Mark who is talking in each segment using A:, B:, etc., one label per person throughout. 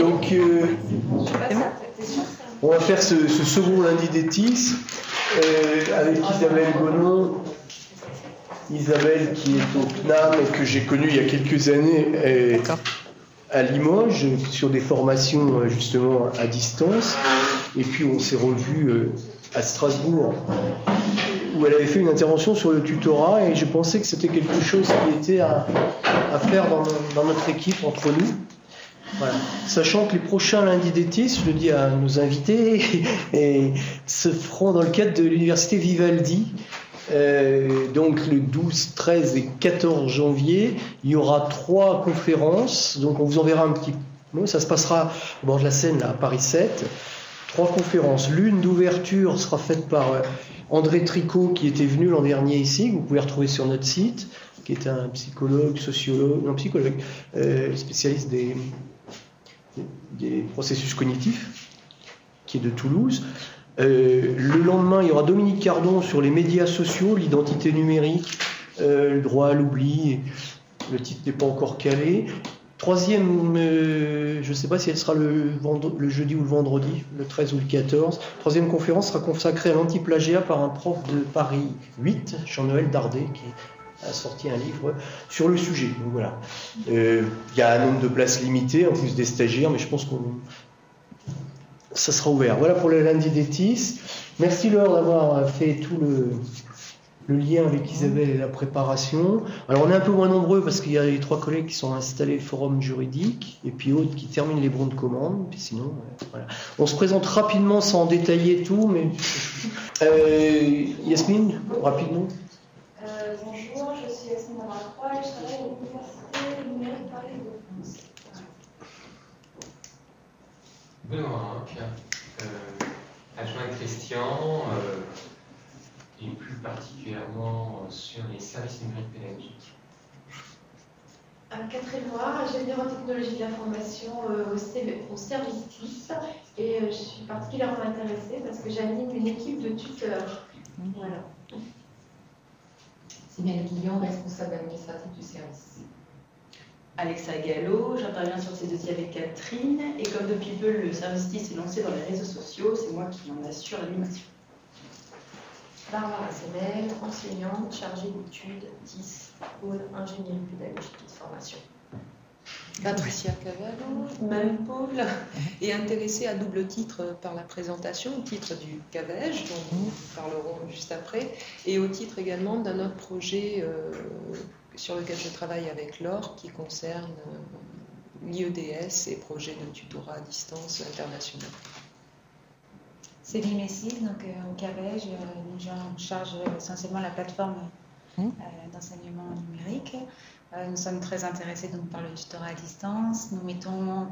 A: Donc, euh, on va faire ce, second lundi d'étis euh, avec Isabelle Gonon. Isabelle qui est au CNAM et que j'ai connue il y a quelques années à Limoges sur des formations euh, justement à distance. Et puis on s'est revus à Strasbourg où elle avait fait une intervention sur le tutorat et je pensais que c'était quelque chose qui était à, faire dans, notre équipe entre nous. Sachant que les prochains lundis d'été, je le dis à nos invités, se feront dans le cadre de l'université Vivaldi. Euh, donc le 12, 13 et 14 janvier, il y aura trois conférences. Donc on vous enverra un petit. Ça se passera au bord de la Seine, à Paris 7. Trois conférences. L'une d'ouverture sera faite par euh, André Tricot, qui était venu l'an dernier ici, que vous pouvez retrouver sur notre site, qui est un psychologue, sociologue, non psychologue, euh, spécialiste des, des processus cognitifs, qui est de Toulouse. Euh, le lendemain, il y aura Dominique Cardon sur les médias sociaux, l'identité numérique, euh, le droit à l'oubli. Le titre n'est pas encore calé. Troisième, je ne sais pas si elle sera le, jeudi ou le vendredi, le 13 ou le 14. Troisième conférence sera consacrée à l'antiplagiat par un prof de Paris 8, Jean-Noël Dardet, qui a sorti un livre sur le sujet. Voilà. Euh, il y a un nombre de places limitées, en plus des stagiaires, mais je pense qu'on ça sera ouvert. Voilà pour le lundi d'étis. Merci Laure d'avoir fait tout le, le, lien avec Isabelle et la préparation. Alors on est un peu moins nombreux parce qu'il y a les trois collègues qui sont installés forum juridique et puis autres qui terminent les bons de commande. Sinon, euh. On se présente rapidement sans détailler tout, mais euh, Yasmine, rapidement.
B: Benoît, euh, adjoint Christian, euh, et plus particulièrement sur les services numériques pédagogiques.
C: Catherine Noir, ingénieure en technologie de l'information euh, au, service TIS, et je suis particulièrement intéressée parce que j'anime une équipe de tuteurs. Voilà.
D: C'est bien Guillaume, responsable administratif du service.
E: Alexa Gallo, j'interviens sur ces dossiers avec Catherine, et comme depuis peu le service 10 est lancé dans les réseaux sociaux, c'est moi qui en assure l'animation.
C: Barbara Semel, enseignante chargée d'études 10, pôle ingénierie pédagogique de formation.
F: Patricia Cavallo, même pôle, est intéressée à double titre par la présentation, au titre du CAVEJ, dont nous parlerons juste après, et au titre également d'un autre projet euh, sur lequel je travaille avec Laure qui concerne euh, l'IEDS et projets de tutorat à distance international.
G: Céline Messis, donc euh, au CAVEJ, j'en charge essentiellement la plateforme mmh. d'enseignement numérique. Nous sommes très intéressés donc, par le tutorat à distance. Nous mettons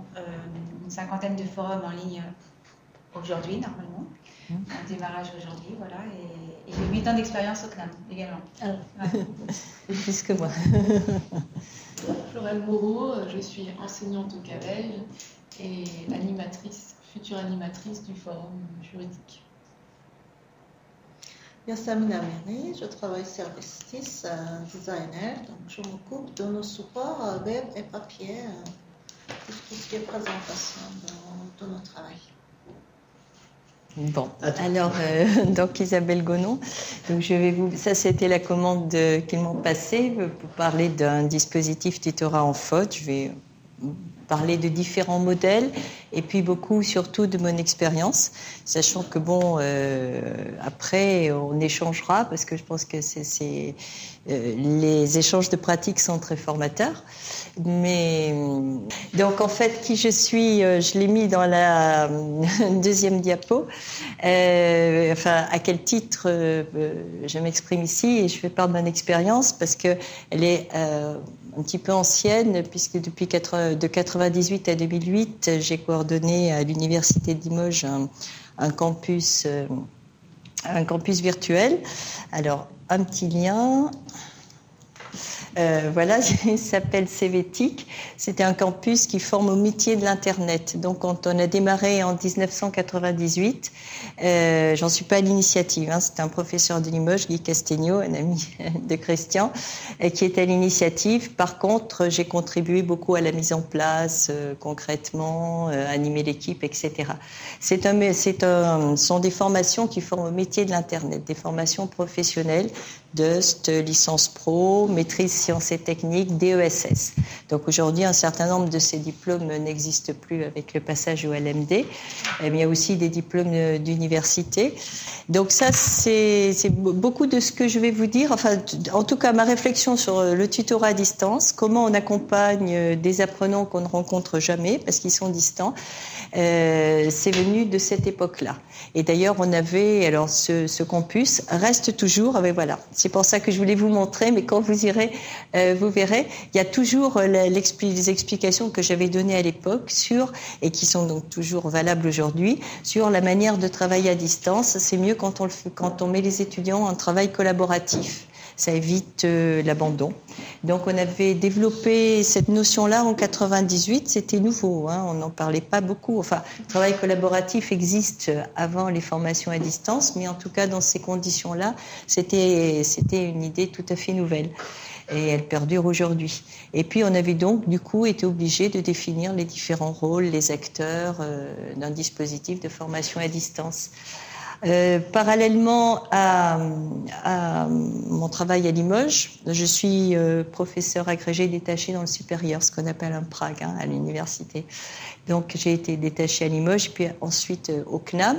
G: une cinquantaine de forums en ligne aujourd'hui, normalement. Mmh. Un démarrage aujourd'hui, voilà. Et, j'ai 8 ans d'expérience au CNAM également.
H: Ah. Plus que moi.
I: Florelle Moreau, je suis enseignante au CAVEJ et animatrice, future animatrice du forum juridique.
J: Je travaille service 10 designer, donc je m'occupe de nos supports web et papier, euh, tout ce qui est présentation de, de nos travail.
H: Bon, alors, euh, donc Isabelle Gonon, donc je vais vous, ça c'était la commande qu'ils m'ont passée pour parler d'un dispositif tutorat en faute. Je vais parler de différents modèles et puis beaucoup surtout de mon expérience, sachant que bon, euh, après on échangera parce que je pense que c'est, euh, les échanges de pratiques sont très formateurs. Mais donc en fait, qui je suis, euh, je l'ai mis dans la deuxième diapo. Enfin, à quel titre je m'exprime ici et je fais part de mon expérience parce que elle est un petit peu ancienne puisque depuis de 98 à 2008, j'ai à l'université de Limoges un, campus, un campus virtuel. Alors un petit lien. Euh, voilà, il s'appelle CVTIC. C'était un campus qui forme au métier de l'Internet. Donc, quand on a démarré en 1998, euh, j'en suis pas à l'initiative. Hein, C'était un professeur de Limoges, Guy Castegno, un ami de Christian, euh, qui était à l'initiative. Par contre, j'ai contribué beaucoup à la mise en place, concrètement, animer l'équipe, etc. C'est un, un, sont des formations qui forment au métier de l'Internet, des formations professionnelles DUST, licence pro, maîtrise sciences et techniques, DESS. Donc aujourd'hui, un certain nombre de ces diplômes n'existent plus avec le passage au LMD. Mais il y a aussi des diplômes d'université. Donc ça, c'est beaucoup de ce que je vais vous dire. Enfin, en tout cas, ma réflexion sur le tutorat à distance, comment on accompagne des apprenants qu'on ne rencontre jamais parce qu'ils sont distants. Euh, c'est venu de cette époque-là. Et d'ailleurs, on avait, alors ce, ce, campus reste toujours, avec ah voilà, c'est pour ça que je voulais vous montrer, mais quand vous irez, euh, vous verrez, il y a toujours les explications que j'avais données à l'époque sur, et qui sont donc toujours valables aujourd'hui, sur la manière de travailler à distance. C'est mieux quand on, le quand on met les étudiants en travail collaboratif ça évite euh, l'abandon. Donc on avait développé cette notion-là en 98, c'était nouveau, hein, on n'en parlait pas beaucoup. Enfin, le travail collaboratif existe avant les formations à distance, mais en tout cas dans ces conditions-là, c'était une idée tout à fait nouvelle et elle perdure aujourd'hui. Et puis on avait donc du coup été obligé de définir les différents rôles, les acteurs euh, d'un dispositif de formation à distance. Euh, parallèlement à, mon travail à Limoges, je suis euh, professeur agrégé détaché dans le supérieur, ce qu'on appelle un Prague hein, à l'université. Donc j'ai été détachée à Limoges, puis ensuite euh, au CNAM.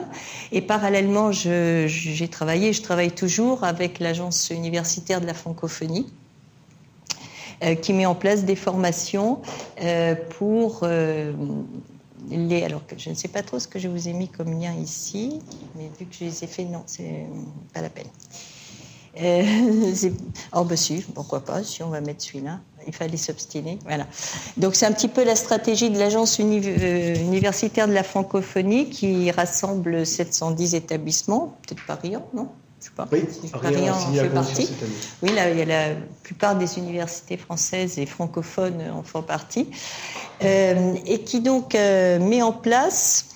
H: Et parallèlement, j'ai travaillé, je travaille toujours avec l'agence universitaire de la francophonie qui met en place des formations pour alors que je ne sais pas trop ce que je vous ai mis comme lien ici, mais vu que je les ai fait, non, c'est pas la peine. Euh, oh, bah si, pourquoi pas, si on va mettre celui-là. Il fallait s'obstiner. Voilà. Donc, c'est un petit peu la stratégie de l'Agence euh, universitaire de la francophonie qui rassemble 710 établissements, peut-être Paris, non?
A: Je sais pas. Oui,
H: Paris en fait partie. Oui, là, il y a la plupart des universités françaises et francophones en font partie. Euh, et qui donc euh, met en place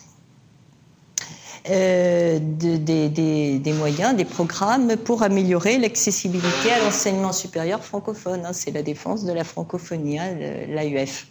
H: euh, de, de, des, des moyens, des programmes pour améliorer l'accessibilité à l'enseignement supérieur francophone. Hein. C'est la défense de la francophonie, hein, l'AUF.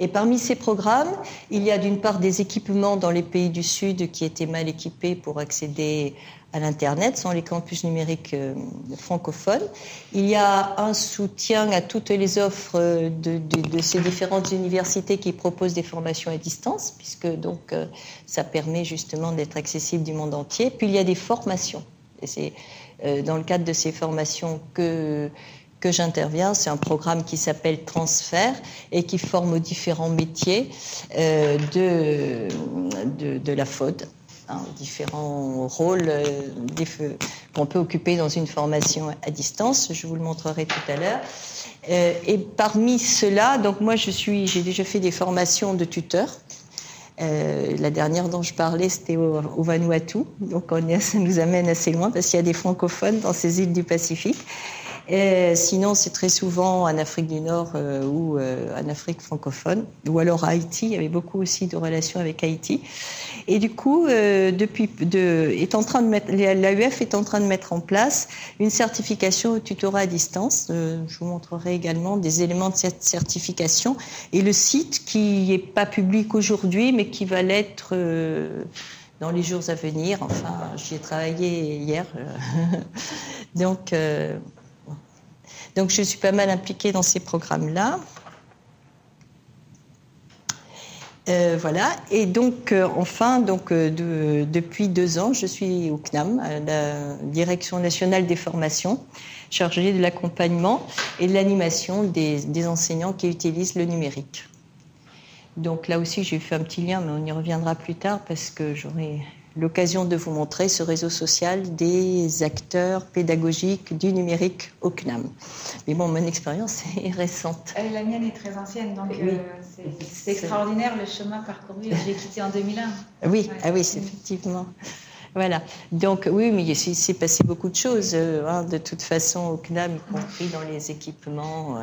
H: Et parmi ces programmes, il y a d'une part des équipements dans les pays du Sud qui étaient mal équipés pour accéder à l'Internet, sont les campus numériques euh, francophones. Il y a un soutien à toutes les offres de, de, ces différentes universités qui proposent des formations à distance, puisque donc euh, ça permet justement d'être accessible du monde entier. Puis il y a des formations. Et c'est euh, dans le cadre de ces formations que que j'interviens. C'est un programme qui s'appelle Transfert et qui forme aux différents métiers euh, de, de, de la FOD hein, différents rôles euh, qu'on peut occuper dans une formation à distance. Je vous le montrerai tout à l'heure. Euh, et parmi ceux-là, donc moi je suis, j'ai déjà fait des formations de tuteurs. Euh, la dernière dont je parlais, c'était au, Vanuatu. Donc ça nous amène assez loin parce qu'il y a des francophones dans ces îles du Pacifique. Sinon, c'est très souvent en Afrique du Nord euh, ou euh, en Afrique francophone, ou alors Haïti. Il y avait beaucoup aussi de relations avec Haïti. Et du coup, euh, depuis, de, est en train de mettre, l'AUF est en train de mettre en place une certification au tutorat à distance. Je vous montrerai également des éléments de cette certification et le site qui n'est pas public aujourd'hui, mais qui va l'être. Dans les jours à venir. Enfin, j'y ai travaillé hier. Donc, donc je suis pas mal impliquée dans ces programmes-là. Euh, voilà. Et donc, euh, enfin, donc, euh, de, depuis deux ans, je suis au CNAM, à la Direction nationale des formations, chargée de l'accompagnement et de l'animation des, des, enseignants qui utilisent le numérique. Donc là aussi, j'ai fait un petit lien, mais on y reviendra plus tard parce que j'aurai l'occasion de vous montrer ce réseau social des acteurs pédagogiques du numérique au CNAM. Mais bon, mon expérience est récente.
G: Euh, la mienne est très ancienne, donc oui. euh, c'est extraordinaire le chemin parcouru. J'ai quitté en 2001.
H: Oui, ouais. ah oui, c'est effectivement. Voilà. Donc oui, mais il s'est passé beaucoup de choses, euh, hein, de toute façon, au CNAM, y compris dans les équipements.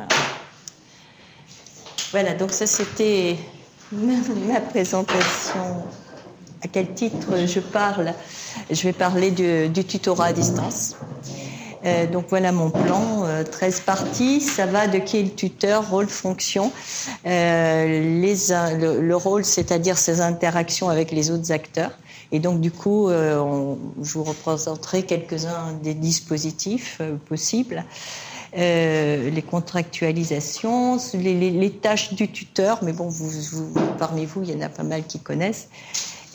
H: Voilà, donc ça c'était ma présentation. À quel titre je parle? Je vais parler du, tutorat à distance. Euh, donc voilà mon plan, 13 euh, parties, ça va de qui est le tuteur, rôle, fonction, euh, les, le, le, rôle, c'est-à-dire ses interactions avec les autres acteurs. Et donc du coup, on, je vous représenterai quelques-uns des dispositifs possibles. Euh, les contractualisations, les, les, les, tâches du tuteur, mais bon, vous, vous, parmi vous, il y en a pas mal qui connaissent.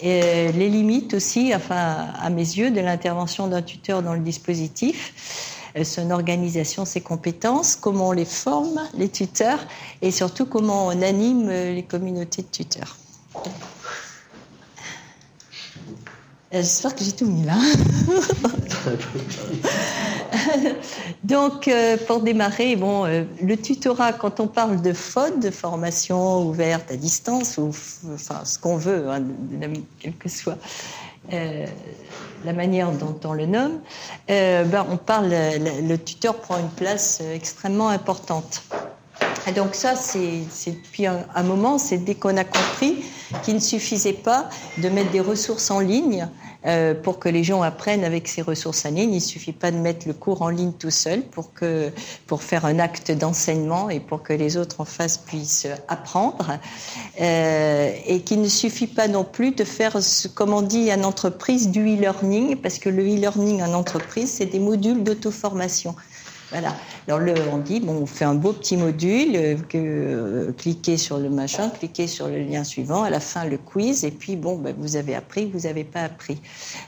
H: Les limites aussi, enfin, à mes yeux, de l'intervention d'un tuteur dans le dispositif, euh, son organisation, ses compétences, comment on les forme, les tuteurs, et surtout comment on anime les communautés de tuteurs. Euh, j'espère que j'ai tout mis là. Donc, euh, pour démarrer, bon, euh, le tutorat, quand on parle de FOD, de formation ouverte à distance, ou enfin ce qu'on veut, hein, quelle que soit la manière dont on le nomme, ben, on parle, le, le, tuteur prend une place extrêmement importante. Et donc ça, c'est depuis un, moment, c'est dès qu'on a compris qu'il ne suffisait pas de mettre des ressources en ligne euh, pour que les gens apprennent avec ces ressources en ligne. Il suffit pas de mettre le cours en ligne tout seul pour que pour faire un acte d'enseignement et pour que les autres en face puissent apprendre. Euh, et qu'il ne suffit pas non plus de faire, ce, comme on dit en entreprise, du e-learning, parce que le e-learning en entreprise, c'est des modules d'auto-formation. Voilà. Alors le, on dit bon, on fait un beau petit module, euh, que, euh, cliquez sur le machin, cliquez sur le lien suivant, à la fin le quiz, et puis bon, ben, vous avez appris, vous n'avez pas appris.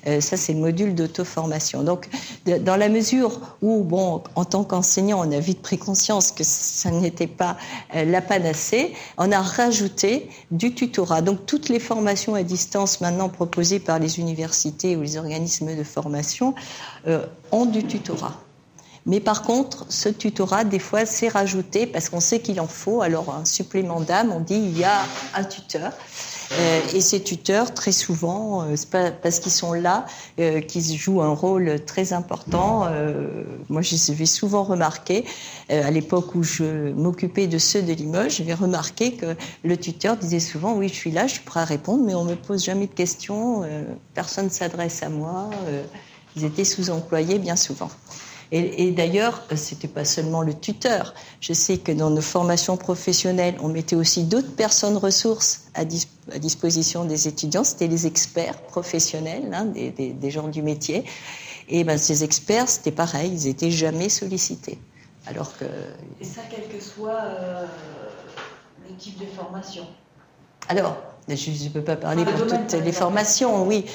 H: Euh, ça c'est le module d'auto-formation. Donc dans la mesure où bon, en tant qu'enseignant, on a vite pris conscience que ça n'était pas la panacée, on a rajouté du tutorat. Donc toutes les formations à distance maintenant proposées par les universités ou les organismes de formation ont du tutorat. Mais par contre, ce tutorat, des fois, c'est rajouté parce qu'on sait qu'il en faut. Alors, un supplément d'âme, on dit il y a un tuteur. Euh, et ces tuteurs, très souvent, euh, c'est pas parce qu'ils sont là euh, qu'ils jouent un rôle très important. Moi, j'avais souvent remarqué, à l'époque où je m'occupais de ceux de Limoges, j'avais remarqué que le tuteur disait souvent oui, je suis là, je suis prêt à répondre, mais on me pose jamais de questions, personne ne s'adresse à moi. ils étaient sous-employés bien souvent. Et, et d'ailleurs, c'était pas seulement le tuteur. Je sais que dans nos formations professionnelles, on mettait aussi d'autres personnes ressources à, disposition des étudiants. C'était les experts professionnels, hein, des, gens du métier. Et ben, ces experts, c'était pareil, ils étaient jamais sollicités. Alors que.
E: Et ça, quel que soit euh, le type de formation.
H: Alors, je ne peux pas parler pour toutes les formations, oui.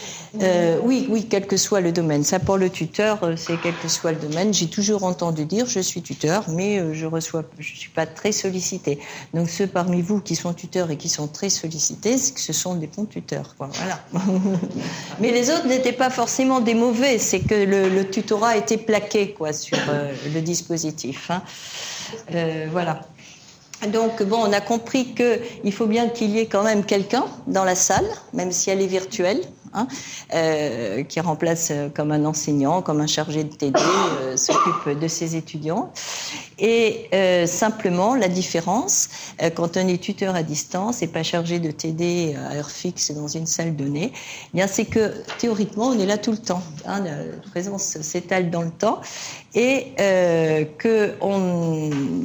H: Euh, oui, oui, quel que soit le domaine. Ça, pour le tuteur, euh, c'est quel que soit le domaine. J'ai toujours entendu dire, je suis tuteur, mais euh, je reçois, je suis pas très sollicité. Donc, ceux parmi vous qui sont tuteurs et qui sont très sollicités, que ce sont des bons tuteurs, quoi. Voilà. mais les autres n'étaient pas forcément des mauvais. C'est que le, le, tutorat était plaqué, quoi, sur euh, le dispositif. Hein. Euh, voilà. Donc, bon, on a compris qu'il faut bien qu'il y ait quand même quelqu'un dans la salle, même si elle est virtuelle, hein, euh, qui remplace euh, comme un enseignant, comme un chargé de TD, euh, s'occupe de ses étudiants. Et euh, simplement, la différence, euh, quand on est tuteur à distance et pas chargé de TD à heure fixe dans une salle donnée, eh bien c'est que théoriquement, on est là tout le temps. Hein, la présence s'étale dans le temps et euh, que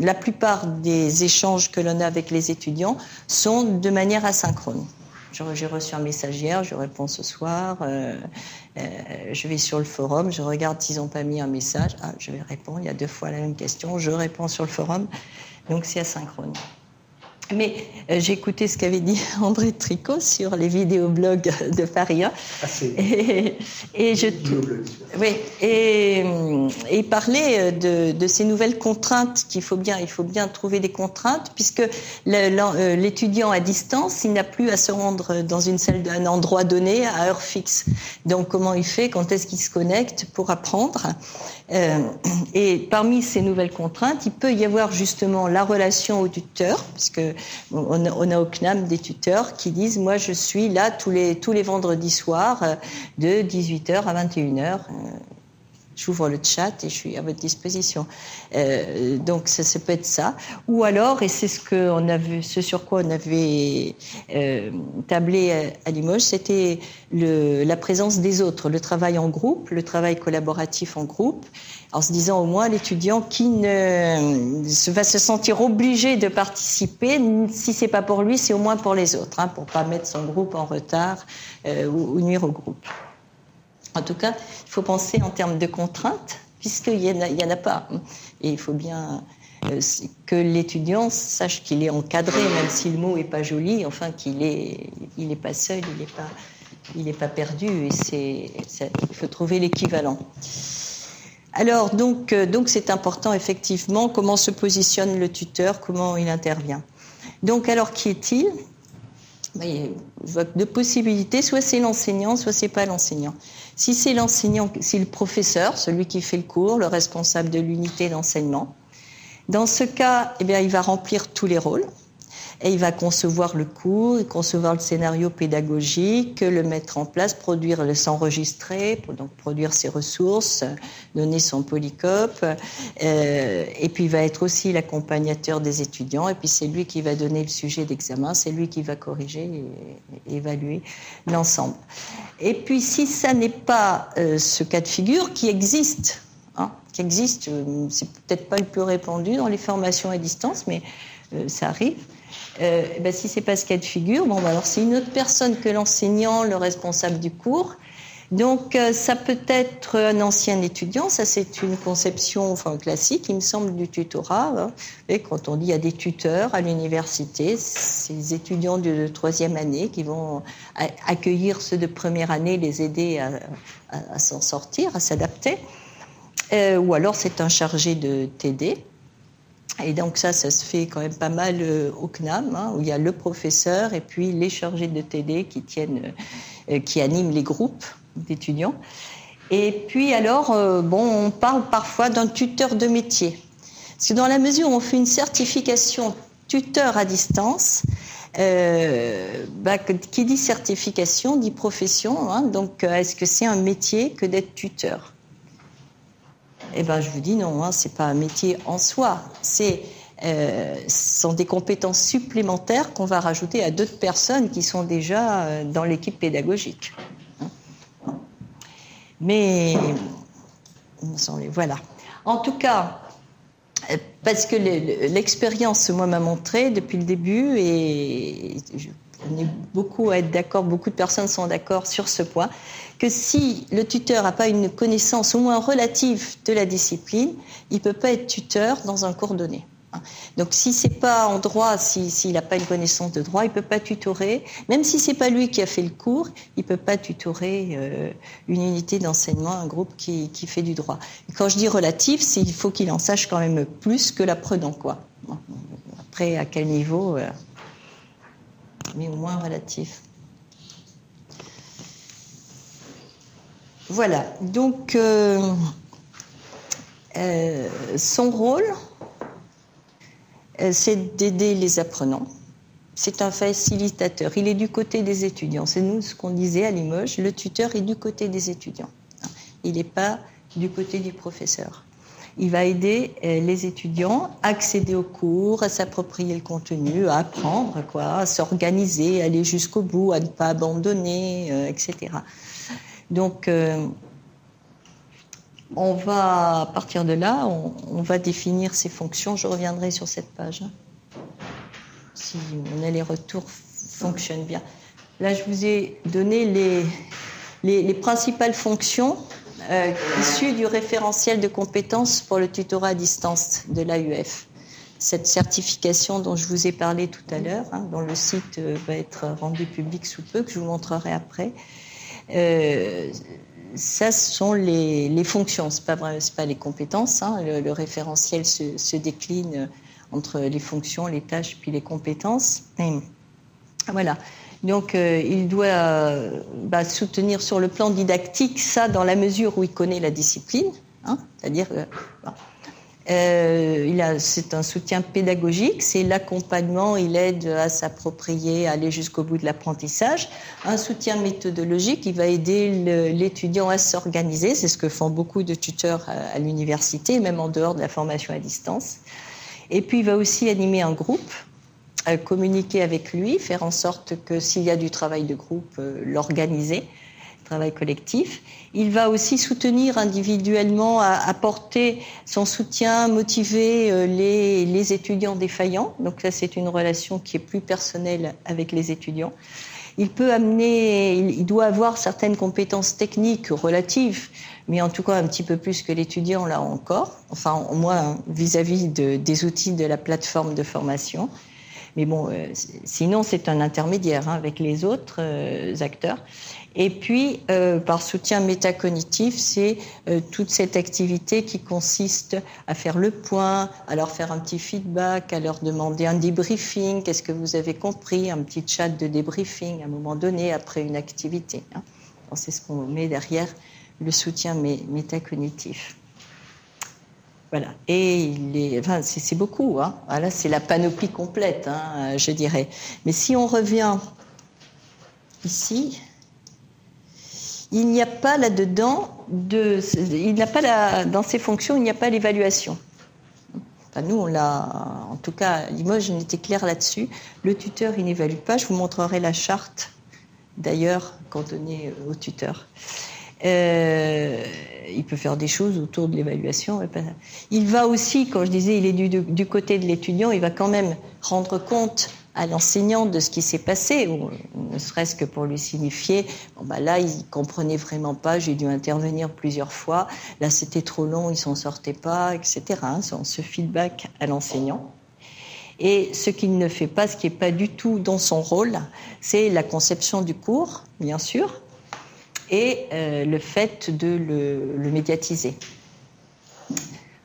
H: la plupart des échanges que l'on a avec les étudiants sont de manière asynchrone. J'ai reçu un message hier, je réponds ce soir. Euh, euh, je vais sur le forum, je regarde s'ils n'ont pas mis un message. Ah, je vais répondre. Il y a deux fois la même question. Je réponds sur le forum. Donc c'est asynchrone. Mais euh, j'ai écouté ce qu'avait dit André Tricot sur les vidéoblogs de Paris 1. Ah, et, et, je, oui, et, et parlait de, de, ces nouvelles contraintes qu'il faut bien, il faut bien trouver des contraintes puisque euh, l'étudiant à distance, il n'a plus à se rendre dans une salle d'un endroit donné à heure fixe. Donc comment il fait, quand est-ce qu'il se connecte pour apprendre? euh, Et parmi ces nouvelles contraintes, il peut y avoir justement la relation au tuteur, puisque on, a au CNAM des tuteurs qui disent moi je suis là tous les tous les vendredis soirs de 18h à 21h j'ouvre le chat et je suis à votre disposition. Euh, donc ça, peut être ça. Ou alors, et c'est ce que on a vu, ce sur quoi on avait euh, tablé à, Limoges, c'était la présence des autres, le travail en groupe, le travail collaboratif en groupe, en se disant au moins l'étudiant qui ne va se sentir obligé de participer, si c'est pas pour lui, c'est au moins pour les autres, hein, pour pas mettre son groupe en retard euh, ou nuire au groupe. En tout cas, il faut penser en termes de contraintes, puisqu'il n'y en, a pas. Et il faut bien euh, que l'étudiant sache qu'il est encadré, même si le mot n'est pas joli, enfin qu'il n'est il pas seul, il n'est pas, pas perdu, et il faut trouver l'équivalent. Alors, donc, euh, donc c'est important, effectivement, comment se positionne le tuteur, comment il intervient. Donc, alors, qui est-il? Je vois deux possibilités, soit c'est l'enseignant, soit c'est pas l'enseignant. Si c'est l'enseignant, c'est le professeur, celui qui fait le cours, le responsable de l'unité d'enseignement. Dans ce cas, eh bien, il va remplir tous les rôles et il va concevoir le cours, concevoir le scénario pédagogique, le mettre en place, produire, s'enregistrer, donc produire ses ressources, donner son polycope, euh, et puis il va être aussi l'accompagnateur des étudiants, et puis c'est lui qui va donner le sujet d'examen, c'est lui qui va corriger et, évaluer l'ensemble. Et puis si ça n'est pas euh, ce cas de figure qui existe, hein, qui existe, euh, c'est peut-être pas le plus répandu dans les formations à distance, mais ça arrive. Euh, ben, si c'est pas ce cas de figure, bon, bah, alors c'est une autre personne que l'enseignant, le responsable du cours. Donc euh, ça peut être un ancien étudiant, ça c'est une conception classique, il me semble du tutorat. Hein. Et quand on dit il y a des tuteurs à l'université, ces étudiants de troisième année qui vont accueillir ceux de première année, les aider à, s'en sortir, à s'adapter. Euh, ou alors c'est un chargé de TD. Et donc ça, ça se fait quand même pas mal euh, au CNAM, hein, où il y a le professeur et puis les chargés de TD qui tiennent, euh, qui animent les groupes d'étudiants. Et puis alors, euh, bon, on parle parfois d'un tuteur de métier. Parce que dans la mesure où on fait une certification tuteur à distance, bah, qui dit certification dit profession. Hein, donc, est-ce que c'est un métier que d'être tuteur? Eh ben, je vous dis non, hein, c'est pas un métier en soi. Euh, ce sont des compétences supplémentaires qu'on va rajouter à d'autres personnes qui sont déjà euh, dans l'équipe pédagogique. Mais voilà. En tout cas, euh, parce que l'expérience, moi, m'a montré depuis le début, et on est beaucoup à être d'accord, beaucoup de personnes sont d'accord sur ce point, que si le tuteur n'a pas une connaissance au moins relative de la discipline, il ne peut pas être tuteur dans un cours donné. Donc si c'est pas en droit, s'il n'a pas une connaissance de droit, il peut pas tutorer. Même si c'est pas lui qui a fait le cours, il peut pas tutorer euh, une unité d'enseignement, un groupe qui, fait du droit. quand je dis relatif, il faut qu'il en sache quand même plus que l'apprenant, quoi. Après, à quel niveau euh, mais au moins relatif. Voilà, donc euh, euh, son rôle, euh, c'est d'aider les apprenants. C'est un facilitateur. Il est du côté des étudiants. C'est nous ce qu'on disait à Limoges. Le tuteur est du côté des étudiants. Il n'est pas du côté du professeur. Il va aider euh, les étudiants à accéder aux cours, à s'approprier le contenu, à apprendre, à s'organiser, à aller jusqu'au bout, à ne pas abandonner, euh, etc. Donc, euh, on va, à partir de là, on, va définir ces fonctions. Je reviendrai sur cette page. Hein, si mon aller-retour fonctionne bien. Là, je vous ai donné les principales fonctions euh, issu du référentiel de compétences pour le tutorat à distance de l'AUF. Cette certification dont je vous ai parlé tout à l'heure, hein, dont le site euh, va être rendu public sous peu, que je vous montrerai après, euh, ça ce sont les, fonctions, c'est pas pas les compétences. Hein. Le, référentiel se, se, décline entre les fonctions, les tâches puis les compétences. voilà. Donc euh, il doit bah, soutenir sur le plan didactique ça dans la mesure où il connaît la discipline, hein, c'est-à-dire Euh, c'est un soutien pédagogique, c'est l'accompagnement, il aide à s'approprier, à aller jusqu'au bout de l'apprentissage. Un soutien méthodologique, il va aider l'étudiant à s'organiser, c'est ce que font beaucoup de tuteurs à, l'université, même en dehors de la formation à distance. Et puis il va aussi animer un groupe, euh, communiquer avec lui, faire en sorte que s'il y a du travail de groupe, euh, l'organiser travail collectif. Il va aussi soutenir individuellement, apporter son soutien, motiver euh, les, étudiants défaillants. Donc ça, c'est une relation qui est plus personnelle avec les étudiants. Il peut amener, il doit avoir certaines compétences techniques relatives, mais en tout cas un petit peu plus que l'étudiant là encore. Enfin, au moins vis-à-vis de, des outils de la plateforme de formation. Mais bon, euh, sinon c'est un intermédiaire hein, avec les autres euh, acteurs. Et puis, euh, par soutien métacognitif, c'est euh, toute cette activité qui consiste à faire le point, à leur faire un petit feedback, à leur demander un débriefing, qu'est-ce que vous avez compris, un petit chat de débriefing à un moment donné après une activité. Hein. C'est ce qu'on met derrière le soutien métacognitif. Voilà. Et c'est beaucoup. Hein. Là, c'est la panoplie complète, hein, je dirais. Mais si on revient ici, il n'y a pas là-dedans de, il pas la, dans ces fonctions, il n'y a pas l'évaluation. Enfin, nous, on l'a, en tout cas, à Limoges, on était clair là-dessus. Le tuteur, il n'évalue pas. Je vous montrerai la charte, d'ailleurs, cantonnée au tuteur. Euh, il peut faire des choses autour de l'évaluation. Il va aussi, quand je disais, il est du, côté de l'étudiant, il va quand même rendre compte à l'enseignant de ce qui s'est passé, ou ne serait-ce que pour lui signifier, bon bah là il comprenait vraiment pas, j'ai dû intervenir plusieurs fois, là c'était trop long, il s'en sortait pas, etc. Hein, ce feedback à l'enseignant. Et ce qu'il ne fait pas, ce qui n'est pas du tout dans son rôle, c'est la conception du cours, bien sûr, et euh, le fait de le, médiatiser.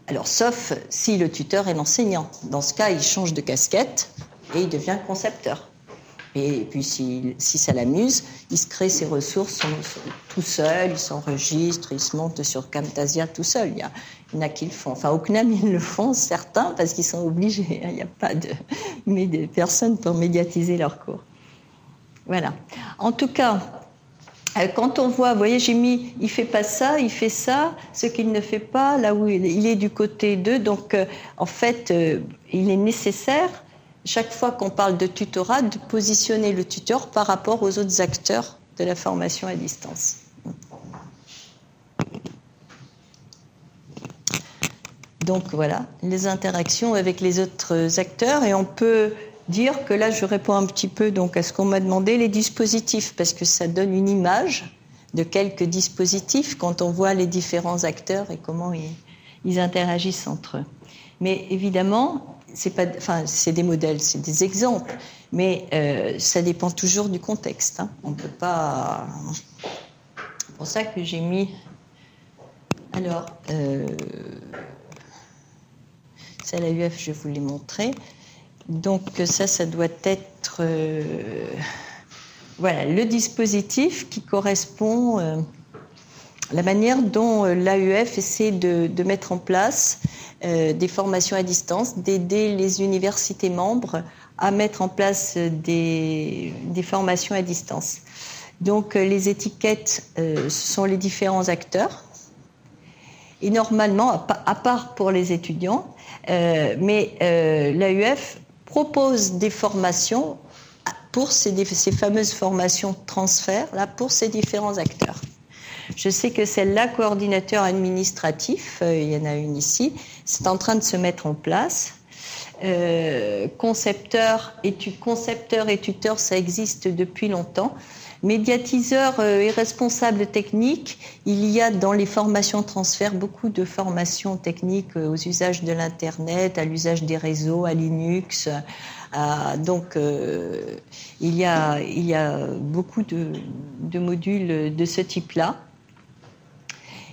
H: Alors, sauf si le tuteur est l'enseignant. Dans ce cas, il change de casquette et il devient concepteur. Et puis si, ça l'amuse, il se crée ses ressources tout seul, il s'enregistre, il se monte sur Camtasia tout seul. Il y, a, en a qui le font. Enfin, au CNAM, ils le font, certains, parce qu'ils sont obligés. Il n'y a pas de, mais des personnes pour médiatiser leur cours. Voilà. En tout cas, quand on voit, vous voyez, j'ai mis, il fait pas ça, il fait ça, ce qu'il ne fait pas, là où il est, du côté d'eux. Donc, euh, en fait, euh, il est nécessaire chaque fois qu'on parle de tutorat, de positionner le tuteur par rapport aux autres acteurs de la formation à distance. Donc voilà, les interactions avec les autres acteurs et on peut dire que là je réponds un petit peu donc à ce qu'on m'a demandé les dispositifs parce que ça donne une image de quelques dispositifs quand on voit les différents acteurs et comment ils, interagissent entre eux. Mais évidemment, c'est pas, enfin, c'est des modèles, c'est des exemples, mais euh, ça dépend toujours du contexte. Hein. On peut pas. C'est pour ça que j'ai mis. Alors, euh, c'est la UF, je vous l'ai montré. Donc ça, ça doit être euh, le dispositif qui correspond euh, la manière dont l'AUF essaie de, mettre en place euh, des formations à distance, d'aider les universités membres à mettre en place des, formations à distance. Donc euh, les étiquettes, euh, ce sont les différents acteurs. Et normalement, à part pour les étudiants, mais l'AUF propose des formations pour ces, fameuses formations transfert là pour ces différents acteurs. Je sais que celle-là, coordinateur administratif, euh, il y en a une ici, c'est en train de se mettre en place. Euh, concepteur et tuteur, ça existe depuis longtemps. Médiatiseur euh, et responsable technique, il y a dans les formations transfert beaucoup de formations techniques aux usages de l'Internet, à l'usage des réseaux, à Linux. donc il, y a, il y a beaucoup de, modules de ce type-là.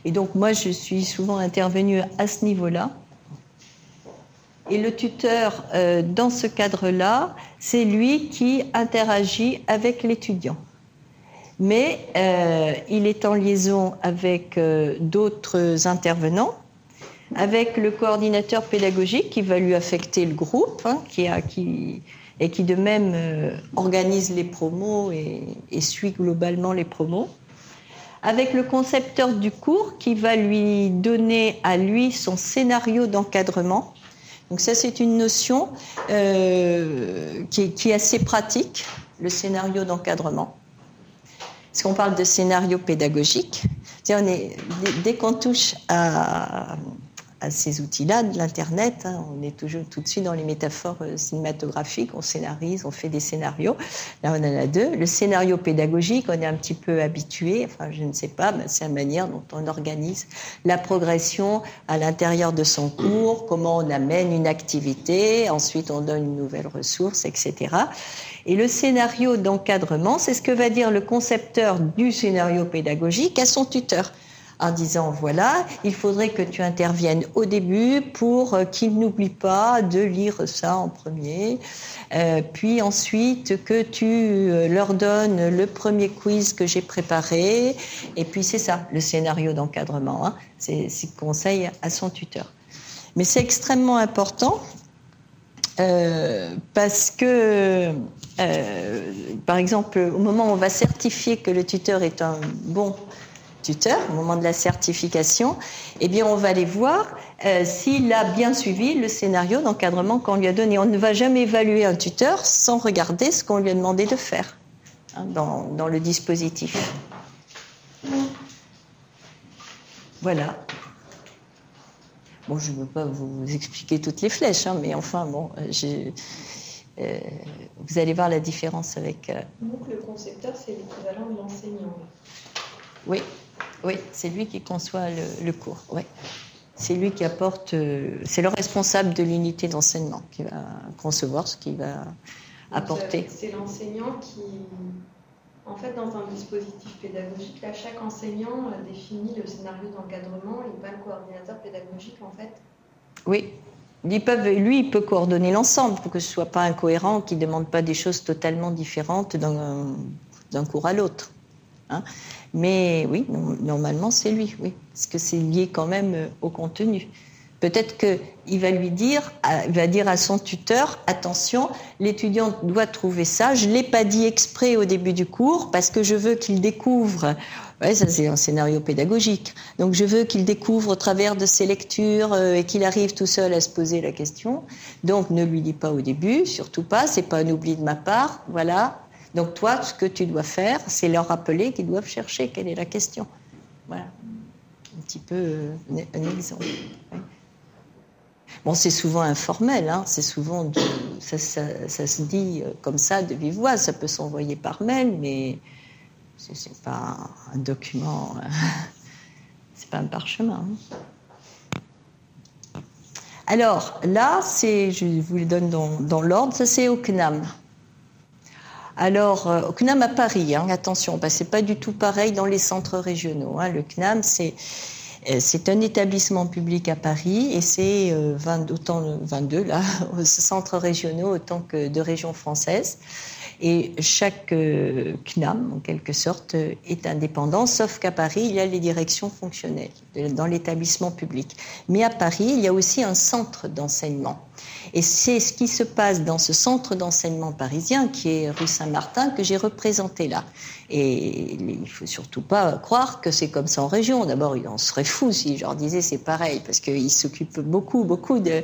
H: Et donc moi, je suis souvent intervenue à ce niveau-là. Et le tuteur, euh, dans ce cadre-là, c'est lui qui interagit avec l'étudiant. Mais euh, il est en liaison avec euh, d'autres intervenants, avec le coordinateur pédagogique qui va lui affecter le groupe, hein, qui a, qui, et qui de même euh, organise les promos et, suit globalement les promos. Avec le concepteur du cours qui va lui donner à lui son scénario d'encadrement. Donc ça c'est une notion qui est assez pratique, le scénario d'encadrement. Parce qu'on parle de scénario pédagogique. Dès qu'on touche à, ces outils-là de l'Internet. Hein. On est toujours tout de suite dans les métaphores euh, cinématographiques, on scénarise, on fait des scénarios. Là, on en a deux. Le scénario pédagogique, on est un petit peu habitué, enfin, je ne sais pas, c'est la manière dont on organise la progression à l'intérieur de son cours, comment on amène une activité, ensuite on donne une nouvelle ressource, etc. Et le scénario d'encadrement, c'est ce que va dire le concepteur du scénario pédagogique à son tuteur en disant voilà, il faudrait que tu interviennes au début pour euh, qu'ils n'oublient pas de lire ça en premier, euh, puis ensuite que tu euh, leur donnes le premier quiz que j'ai préparé, et puis c'est ça, le scénario d'encadrement, hein. c'est ce conseil à son tuteur. Mais c'est extrêmement important parce que, par exemple, au moment où on va certifier que le tuteur est un bon tuteur au moment de la certification, eh bien, on va aller voir euh, s'il a bien suivi le scénario d'encadrement qu'on lui a donné. On ne va jamais évaluer un tuteur sans regarder ce qu'on lui a demandé de faire hein, dans, le dispositif. Voilà. Bon, je ne veux pas vous expliquer toutes les flèches, hein, mais enfin, bon, euh, euh, vous allez voir la différence avec.
F: Donc, le concepteur, c'est l'équivalent de l'enseignant.
H: Oui, oui, c'est lui qui conçoit le, cours. Oui. C'est lui qui apporte. Euh, c'est le responsable de l'unité d'enseignement qui va concevoir ce qu'il va apporter.
F: C'est l'enseignant qui. En fait, dans un dispositif pédagogique, là, chaque enseignant euh, définit le scénario d'encadrement et pas le coordinateur pédagogique, en fait.
H: Oui, peuvent, lui, il peut coordonner l'ensemble pour que ce ne soit pas incohérent, qu'il ne demande pas des choses totalement différentes d'un cours à l'autre. Hein. Mais oui, normalement, c'est lui, oui, parce que c'est lié quand même euh, au contenu. Peut-être qu'il va lui dire, à son tuteur, attention, l'étudiant doit trouver ça. Je l'ai pas dit exprès au début du cours parce que je veux qu'il découvre. Ça c'est un scénario pédagogique. Donc je veux qu'il découvre au travers de ses lectures euh, et qu'il arrive tout seul à se poser la question. Donc ne lui dis pas au début, surtout pas. C'est pas un oubli de ma part. Voilà, donc toi, ce que tu dois faire, c'est leur rappeler qu'ils doivent chercher quelle est la question. Voilà. Un petit peu euh, un exemple. Bon, c'est souvent informel, hein. c'est souvent ça, se dit euh, comme ça de vive voix, ça peut s'envoyer par mail, mais c'est, pas un document, c'est pas un parchemin. Hein. Alors là, je vous les donne dans, dans l'ordre, ça c'est au CNAM. Alors, euh, au CNAM à Paris, hein, attention, bah, c'est pas du tout pareil dans les centres régionaux. Hein. Le CNAM, c'est euh, c'est un établissement public à Paris et c'est euh, 22 là, centres régionaux autant que de régions françaises. Et chaque euh, CNAM, en quelque sorte, est indépendant, sauf qu'à Paris, il y a les directions fonctionnelles dans l'établissement public. Mais à Paris, il y a aussi un centre d'enseignement. Et c'est ce qui se passe dans ce centre d'enseignement parisien, qui est rue Saint-Martin, que j'ai représenté là. Et il faut surtout pas croire que c'est comme ça en région. D'abord, on serait fou si je leur disais c'est pareil, parce qu'ils s'occupent beaucoup, beaucoup de,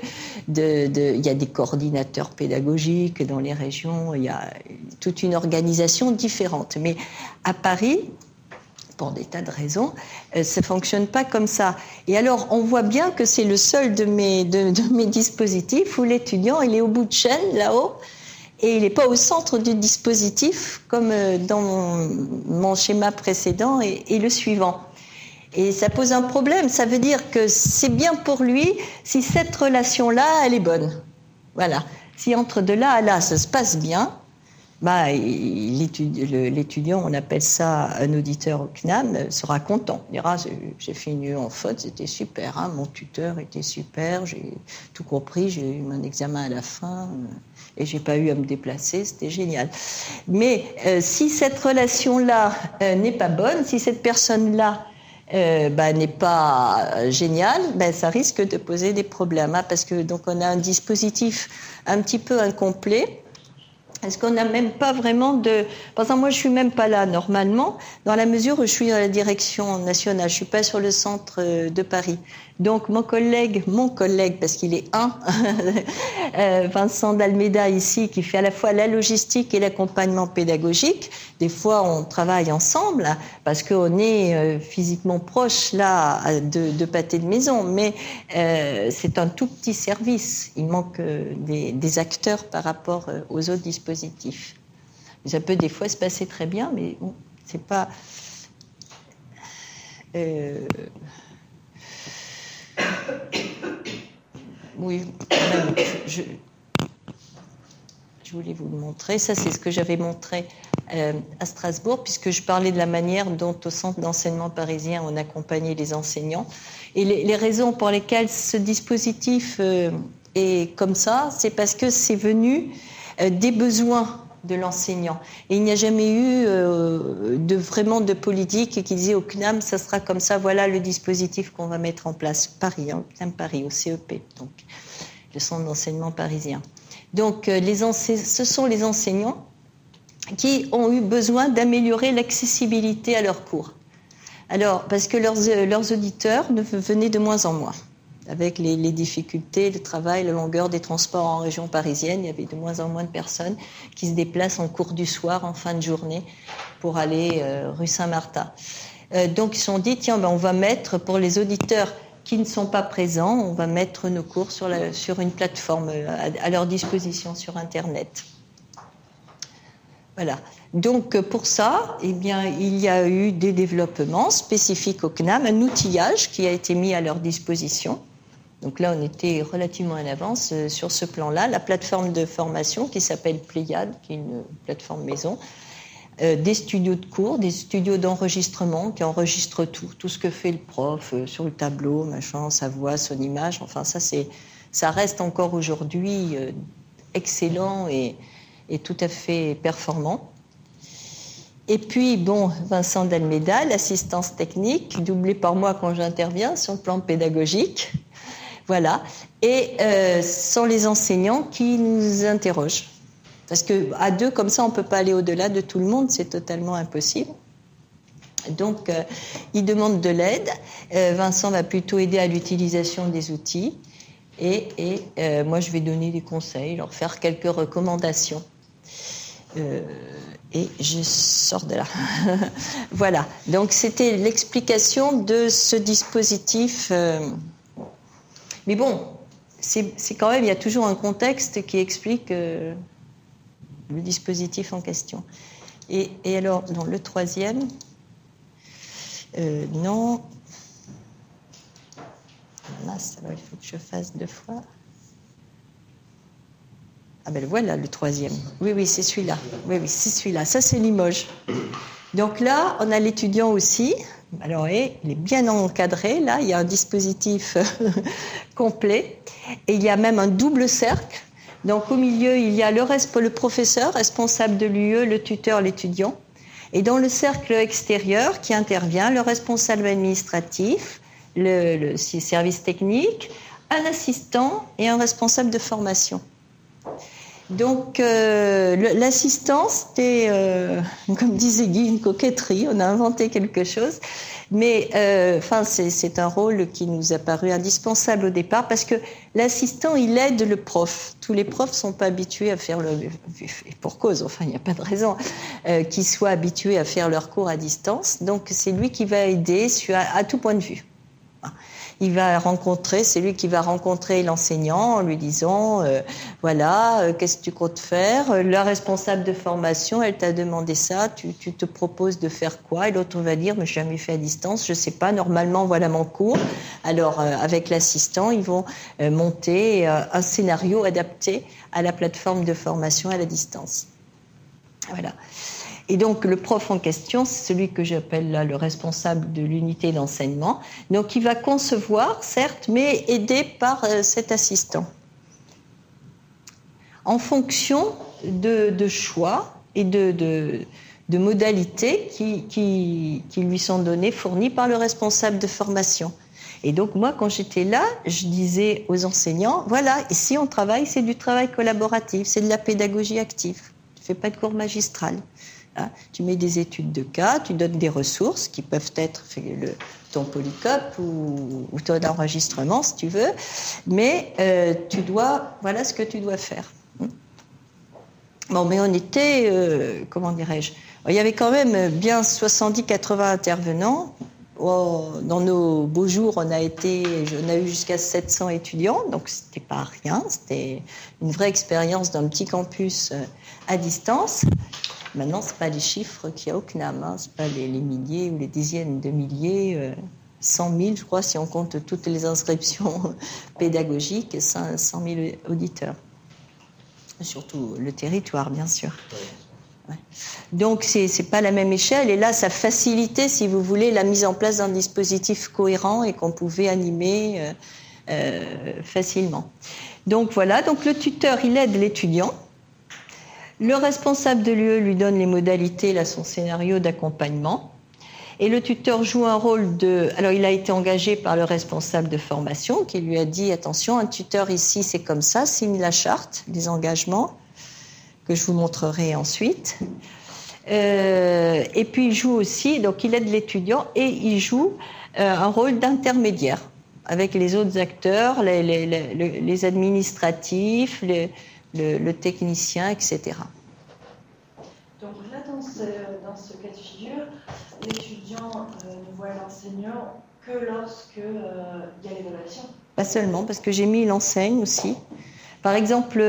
H: Il y a des coordinateurs pédagogiques dans les régions, il y a toute une organisation différente. Mais à Paris, pour des tas de raisons, euh, ça fonctionne pas comme ça. Et alors, on voit bien que c'est le seul de mes, de, mes dispositifs où l'étudiant, il est au bout de chaîne, là-haut, et il n'est pas au centre du dispositif, comme euh, dans mon, schéma précédent et, et, le suivant. Et ça pose un problème. Ça veut dire que c'est bien pour lui si cette relation-là, elle est bonne. Voilà. Si entre de là à là, ça se passe bien, bah, l'étudiant, on appelle ça un auditeur au CNAM, sera content. Il dira J'ai une en faute, c'était super, hein, mon tuteur était super, j'ai tout compris, j'ai eu mon examen à la fin euh, et j'ai pas eu à me déplacer, c'était génial. Mais euh, si cette relation-là euh, n'est pas bonne, si cette personne-là bah, n'est pas génial, ben, ça risque de poser des problèmes, hein, parce que donc on a un dispositif un petit peu incomplet. Est-ce qu'on n'a même pas vraiment de... Par exemple, moi, je suis même pas là normalement, dans la mesure où je suis à la direction nationale. Je suis pas sur le centre euh, de Paris. Donc, mon collègue, mon collègue, parce qu'il est un, euh, Vincent d'Almeida ici, qui fait à la fois la logistique et l'accompagnement pédagogique. Des fois, on travaille ensemble parce qu'on est euh, physiquement proche là de, de pâté de maison, mais c'est un tout petit service. Il manque des, acteurs par rapport aux autres dispositifs positif. Ça peut des fois se passer très bien, mais bon, c'est pas. Euh, oui, je, voulais vous le montrer. Ça, c'est ce que j'avais montré euh, à Strasbourg, puisque je parlais de la manière dont, au centre d'enseignement parisien, on accompagnait les enseignants. Et les, raisons pour lesquelles ce dispositif euh, est comme ça, c'est parce que c'est venu euh, des besoins de l'enseignant. Et il n'y a jamais eu euh, de vraiment de politique qui disait au CNAM, ça sera comme ça, voilà le dispositif qu'on va mettre en place. Paris, hein, CNAM Paris, au CEP, donc le centre d'enseignement parisien. Donc euh, ce sont les enseignants qui ont eu besoin d'améliorer l'accessibilité à leurs cours. Alors, parce que leurs, leurs auditeurs venaient de moins en moins avec les, difficultés, le travail, la longueur des transports en région parisienne. Il y avait de moins en moins de personnes qui se déplacent en cours du soir, en fin de journée, pour aller euh, rue Saint-Martin. Euh, donc ils se sont dit, tiens, ben, on va mettre pour les auditeurs qui ne sont pas présents, on va mettre nos cours sur, une plateforme euh, à, leur disposition sur Internet. Voilà. Donc pour ça, eh bien, il y a eu des développements spécifiques au CNAM, un outillage qui a été mis à leur disposition donc là, on était relativement en avance euh, sur ce plan-là. La plateforme de formation qui s'appelle Pléiade, qui est une plateforme maison, euh, des studios de cours, des studios d'enregistrement qui enregistrent tout, tout ce que fait le prof euh, sur le tableau, machin, sa voix, son image. Enfin, ça, c'est, ça reste encore aujourd'hui excellent et, et, tout à fait performant. Et puis, bon, Vincent Dalméda, l'assistance technique, doublée par moi quand j'interviens sur le plan pédagogique. Voilà. Et euh, sont les enseignants qui nous interrogent. Parce que à deux, comme ça, on ne peut pas aller au-delà de tout le monde, c'est totalement impossible. Donc, euh, ils demandent de l'aide. Euh, Vincent va plutôt aider à l'utilisation des outils. Et, et euh, moi, je vais donner des conseils, leur faire quelques recommandations. et je sors de là. voilà. Donc, c'était l'explication de ce dispositif. Mais bon, c'est quand même, il y a toujours un contexte qui explique euh, le dispositif en question. Et, alors, dans le troisième, euh, non. il faut que je fasse deux fois. Ah ben voilà le troisième. Oui, oui, c'est celui-là. Oui, oui, c'est celui-là. Ça, c'est Limoges. Donc là, on a l'étudiant aussi. Alors, il est bien encadré. Là, il y a un dispositif complet. Et il y a même un double cercle. Donc, au milieu, il y a le, le professeur responsable de l'UE, le tuteur, l'étudiant. Et dans le cercle extérieur qui intervient, le responsable administratif, le, le service technique, un assistant et un responsable de formation. Donc euh, l'assistance, c'était, euh, comme disait Guy, une coquetterie. On a inventé quelque chose, mais euh, enfin c'est un rôle qui nous a paru indispensable au départ parce que l'assistant il aide le prof. Tous les profs sont pas habitués à faire le et pour cause. Enfin il n'y a pas de raison qu'ils soient habitués à faire leur cours à distance. Donc c'est lui qui va aider à tout point de vue il va rencontrer, c'est lui qui va rencontrer l'enseignant en lui disant, euh, voilà, euh, qu'est-ce que tu comptes faire? La responsable de formation, elle t'a demandé ça, tu, te proposes de faire quoi? Et l'autre va dire, mais je jamais fait à distance, je sais pas, normalement, voilà mon cours. Alors, euh, avec l'assistant, ils vont monter un scénario adapté à la plateforme de formation à la distance. Voilà. Et donc le prof en question, c'est celui que j'appelle là le responsable de l'unité d'enseignement. Donc il va concevoir, certes, mais aidé par euh, cet assistant. En fonction de, choix et de, modalités qui, qui, lui sont données, fournies par le responsable de formation. Et donc moi, quand j'étais là, je disais aux enseignants, voilà, ici on travaille, c'est du travail collaboratif, c'est de la pédagogie active. Tu fais pas de cours magistral. Hein. Tu mets des études de cas, tu donnes des ressources qui peuvent être le, ton polycope ou, ton enregistrement si tu veux, mais euh, tu dois, voilà ce que tu dois faire. Bon, mais on était, euh, comment dirais-je, il y avait quand même bien 70-80 intervenants. Oh, dans nos beaux jours, on a été, on a eu jusqu'à 700 étudiants, donc c'était pas rien. C'était une vraie expérience dans le petit campus euh, à distance. Maintenant, c'est pas les chiffres qu'il y a au CNAM, hein, c'est pas les, les, milliers ou les dizaines de milliers, euh, 100 000, je crois, si on compte toutes les inscriptions pédagogiques, 100 000 auditeurs surtout le territoire, bien sûr. Ouais. Donc, c'est n'est pas la même échelle. Et là, ça facilitait, si vous voulez, la mise en place d'un dispositif cohérent et qu'on pouvait animer euh, euh, facilement. Donc, voilà. Donc, le tuteur, il aide l'étudiant. Le responsable de l'UE lui donne les modalités, là, son scénario d'accompagnement. Et le tuteur joue un rôle de. Alors, il a été engagé par le responsable de formation qui lui a dit attention, un tuteur ici, c'est comme ça, signe la charte des engagements, que je vous montrerai ensuite. Euh, et puis, il joue aussi, donc, il aide l'étudiant et il joue euh, un rôle d'intermédiaire avec les autres acteurs, les, les, les, les administratifs, le, le, technicien, etc.
C: Donc là, dans ce, dans ce cas de figure, l'étudiant euh, ne voit l'enseignant que lorsque euh, y a l'évaluation
H: Pas seulement, parce que j'ai mis l'enseigne aussi. Par exemple,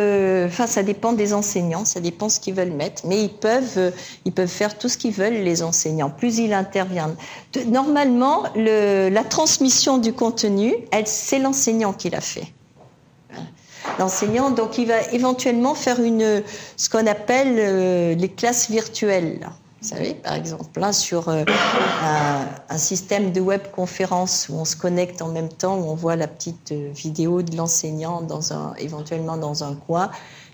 H: enfin, ça dépend des enseignants, ça dépend ce qu'ils veulent mettre, mais ils peuvent, ils peuvent faire tout ce qu'ils veulent, les enseignants, plus ils interviennent. Normalement, le, la transmission du contenu, c'est l'enseignant qui l'a fait l'enseignant. Donc, il va éventuellement faire une, ce qu'on appelle euh, les classes virtuelles. Vous savez, par exemple, là, sur euh, un, système de webconférence où on se connecte en même temps, où on voit la petite euh, vidéo de l'enseignant éventuellement dans un coin.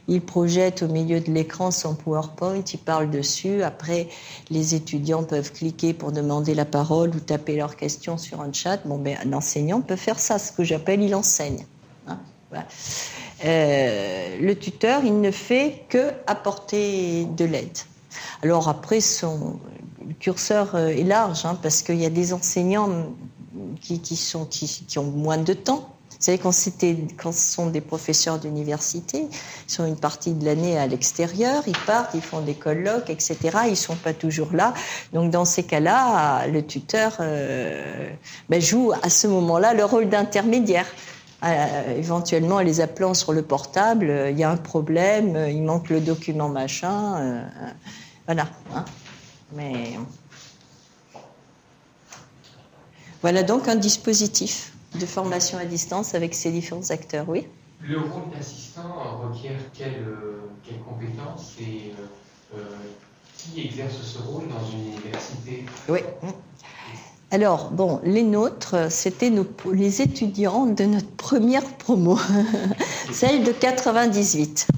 H: Il projette au milieu de l'écran son PowerPoint, il parle dessus. Après, les étudiants peuvent cliquer pour demander la parole ou taper leurs questions sur un chat. Bon, ben, un enseignant peut faire ça, ce que j'appelle il enseigne. Hein voilà. Euh, le tuteur, il ne fait que apporter de l'aide. Alors après, son le curseur est large, hein, parce qu'il y a des enseignants qui, qui ont moins de temps. Vous savez, quand, quand ce sont des professeurs d'université, ils sont une partie de l'année à l'extérieur, ils partent, ils font des colloques, etc. Ils ne sont pas toujours là. Donc, dans ces cas-là, le tuteur euh, ben, joue à ce moment-là le rôle d'intermédiaire. Euh, éventuellement, les appelant sur le portable, il euh, y a un problème, euh, il manque le document machin. Voilà. Hein. Mais voilà donc un dispositif de formation à distance avec ces différents acteurs, oui.
B: Le rôle d'assistant requiert quelles quelle compétences et euh, qui exerce ce rôle dans une université?
H: Oui. Alors, bon, les nôtres, c'était les étudiants de notre première promo, celle de 98.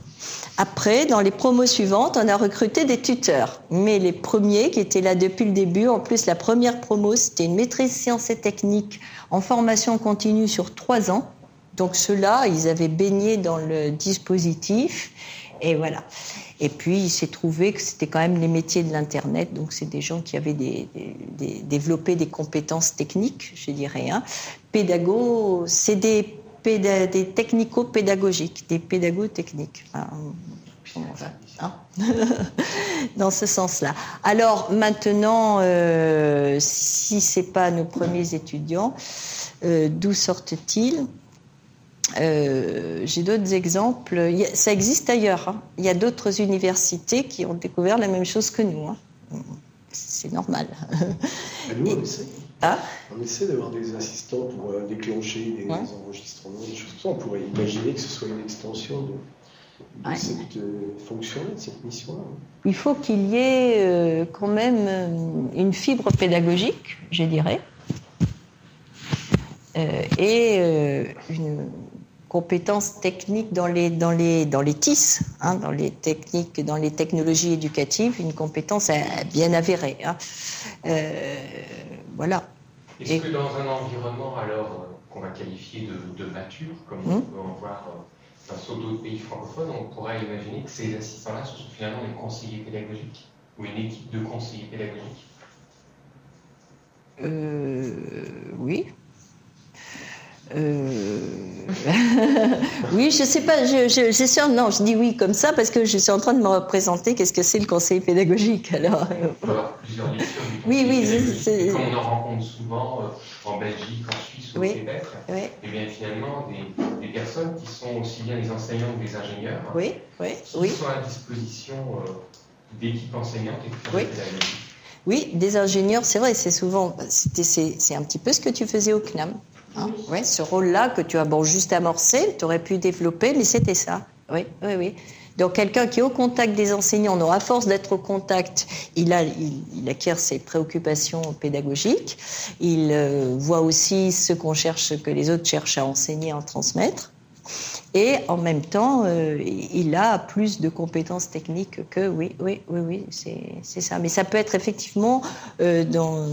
H: Après, dans les promos suivantes, on a recruté des tuteurs. Mais les premiers qui étaient là depuis le début, en plus, la première promo, c'était une maîtrise sciences et techniques en formation continue sur trois ans. Donc ceux-là, ils avaient baigné dans le dispositif. Et voilà. Et puis, il s'est trouvé que c'était quand même les métiers de l'Internet, donc c'est des gens qui avaient développé des compétences techniques, je dirais. Hein. Pédago, c'est des, péda, des technico-pédagogiques, des pédagogues techniques. Enfin, hein dans ce sens-là. Alors maintenant, euh, si c'est pas nos premiers étudiants, euh, d'où sortent-ils? Euh, J'ai d'autres exemples. Ça existe ailleurs. Hein. Il y a d'autres universités qui ont découvert la même chose que nous. Hein. C'est normal.
A: Et nous, on essaie.
H: Ah
A: on essaie d'avoir des assistants pour euh, déclencher des, ouais. enregistrements, des choses comme ça. On pourrait imaginer que ce soit une extension de, de ouais. cette euh, fonction-là, de cette mission-là.
H: Il faut qu'il y ait euh, quand même une fibre pédagogique, je dirais, et une compétences techniques dans les, dans les, dans les TIS, hein, dans les techniques, dans les technologies éducatives, une compétence bien avérée. Hein. voilà.
B: Est-ce que dans un environnement alors qu'on va qualifier de, de mature, comme on hmm peut en voir dans d'autres pays francophones, on pourrait imaginer que ces assistants-là sont finalement des conseillers pédagogiques ou une équipe de conseillers pédagogiques?
H: Euh, Oui. Euh... oui, je sais pas, je, je, sûr, non, je dis oui comme ça parce que je suis en train de me représenter qu'est-ce que c'est le conseil pédagogique. Alors,
B: avoir plusieurs lectures
H: Oui, oui,
B: c'est. Comme on en rencontre souvent euh, en Belgique, en Suisse, au Québec, et eh bien finalement des, des, personnes qui sont aussi bien les enseignants que les ingénieurs,
H: oui, oui,
B: qui
H: oui.
B: sont à disposition euh, d'équipes enseignantes et de oui. pédagogiques.
H: Oui, des ingénieurs, c'est vrai, c'est souvent, c'est un petit peu ce que tu faisais au CNAM. Hein ce rôle-là que tu as bon, juste amorcé, tu aurais pu développer, mais c'était ça. Oui, oui, oui. Donc quelqu'un qui est au contact des enseignants, donc à force d'être au contact, il, a, il, acquiert ses préoccupations pédagogiques, il euh, voit aussi ce qu'on cherche, que les autres cherchent à enseigner, à transmettre. Et en même temps, euh, il a plus de compétences techniques que oui, oui, oui, oui, c'est ça. Mais ça peut être effectivement euh, dans,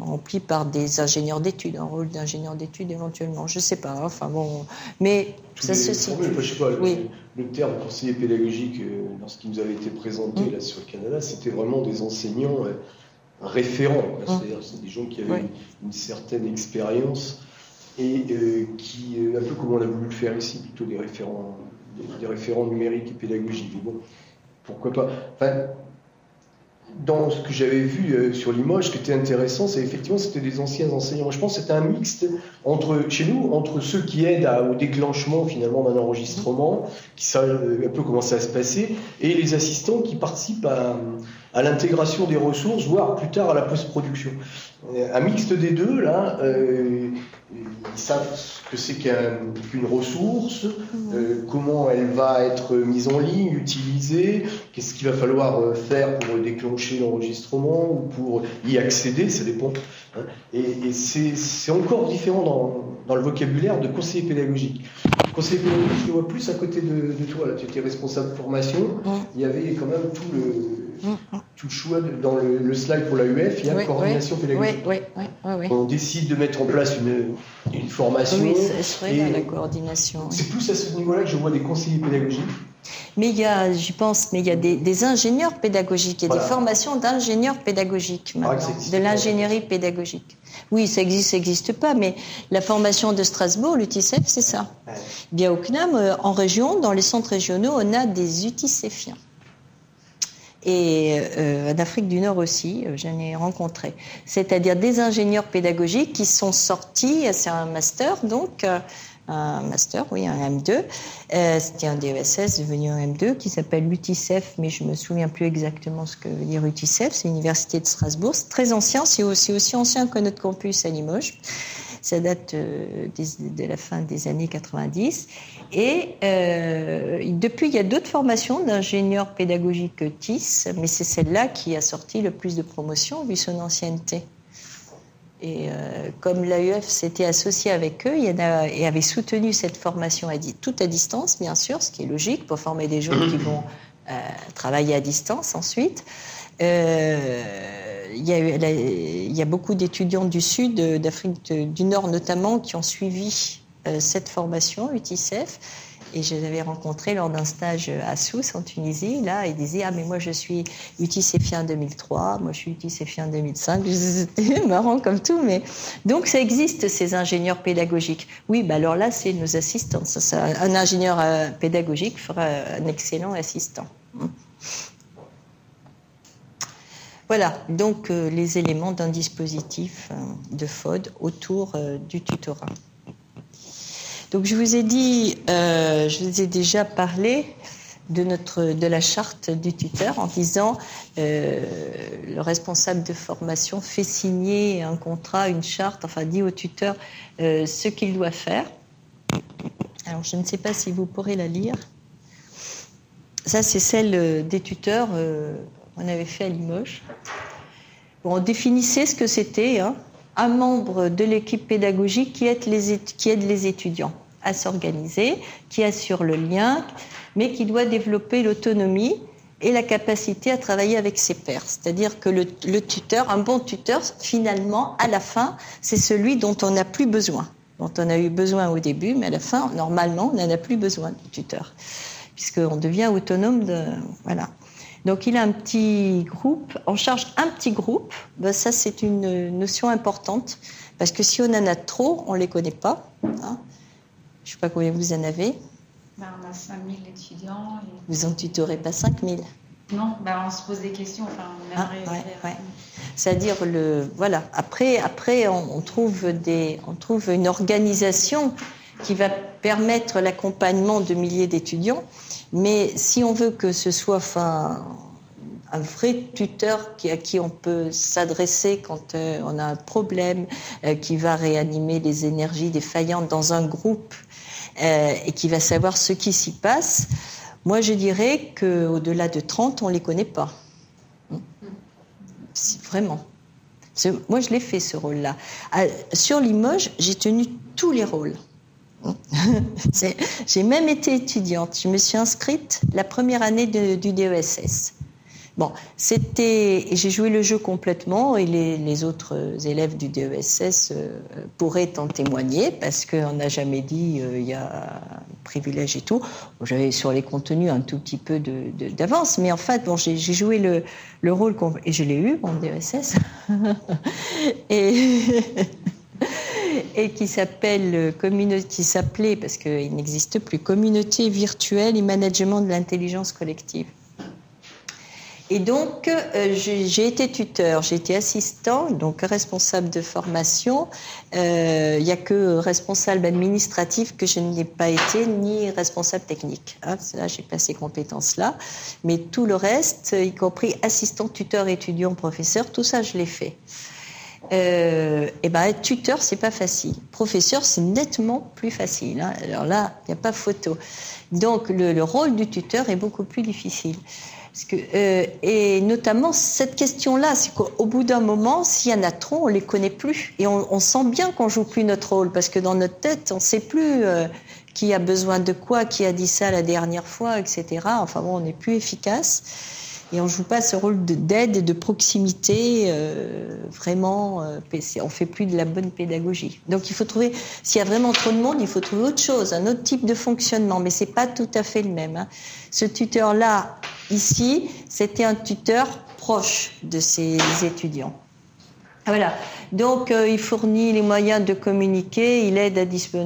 H: rempli par des ingénieurs d'études, un rôle d'ingénieur d'études éventuellement. Je sais pas. Enfin bon, mais ça se situe.
A: Je sais pas, oui. le, terme conseiller pédagogique, euh, lorsqu'il nous avait été présenté mm. là sur le Canada, c'était vraiment des enseignants référents. Mm. C'est-à-dire, c'est des gens qui avaient une, une certaine expérience et euh, qui, euh, un peu comme on a voulu le faire ici, plutôt des référents, numériques et pédagogiques. bon, pourquoi pas enfin, dans ce que j'avais vu euh, sur Limoges, ce qui était intéressant, c'est effectivement c'était des anciens enseignants. Je pense que c'était un mixte entre chez nous, entre ceux qui aident au déclenchement finalement d'un enregistrement, qui savent un peu comment ça va se passer, et les assistants qui participent à l'intégration des ressources, voire plus tard à la post-production. Un mixte des deux, là, euh, ils savent ce que c'est qu'une ressource, euh, comment elle va être mise en ligne, utilisée, qu'est-ce qu'il va falloir euh, faire pour déclencher l'enregistrement ou pour y accéder, ça dépend. Hein. Et, c'est encore différent dans, dans, le vocabulaire de conseiller pédagogique. Conseiller pédagogique, je le vois plus à côté de, toi. Là. Tu étais responsable de formation, il y avait quand même tout le tout le choix dans le, slide pour la UF, il y a la coordination pédagogique.
H: Oui, oui,
A: On décide de mettre en place une, une formation.
H: Oui, ce serait la coordination.
A: C'est plus à ce niveau-là que je vois des conseillers pédagogiques.
H: Mais il y a, j'y pense, mais il y a des, ingénieurs pédagogiques, il y a des formations d'ingénieurs pédagogiques maintenant, de l'ingénierie pédagogique. Oui, ça existe, ça n'existe pas, mais la formation de Strasbourg, l'UTICEF, c'est ça. Bien au CNAM, euh, en région, dans les centres régionaux, on a des UTICEFiens. Et euh, en Afrique du Nord aussi, euh, j'en ai rencontré. C'est-à-dire des ingénieurs pédagogiques qui sont sortis, c'est un master donc, euh, un master, oui, un M2. Euh, C'était un DESS devenu un M2 qui s'appelle l'UTICEF, mais je me souviens plus exactement ce que veut dire UTICEF. C'est l'université de Strasbourg. C'est très ancien, c'est aussi, aussi ancien que notre campus à Limoges. Ça date euh, de la fin des années 90. Et euh, depuis, il y a d'autres formations d'ingénieurs pédagogiques TIS, mais c'est celle-là qui a sorti le plus de promotion vu son ancienneté. Et euh, comme l'AUF s'était associé avec eux et avait soutenu cette formation à, tout à distance, bien sûr, ce qui est logique pour former des gens qui vont travailler à distance ensuite. Il, y a, beaucoup d'étudiants du Sud, d'Afrique du Nord notamment, qui ont suivi cette formation UTICEF et je les avais rencontrés lors d'un stage à Sousse, en Tunisie. Là, ils disaient Ah, mais moi, je suis UTCFI en 2003, moi, je suis UTCFI en 2005. C'était marrant comme tout, mais. Donc, ça existe, ces ingénieurs pédagogiques. Oui, bah alors là, c'est nos assistants. Un ingénieur euh, pédagogique fera un excellent assistant. Voilà, donc euh, les éléments d'un dispositif euh, de FOD autour du tutorat. Donc je vous ai dit, euh, je vous ai déjà parlé de la charte du tuteur en disant euh, le responsable de formation fait signer un contrat, une charte, enfin dit au tuteur euh, ce qu'il doit faire. Alors je ne sais pas si vous pourrez la lire. Ça c'est celle des tuteurs. On avait fait à Limoges. On définissait ce que c'était. Hein, un membre de l'équipe pédagogique qui aide les, qui aide les étudiants. à s'organiser, qui assure le lien, mais qui doit développer l'autonomie et la capacité à travailler avec ses pairs. C'est-à-dire que le, tuteur, un bon tuteur, finalement, à la fin, c'est celui dont on n'a plus besoin, dont on a eu besoin au début, mais à la fin, normalement, on n'en a plus besoin du tuteur, puisqu'on devient autonome. Voilà. Donc il a un petit groupe, on charge un petit groupe, ben, ça c'est une notion importante, parce que si on en a trop, on ne les connaît pas. Hein. Je ne sais pas combien vous en avez.
G: Ben, on a 5000 étudiants.
H: Vous en tutorez pas 5000
G: Non, ben, on se pose des questions. Enfin, on ah,
H: C'est-à-dire, le, voilà, après, après on, trouve des, on trouve une organisation qui va permettre l'accompagnement de milliers d'étudiants. Mais si on veut que ce soit un vrai tuteur à qui on peut s'adresser quand euh, on a un problème, euh, qui va réanimer les énergies défaillantes dans un groupe euh, et qui va savoir ce qui s'y passe, moi je dirais qu'au-delà de 30, on ne les connaît pas. Vraiment. Moi je l'ai fait ce rôle-là. Sur Limoges, j'ai tenu tous les rôles. J'ai même été étudiante. Je me suis inscrite la première année du DESS. Bon, c'était. J'ai joué le jeu complètement et les, autres élèves du DESS euh, pourraient en témoigner parce qu'on n'a jamais dit euh, il y a privilège et tout. J'avais sur les contenus un tout petit peu d'avance, mais en fait, bon, j'ai joué le, le rôle et je l'ai eu, mon DESS. et. et qui s'appelle qui s'appelait parce qu'il n'existe plus communauté virtuelle et management de l'intelligence collective. Et donc, euh, j'ai été tuteur, j'ai été assistant, donc responsable de formation. Euh, il n'y a que responsable administratif que je n'ai pas été, ni responsable technique. Hein, là, j'ai pas ces compétences-là. Mais tout le reste, y compris assistant, tuteur, étudiant, professeur, tout ça, je l'ai fait. Euh, et ben être tuteur, c'est pas facile. Professeur, c'est nettement plus facile. Hein. Alors là, il n'y a pas photo. Donc le, le, rôle du tuteur est beaucoup plus difficile. Euh, et notamment cette question-là, c'est qu'au bout d'un moment, s'il y en a trop, on les connaît plus et on, sent bien qu'on joue plus notre rôle parce que dans notre tête, on sait plus euh, qui a besoin de quoi, qui a dit ça la dernière fois, etc. Enfin bon, on n'est plus efficace et on joue pas ce rôle d'aide et de proximité euh, vraiment. Euh, on fait plus de la bonne pédagogie. Donc il faut trouver, s'il y a vraiment trop de monde, il faut trouver autre chose, un autre type de fonctionnement, mais c'est pas tout à fait le même. Hein. Ce tuteur-là, ici, c'était un tuteur proche de ses étudiants. Voilà. Donc, euh, il fournit les moyens de communiquer, il aide à disposer,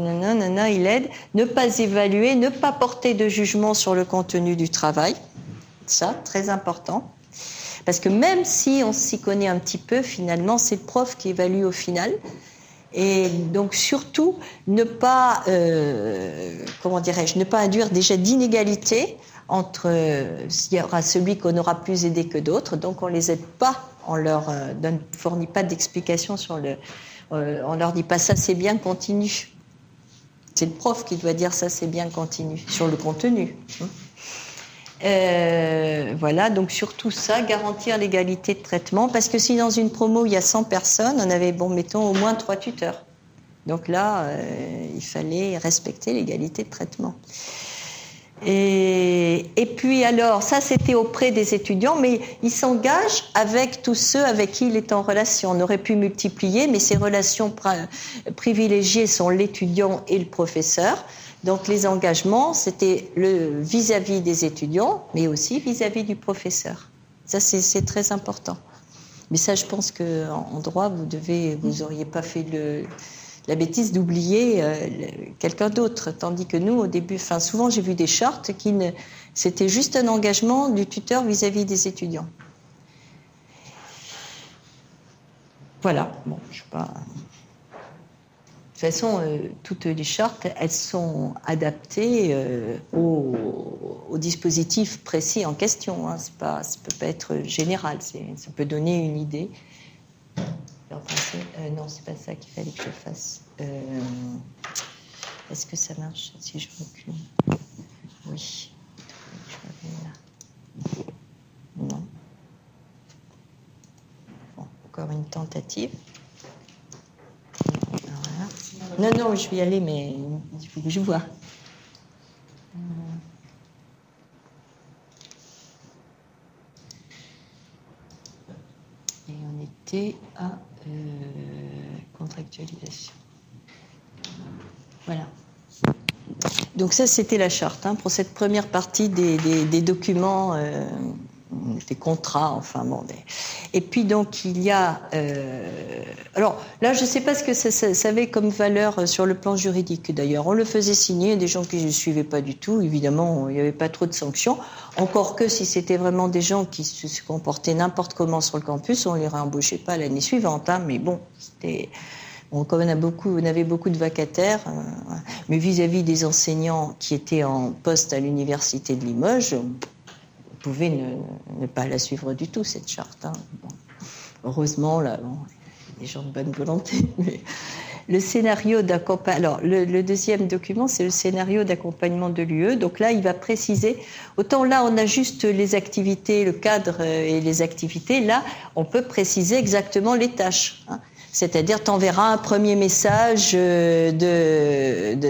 H: il aide, ne pas évaluer, ne pas porter de jugement sur le contenu du travail. Ça, très important. Parce que même si on s'y connaît un petit peu, finalement, c'est le prof qui évalue au final. Et donc surtout ne pas, euh, comment dirais-je, ne pas induire déjà d'inégalité entre s'il y aura celui qu'on aura plus aidé que d'autres. Donc on les aide pas, on leur euh, fournit pas d'explication sur le, euh, on leur dit pas ça c'est bien, continue. C'est le prof qui doit dire ça c'est bien, continue sur le contenu. Euh, voilà, donc surtout ça, garantir l'égalité de traitement, parce que si dans une promo il y a 100 personnes, on avait, bon, mettons, au moins trois tuteurs. Donc là, euh, il fallait respecter l'égalité de traitement. Et, et, puis alors, ça c'était auprès des étudiants, mais il s'engage avec tous ceux avec qui il est en relation. On aurait pu multiplier, mais ces relations privilégiées sont l'étudiant et le professeur. Donc les engagements, c'était le vis-à-vis des étudiants, mais aussi vis-à-vis du professeur. Ça, c'est très important. Mais ça, je pense qu'en droit, vous devez, auriez pas fait la bêtise d'oublier euh, quelqu'un d'autre, tandis que nous, au début, enfin, souvent, j'ai vu des chartes qui ne, c'était juste un engagement du tuteur vis-à-vis des étudiants. Voilà. De toute façon, euh, toutes les chartes, elles sont adaptées euh, au, dispositif précis en question. Hein. Pas, ça ne peut pas être général, ça peut donner une idée. Euh, non, c'est pas ça qu'il fallait que je fasse. Est-ce que ça marche si je recule? Oui. Non. encore une tentative. Non, non, je vais y aller, mais il faut que je vois. Et on était à euh, contractualisation. Voilà. Donc ça, c'était la charte hein, pour cette première partie des, documents, euh, des contrats, enfin bon. Et puis donc il y a, euh, alors là, je ne sais pas ce que ça, avait comme valeur sur le plan juridique. D'ailleurs, on le faisait signer des gens qui ne suivaient pas du tout. Évidemment, il n'y avait pas trop de sanctions. Encore que si c'était vraiment des gens qui se comportaient n'importe comment sur le campus, on les réembauchait pas l'année suivante. Hein, mais bon, on, a beaucoup, on avait beaucoup de vacataires, euh, mais vis-à-vis des enseignants qui étaient en poste à l'université de Limoges, on pouvait ne, pas la suivre du tout, cette charte. Hein. Heureusement, là, bon, des gens de bonne volonté. Mais le scénario d'accompagnement. Alors, le, deuxième document, c'est le scénario d'accompagnement de l'UE. Donc là, il va préciser. Autant là, on a juste les activités, le cadre euh, et les activités. Là, on peut préciser exactement les tâches. Hein. C'est-à-dire, tu enverras un premier message euh,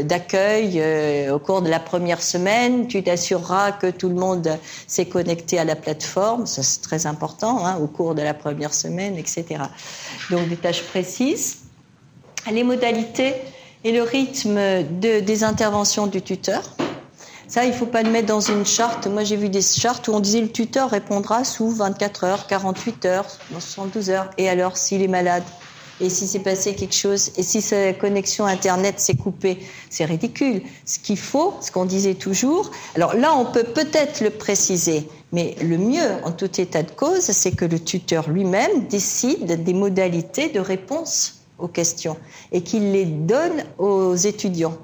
H: d'accueil euh, au cours de la première semaine. Tu t'assureras que tout le monde s'est connecté à la plateforme. Ça, c'est très important, hein, au cours de la première semaine, etc. Donc, des tâches précises. Les modalités et le rythme des interventions du tuteur. Ça, il ne faut pas le mettre dans une charte. Moi, j'ai vu des chartes où on disait le tuteur répondra sous 24 heures, 48 heures, 72 heures. Et alors, s'il est malade et si c'est passé quelque chose, et si sa connexion Internet s'est coupée, c'est ridicule. Ce qu'il faut, ce qu'on disait toujours, alors là, on peut peut-être le préciser, mais le mieux, en tout état de cause, c'est que le tuteur lui-même décide des modalités de réponse aux questions et qu'il les donne aux étudiants.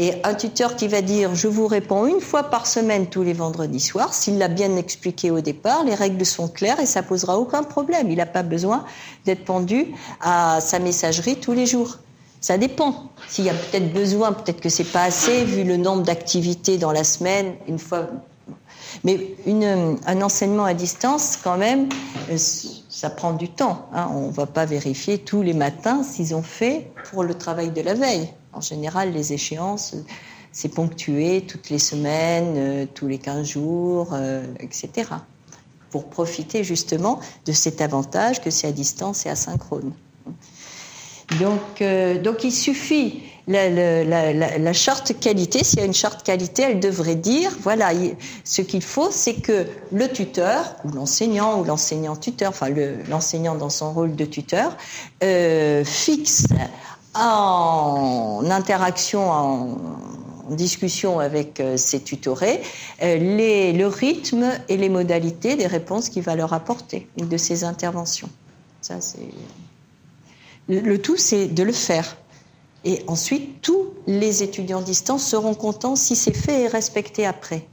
H: Et un tuteur qui va dire je vous réponds une fois par semaine tous les vendredis soirs, s'il l'a bien expliqué au départ, les règles sont claires et ça posera aucun problème. Il n'a pas besoin d'être pendu à sa messagerie tous les jours. Ça dépend. S'il y a peut-être besoin, peut-être que c'est pas assez vu le nombre d'activités dans la semaine, une fois. Mais un enseignement à distance, quand même, euh, ça prend du temps. Hein. On ne va pas vérifier tous les matins s'ils ont fait pour le travail de la veille. En général, les échéances, c'est ponctué toutes les semaines, euh, tous les 15 jours, euh, etc. Pour profiter justement de cet avantage que c'est à distance et asynchrone. Donc, euh, donc il suffit, la, la, charte qualité, s'il y a une charte qualité, elle devrait dire, voilà, ce qu'il faut, c'est que le tuteur, ou l'enseignant, ou l'enseignant-tuteur, enfin l'enseignant dans son rôle de tuteur, fixe en interaction, en, discussion avec euh, ses tutorés, euh, les, le rythme et les modalités des réponses qu'il va leur apporter de ses interventions. Ça, c'est le, tout, c'est de le faire. Et ensuite, tous les étudiants distants seront contents si c'est fait et respecté après.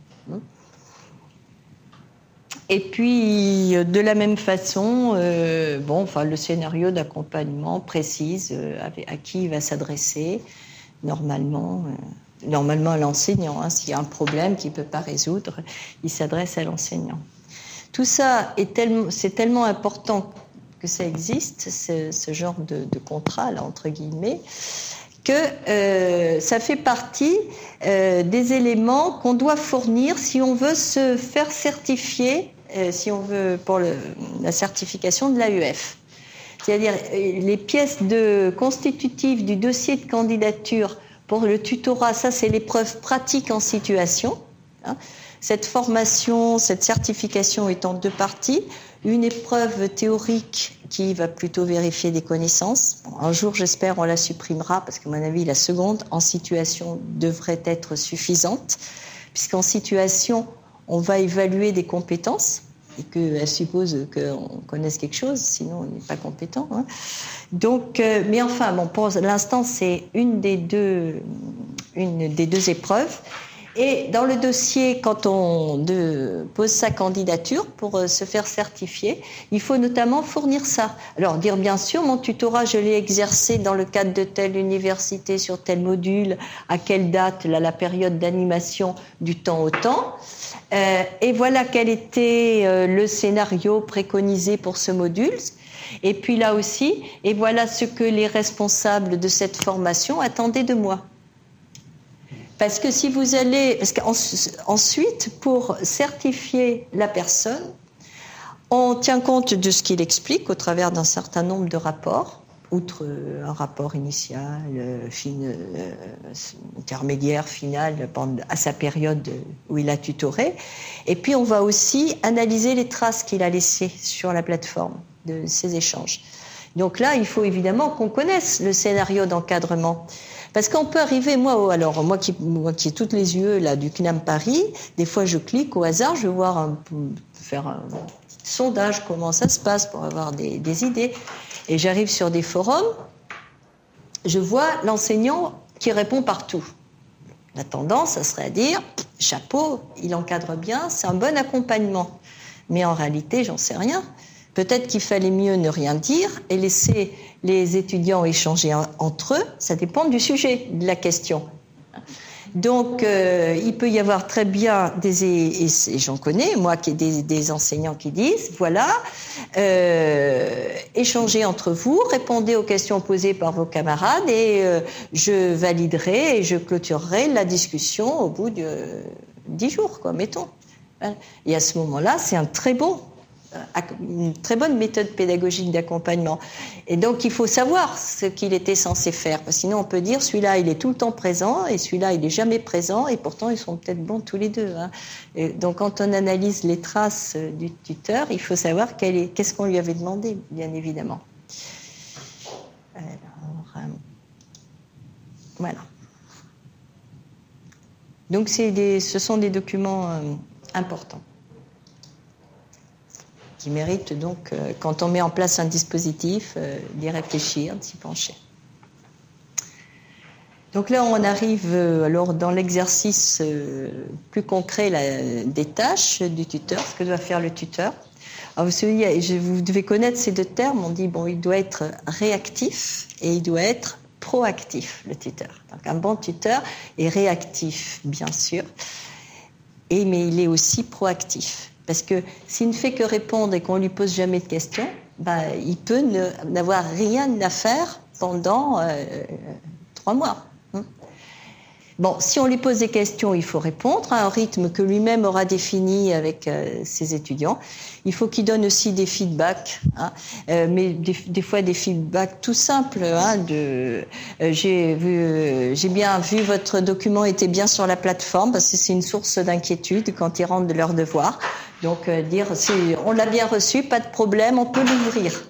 H: Et puis, euh, de la même façon, euh, bon, enfin, le scénario d'accompagnement précise euh, à qui il va s'adresser, normalement, normalement à l'enseignant. Hein, S'il y a un problème qu'il ne peut pas résoudre, il s'adresse à l'enseignant. Tout ça est tellement, c'est tellement important que ça existe, ce, genre de, de, contrat, là, entre guillemets, que ça fait partie des éléments qu'on doit fournir si on veut se faire certifier euh, si on veut, pour la certification de l'AEF. C'est-à-dire euh, les pièces constitutives du dossier de candidature pour le tutorat, ça c'est l'épreuve pratique en situation. Hein. Cette formation, cette certification est en deux parties. Une épreuve théorique qui va plutôt vérifier des connaissances. un jour, j'espère, on la supprimera parce qu'à mon avis, la seconde en situation devrait être suffisante, puisqu'en situation, on va évaluer des compétences et qu'elle suppose qu'on connaisse quelque chose, sinon on n'est pas compétent. Hein. Donc, euh, mais enfin, bon, pour l'instant, c'est une une des deux épreuves. Et dans le dossier, quand on pose sa candidature pour euh, se faire certifier, il faut notamment fournir ça. Alors dire bien sûr, mon tutorat, je l'ai exercé dans le cadre de telle université sur tel module, à quelle date, là, la période d'animation du temps au temps. Euh, et voilà quel était euh, le scénario préconisé pour ce module. Et puis là aussi, et voilà ce que les responsables de cette formation attendaient de moi. Parce que si vous allez, parce qu'ensuite, pour certifier la personne, on tient compte de ce qu'il explique au travers d'un certain nombre de rapports, outre euh, un rapport initial, euh, euh, intermédiaire, final, à sa période où il a tutoré. Et puis on va aussi analyser les traces qu'il a laissées sur la plateforme de ces échanges. Donc là, il faut évidemment qu'on connaisse le scénario d'encadrement. Parce qu'on peut arriver, moi, alors moi qui, ai toutes les yeux là du CNAM Paris, des fois je clique au hasard, je vais voir un, faire un sondage, comment ça se passe pour avoir des, des idées. Et j'arrive sur des forums, je vois l'enseignant qui répond partout. La tendance, ça serait à dire, chapeau, il encadre bien, c'est un bon accompagnement. Mais en réalité, j'en sais rien. Peut-être qu'il fallait mieux ne rien dire et laisser les étudiants échanger entre eux. Ça dépend du sujet de la question. Donc, euh, il peut y avoir très bien des et, j'en connais moi qui des, des enseignants qui disent voilà, euh, échangez entre vous, répondez aux questions posées par vos camarades et euh, je validerai et je clôturerai la discussion au bout de dix jours, quoi, mettons. Et à ce moment-là, c'est un très bon une très bonne méthode pédagogique d'accompagnement. Et donc, il faut savoir ce qu'il était censé faire. Parce sinon, on peut dire, celui-là, il est tout le temps présent et celui-là, il n'est jamais présent. Et pourtant, ils sont peut-être bons tous les deux. Hein. donc, quand on analyse les traces du tuteur, il faut savoir qu'est-ce qu'on lui avait demandé, bien évidemment. Euh, voilà. Donc, des, ce sont des documents euh, importants qui mérite donc, euh, quand on met en place un dispositif, euh, d'y réfléchir, d'y pencher. Donc là, on arrive euh, alors dans l'exercice plus concret des tâches du tuteur, ce que doit faire le tuteur. Alors vous, vous devez connaître ces deux termes. On dit bon, il doit être réactif et il doit être proactif, le tuteur. Donc un bon tuteur est réactif, bien sûr, et mais il est aussi proactif. Parce que s'il ne fait que répondre et qu'on lui pose jamais de questions, bah, il peut n'avoir rien à faire pendant euh, trois mois. Bon, si on lui pose des questions, il faut répondre à un rythme que lui-même aura défini avec euh, ses étudiants. Il faut qu'il donne aussi des feedbacks, hein, euh, mais des, fois des feedbacks tout simples. Hein, de, euh, j'ai vu, j'ai bien vu votre document était bien sur la plateforme parce que c'est une source d'inquiétude quand ils rentrent de leur devoir. Donc dire si on l'a bien reçu, pas de problème, on peut l'ouvrir.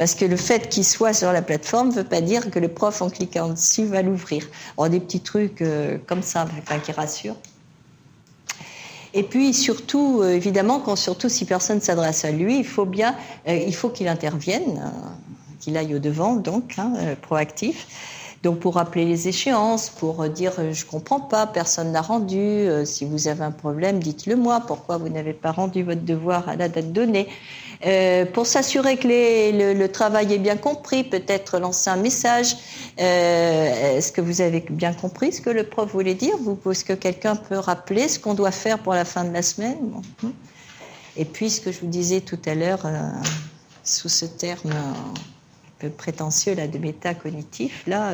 H: Parce que le fait qu'il soit sur la plateforme ne veut pas dire que le prof, en cliquant dessus, va l'ouvrir. On des petits trucs euh, comme ça, qui rassurent. Et puis surtout, euh, évidemment, quand surtout si personne s'adresse à lui, il faut bien, euh, il faut qu'il intervienne, qu'il aille au devant, donc hein, proactif. Donc pour rappeler les échéances, pour dire je comprends pas, personne n'a rendu. si vous avez un problème, dites-le moi. Pourquoi vous n'avez pas rendu votre devoir à la date donnée euh, pour s'assurer que le, travail est bien compris, peut-être lancer un message. Euh, est-ce que vous avez bien compris ce que le prof voulait dire? Est-ce que quelqu'un peut rappeler ce qu'on doit faire pour la fin de la semaine? Et puis, ce que je vous disais tout à l'heure, euh, sous ce terme un peu prétentieux là, de métacognitif, là,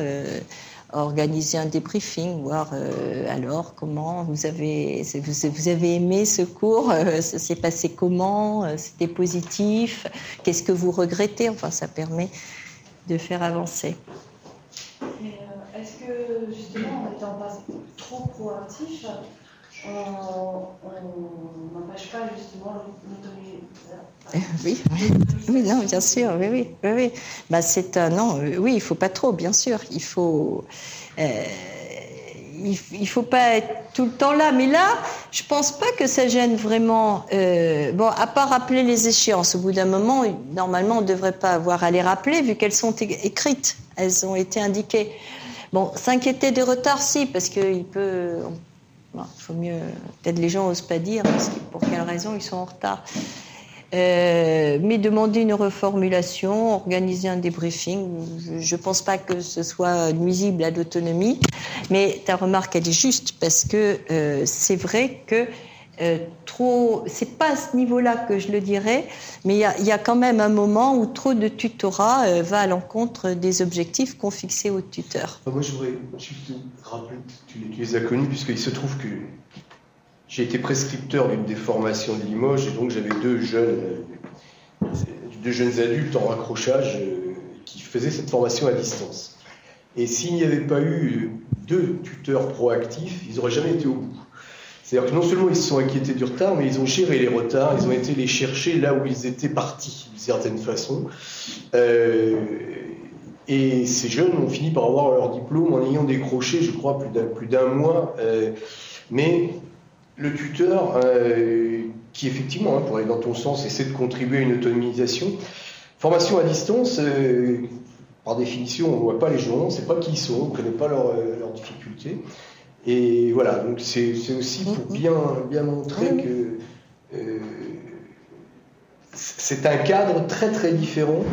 H: organiser un débriefing, voir euh, alors comment vous avez vous, avez aimé ce cours, euh, ça s'est passé comment, euh, c'était positif, qu'est-ce que vous regrettez, enfin ça permet de faire avancer.
C: Est-ce que justement en étant pas trop proactif, on n'empêche pas justement l'autonomie
H: oui, oui, non, bien sûr, oui, oui, oui. Bah, c'est un non, oui, il faut pas trop, bien sûr. Il faut, euh, il, faut pas être tout le temps là. Mais là, je pense pas que ça gêne vraiment. Euh, bon, à part rappeler les échéances, au bout d'un moment, normalement, on ne devrait pas avoir à les rappeler vu qu'elles sont écrites, elles ont été indiquées. Bon, s'inquiéter des retards, si, parce qu'il peut, il faut mieux. Peut-être les gens n'osent pas dire pour quelle raison ils sont en retard. Euh, mais demander une reformulation, organiser un débriefing, je ne pense pas que ce soit nuisible à l'autonomie, mais ta remarque, elle est juste, parce que euh, c'est vrai que euh, trop. C'est pas à ce niveau-là que je le dirais, mais il y, a quand même un moment où trop de tutorat euh, va à l'encontre des objectifs qu'on fixait aux tuteurs.
A: moi, je voudrais juste rappeler, tu, tu les as connus, puisqu'il se trouve que j'ai été prescripteur d'une des formations de Limoges, et donc j'avais deux jeunes, deux jeunes adultes en raccrochage qui faisaient cette formation à distance. Et s'il n'y avait pas eu deux tuteurs proactifs, ils n'auraient jamais été au bout. C'est-à-dire que non seulement ils se sont inquiétés du retard, mais ils ont géré les retards, ils ont été les chercher là où ils étaient partis, d'une certaine façon. Euh, et ces jeunes ont fini par avoir leur diplôme en ayant décroché, je crois, plus d'un mois. Euh, mais le tuteur, euh, qui effectivement, hein, pour aller dans ton sens, essaie de contribuer à une autonomisation, formation à distance, par définition, on ne voit pas les gens, on ne sait pas qui ils sont, on ne connaît pas leurs difficultés. Et voilà, donc c'est aussi pour mm-hmm. bien, bien montrer que euh, c'est un cadre très très différent,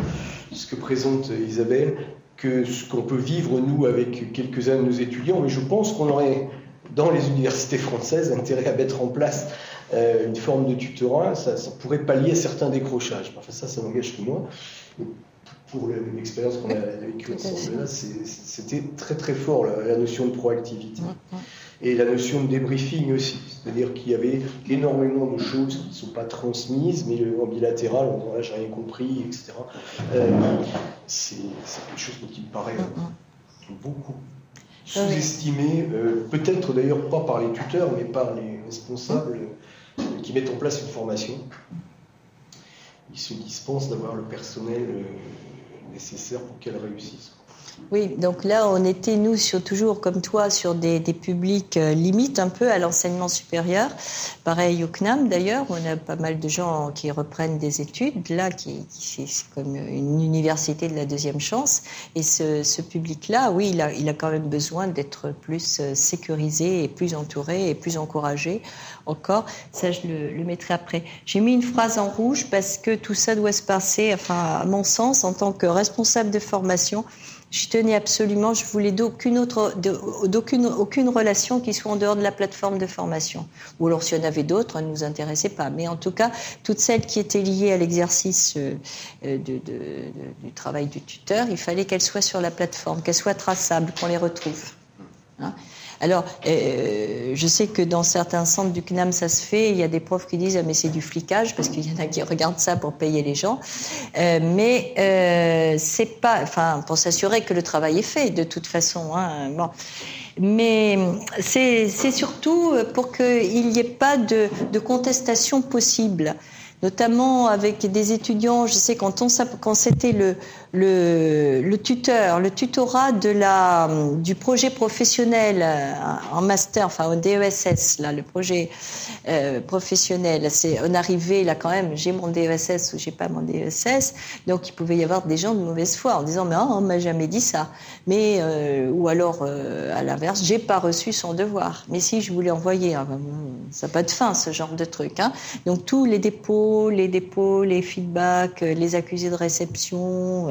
A: ce que présente Isabelle, que ce qu'on peut vivre nous avec quelques-uns de nos étudiants. Mais je pense qu'on aurait, dans les universités françaises, intérêt à mettre en place euh, une forme de tutorat. Ça, ça, pourrait pallier certains décrochages. Enfin, ça, ça n'engage que moi pour l'expérience qu'on a vécue ensemble là, c'était très très fort la, notion de proactivité. Et la notion de débriefing aussi, c'est-à-dire qu'il y avait énormément de choses qui ne sont pas transmises, mais en bilatéral, on disant là j'ai rien compris, etc. Euh, c'est quelque chose qui me paraît beaucoup sous-estimé, euh, peut-être d'ailleurs pas par les tuteurs, mais par les responsables euh, qui mettent en place une formation. Ils se dispensent d'avoir le personnel nécessaire pour qu'elle réussisse.
H: Oui, donc là, on était, nous, sur, toujours comme toi, sur des, publics euh, limites un peu à l'enseignement supérieur. Pareil au CNAM, d'ailleurs, on a pas mal de gens qui reprennent des études, là, qui, c'est comme une université de la deuxième chance. Et ce, public-là, oui, il a, il a quand même besoin d'être plus euh, sécurisé et plus entouré et plus encouragé encore. Ça, je le, le mettrai après. J'ai mis une phrase en rouge parce que tout ça doit se passer, enfin, à mon sens, en tant que responsable de formation, je tenais absolument, je voulais d'aucune autre, d'aucune aucune relation qui soit en dehors de la plateforme de formation. Ou alors s'il y en avait d'autres, elles ne nous intéressaient pas. Mais en tout cas, toutes celles qui étaient liées à l'exercice euh, de, du travail du tuteur, il fallait qu'elles soient sur la plateforme, qu'elles soient traçables, qu'on les retrouve. Hein alors, euh, je sais que dans certains centres du CNAM, ça se fait. Il y a des profs qui disent ah, mais c'est du flicage parce qu'il y en a qui regardent ça pour payer les gens. Euh, mais euh, c'est pas, enfin, pour s'assurer que le travail est fait de toute façon. Hein, bon. Mais c'est surtout pour qu'il n'y ait pas de, de contestation possible notamment avec des étudiants. Je sais quand on quand c'était le, le, le, tuteur, le tutorat de la, du projet professionnel euh, en master, enfin au DESS, là, le projet euh, professionnel. C'est, on arrivait là quand même, j'ai mon DESS ou j'ai pas mon DESS, donc il pouvait y avoir des gens de mauvaise foi en disant mais oh, on m'a jamais dit ça, mais euh, ou alors à l'inverse, j'ai pas reçu son devoir. Mais si je voulais envoyer, hein, ça n'a pas de fin ce genre de truc. Hein. Donc tous les dépôts, les dépôts, les feedbacks, les accusés de réception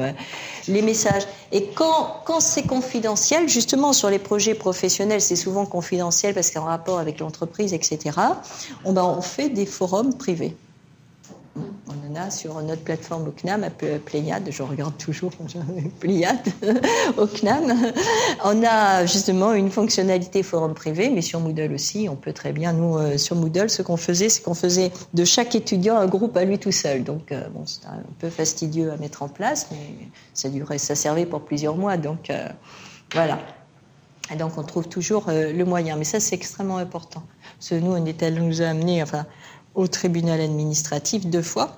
H: les messages. Et quand, c'est confidentiel, justement sur les projets professionnels, c'est souvent confidentiel parce qu'en rapport avec l'entreprise, etc., on, ben, on fait des forums privés. On en a sur notre plateforme au CNAM, Pléiade, je regarde toujours Pléiade au CNAM. On a justement une fonctionnalité forum privé, mais sur Moodle aussi, on peut très bien, nous, euh, sur Moodle, ce qu'on faisait, c'est qu'on faisait de chaque étudiant un groupe à lui tout seul. Donc, euh, bon, c'est un peu fastidieux à mettre en place, mais ça durait, ça servait pour plusieurs mois. Donc, euh, voilà. Et donc, on trouve toujours le moyen. Mais ça, c'est extrêmement important. Que nous, on est, nous a amené, enfin, au tribunal administratif deux fois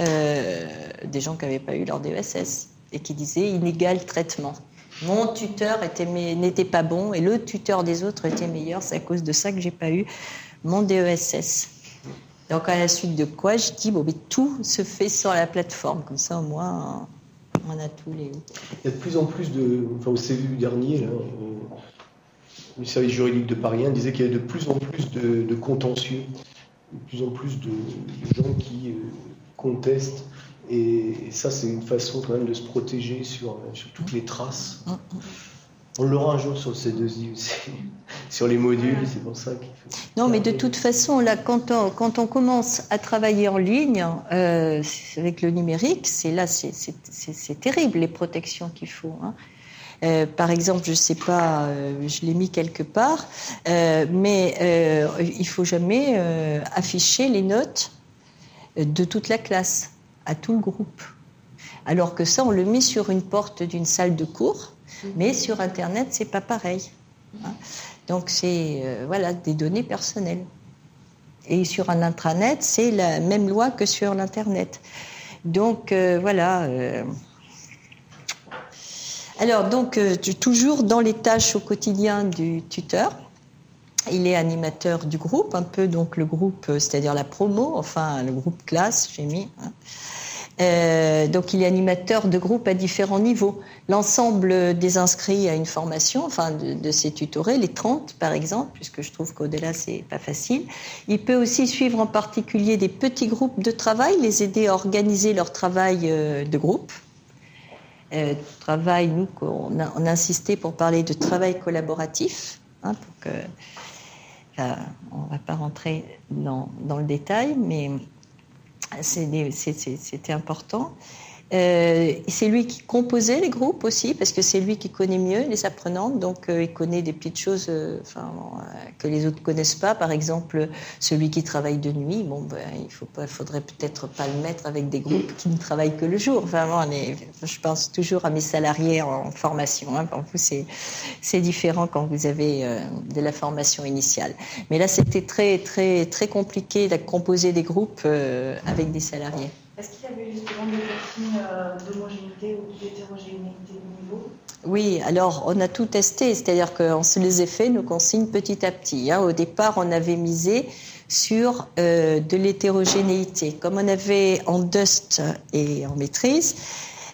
H: euh, des gens qui n'avaient pas eu leur DESS et qui disaient inégal traitement. Mon tuteur n'était pas bon et le tuteur des autres était meilleur. C'est à cause de ça que j'ai pas eu mon DESS. Donc à la suite de quoi, je dis bon, mais tout se fait sur la plateforme, comme ça au moins on a tous les.
A: Il y a de plus en plus de, enfin au CVU dernier le service juridique de Paris 1 disait qu'il y avait de plus en plus de contentieux de plus en plus de, gens qui euh, contestent. Et, ça, c'est une façon quand même de se protéger sur, sur toutes les traces. On l'aura un jour sur ces deux aussi, sur les modules, c'est pour ça qu'il faut.
H: Non, mais de toute façon, là, quand on, quand on commence à travailler en ligne euh, avec le numérique, c'est là, c'est terrible les protections qu'il faut. Hein. Euh, par exemple, je ne sais pas, euh, je l'ai mis quelque part, mais il faut jamais afficher les notes de toute la classe, à tout le groupe. Alors que ça, on le met sur une porte d'une salle de cours mais sur Internet, c'est pas pareil. Hein. Donc c'est euh, voilà des données personnelles. Et sur un intranet, c'est la même loi que sur l'internet. Donc euh, voilà. Euh. Alors donc toujours dans les tâches au quotidien du tuteur. Il est animateur du groupe, un peu donc le groupe, c'est-à-dire la promo, enfin le groupe classe, j'ai mis. Hein. Euh, donc il est animateur de groupes à différents niveaux. L'ensemble des inscrits à une formation, enfin de, ces tutorés, les 30 par exemple, puisque je trouve qu'au-delà c'est pas facile. Il peut aussi suivre en particulier des petits groupes de travail, les aider à organiser leur travail euh, de groupe. Euh, travail, nous, on a, insisté pour parler de travail collaboratif, hein, pour que, on va pas rentrer dans le détail, mais c'était important. Euh, c'est lui qui composait les groupes aussi, parce que c'est lui qui connaît mieux les apprenantes, donc euh, il connaît des petites choses euh, enfin, que les autres connaissent pas. Par exemple, celui qui travaille de nuit, bon, ben, il faut pas, faudrait peut-être pas le mettre avec des groupes qui ne travaillent que le jour. Vraiment, je pense toujours à mes salariés en formation. Hein. Pour vous, c'est différent quand vous avez de la formation initiale. Mais là, c'était très, très, très compliqué de composer des groupes avec des salariés.
E: Est-ce qu'il y avait justement des consignes euh, d'homogénéité ou d'hétérogénéité de niveau?
H: Oui, alors on a tout testé, c'est-à-dire qu'on se les a fait, nos consignes, petit à petit. Hein. Au départ, on avait misé sur euh, de l'hétérogénéité. Comme on avait en Dust et en maîtrise,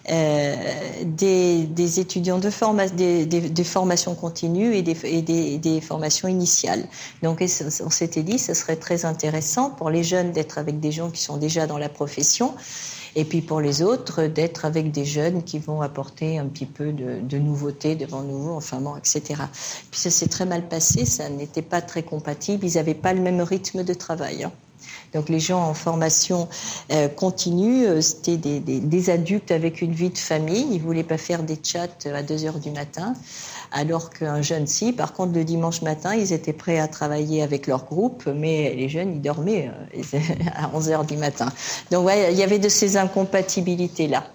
H: euh, des, étudiants de formation, des, formations continues et des, des, formations initiales. Donc on s'était dit, ce serait très intéressant pour les jeunes d'être avec des gens qui sont déjà dans la profession. Et puis pour les autres, d'être avec des jeunes qui vont apporter un petit peu de, de nouveauté devant nous, enfin bon, etc. Puis ça s'est très mal passé, ça n'était pas très compatible, ils n'avaient pas le même rythme de travail. Hein. Donc les gens en formation euh, continue, euh, c'était des, adultes avec une vie de famille. Ils voulaient pas faire des chats à 2 heures du matin, alors qu'un jeune si. Par contre, le dimanche matin, ils étaient prêts à travailler avec leur groupe, mais les jeunes, ils dormaient euh, à 11 heures du matin. Donc il y avait de ces incompatibilités là.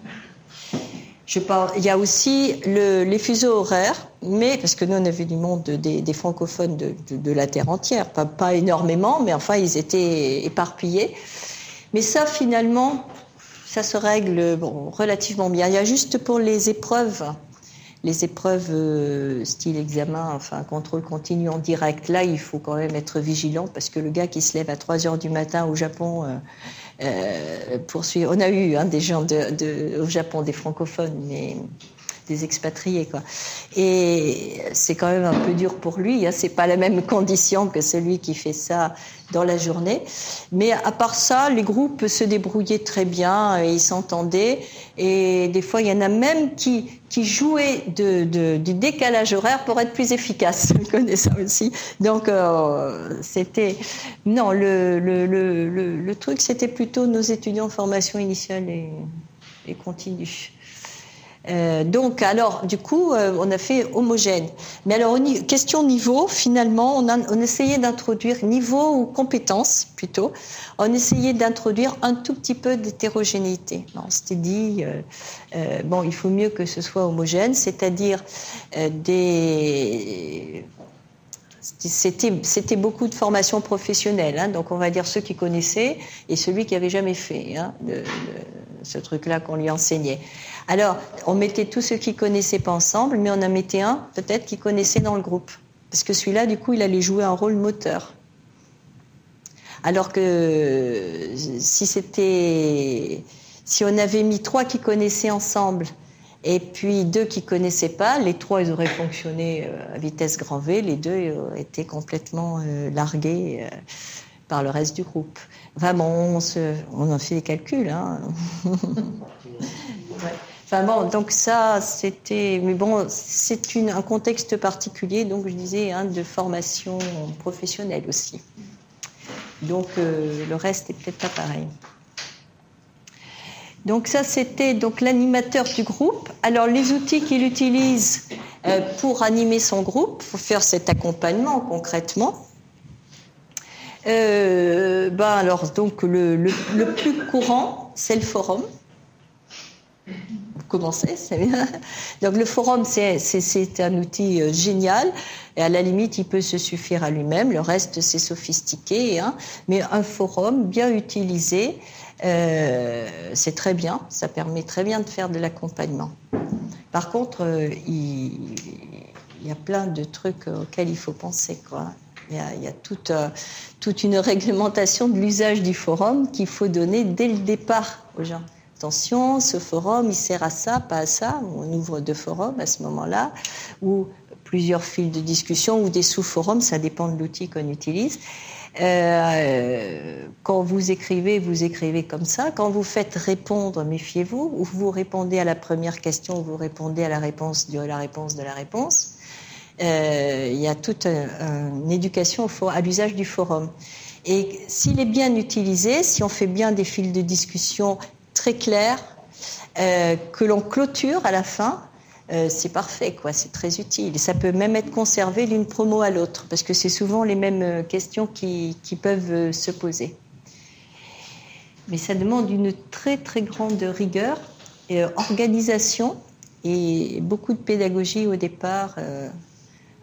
H: Il y a aussi le, les fuseaux horaires, mais parce que nous on avait du monde des, francophones de, la terre entière, pas, énormément, mais enfin ils étaient éparpillés. Mais ça finalement, ça se règle relativement bien. Il y a juste pour les épreuves, les épreuves euh, style examen, enfin contrôle continu en direct. Là, il faut quand même être vigilant parce que le gars qui se lève à 3 heures du matin au Japon. Euh, poursuivre. On a eu hein, des gens de, au Japon, des francophones, mais des expatriés quoi. Et c'est quand même un peu dur pour lui. Hein. C'est pas la même condition que celui qui fait ça dans la journée. Mais à part ça, les groupes se débrouillaient très bien et ils s'entendaient. Et des fois, il y en a même qui jouaient du décalage horaire pour être plus efficaces. Je connais ça aussi. Donc euh, c'était non le truc c'était plutôt nos étudiants en formation initiale et continue. Euh, donc, alors, du coup, euh, on a fait homogène. Mais alors, question niveau, finalement, on, essayait d'introduire niveau ou compétence plutôt. On essayait d'introduire un tout petit peu d'hétérogénéité. On s'était dit, euh, bon, il faut mieux que ce soit homogène, c'est-à-dire des c'était beaucoup de formation professionnelle, hein, donc on va dire ceux qui connaissaient et celui qui avait jamais fait hein, ce truc-là qu'on lui enseignait. Alors, on mettait tous ceux qui connaissaient pas ensemble, mais on en mettait un peut-être qui connaissait dans le groupe, parce que celui-là, du coup, il allait jouer un rôle moteur. Alors que si c'était, si on avait mis trois qui connaissaient ensemble et puis deux qui connaissaient pas, les trois ils auraient fonctionné euh, à vitesse grand V, les deux auraient été complètement euh, largués euh, par le reste du groupe. Vraiment, on, se, on en fait des calculs. Hein. Enfin bon, donc ça, c'était. Mais bon, c'est un contexte particulier, donc je disais, hein, de formation professionnelle aussi. Donc euh, le reste est peut-être pas pareil. Donc ça, c'était donc l'animateur du groupe. Alors les outils qu'il utilise euh, pour animer son groupe, pour faire cet accompagnement concrètement. Euh, ben alors donc le, le plus courant, c'est le forum commencer. Donc le forum, c'est un outil euh, génial. Et à la limite, il peut se suffire à lui-même. Le reste, c'est sophistiqué. Hein. Mais un forum bien utilisé, euh, c'est très bien. Ça permet très bien de faire de l'accompagnement. Par contre, euh, il, y a plein de trucs auxquels il faut penser. Il y a, toute une réglementation de l'usage du forum qu'il faut donner dès le départ aux gens attention, ce forum, il sert à ça, pas à ça. On ouvre deux forums à ce moment-là, ou plusieurs fils de discussion, ou des sous-forums, ça dépend de l'outil qu'on utilise. Euh, quand vous écrivez, vous écrivez comme ça. Quand vous faites répondre, méfiez-vous. Ou vous répondez à la première question, ou vous répondez à la réponse de la réponse de la réponse. Euh, il y a toute une éducation à l'usage du forum. Et s'il est bien utilisé, si on fait bien des fils de discussion très clair, euh, que l'on clôture à la fin, euh, c'est parfait, quoi. C'est très utile. Ça peut même être conservé d'une promo à l'autre, parce que c'est souvent les mêmes euh, questions qui, peuvent se poser. Mais ça demande une très très grande rigueur, organisation et beaucoup de pédagogie au départ.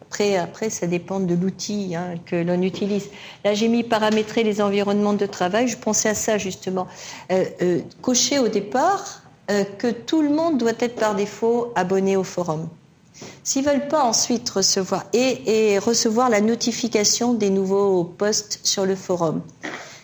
H: Après, après, ça dépend de l'outil hein, que l'on utilise. Là, j'ai mis paramétrer les environnements de travail. Je pensais à ça justement. Euh, euh, cocher au départ euh, que tout le monde doit être par défaut abonné au forum. S'ils veulent pas ensuite recevoir et, recevoir la notification des nouveaux posts sur le forum.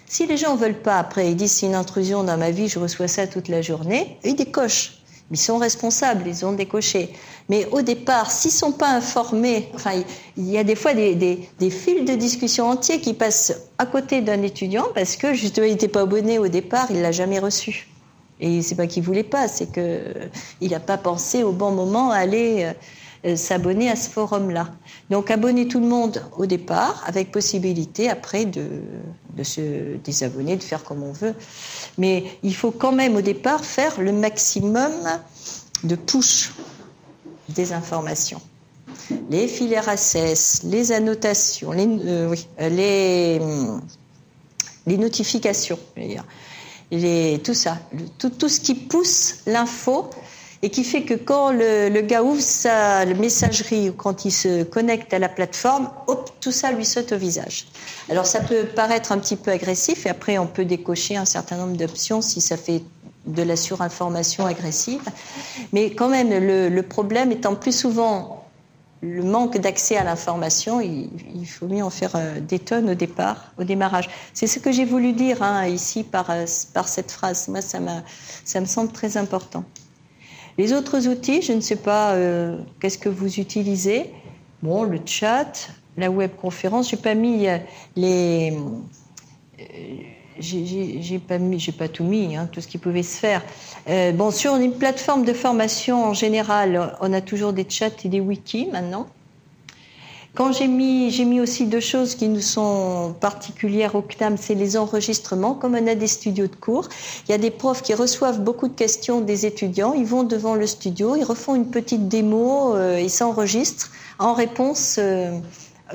H: Si les gens veulent pas après, ils disent c'est une intrusion dans ma vie, je reçois ça toute la journée, ils décochent. Ils sont responsables, ils ont décoché. Mais au départ, s'ils ne sont pas informés, enfin, il y a des fois des, des, fils de discussion entiers qui passent à côté d'un étudiant parce que justement, il n'était pas abonné au départ, il l'a jamais reçu. Et c'est pas qu'il voulait pas, c'est qu'il n'a pas pensé au bon moment à aller euh, s'abonner à ce forum-là. Donc abonner tout le monde au départ, avec possibilité après de, de se désabonner, de faire comme on veut. Mais il faut quand même au départ faire le maximum de push des informations. Les fils RSS, les annotations, les, notifications, tout ça, tout ce qui pousse l'info et qui fait que quand le, le, gars ouvre sa messagerie ou quand il se connecte à la plateforme, hop, tout ça lui saute au visage. Alors ça peut paraître un petit peu agressif et après on peut décocher un certain nombre d'options si ça fait de la surinformation agressive. Mais quand même, le, problème étant plus souvent le manque d'accès à l'information, il, faut mieux en faire euh, des tonnes au départ, au démarrage. C'est ce que j'ai voulu dire hein, ici par, euh, par cette phrase. Moi, ça me semble très important. Les autres outils, je ne sais pas euh, qu'est-ce que vous utilisez. Bon, le chat, la webconférence, j'ai pas mis les j'ai pas mis, j'ai pas tout mis, hein, tout ce qui pouvait se faire. Euh, bon, sur une plateforme de formation en général, on a toujours des chats et des wikis maintenant. Quand j'ai mis, j'ai mis aussi deux choses qui nous sont particulières au CNAM, c'est les enregistrements. Comme on a des studios de cours, il y a des profs qui reçoivent beaucoup de questions des étudiants. Ils vont devant le studio, ils refont une petite démo, euh, ils s'enregistrent en réponse. Euh,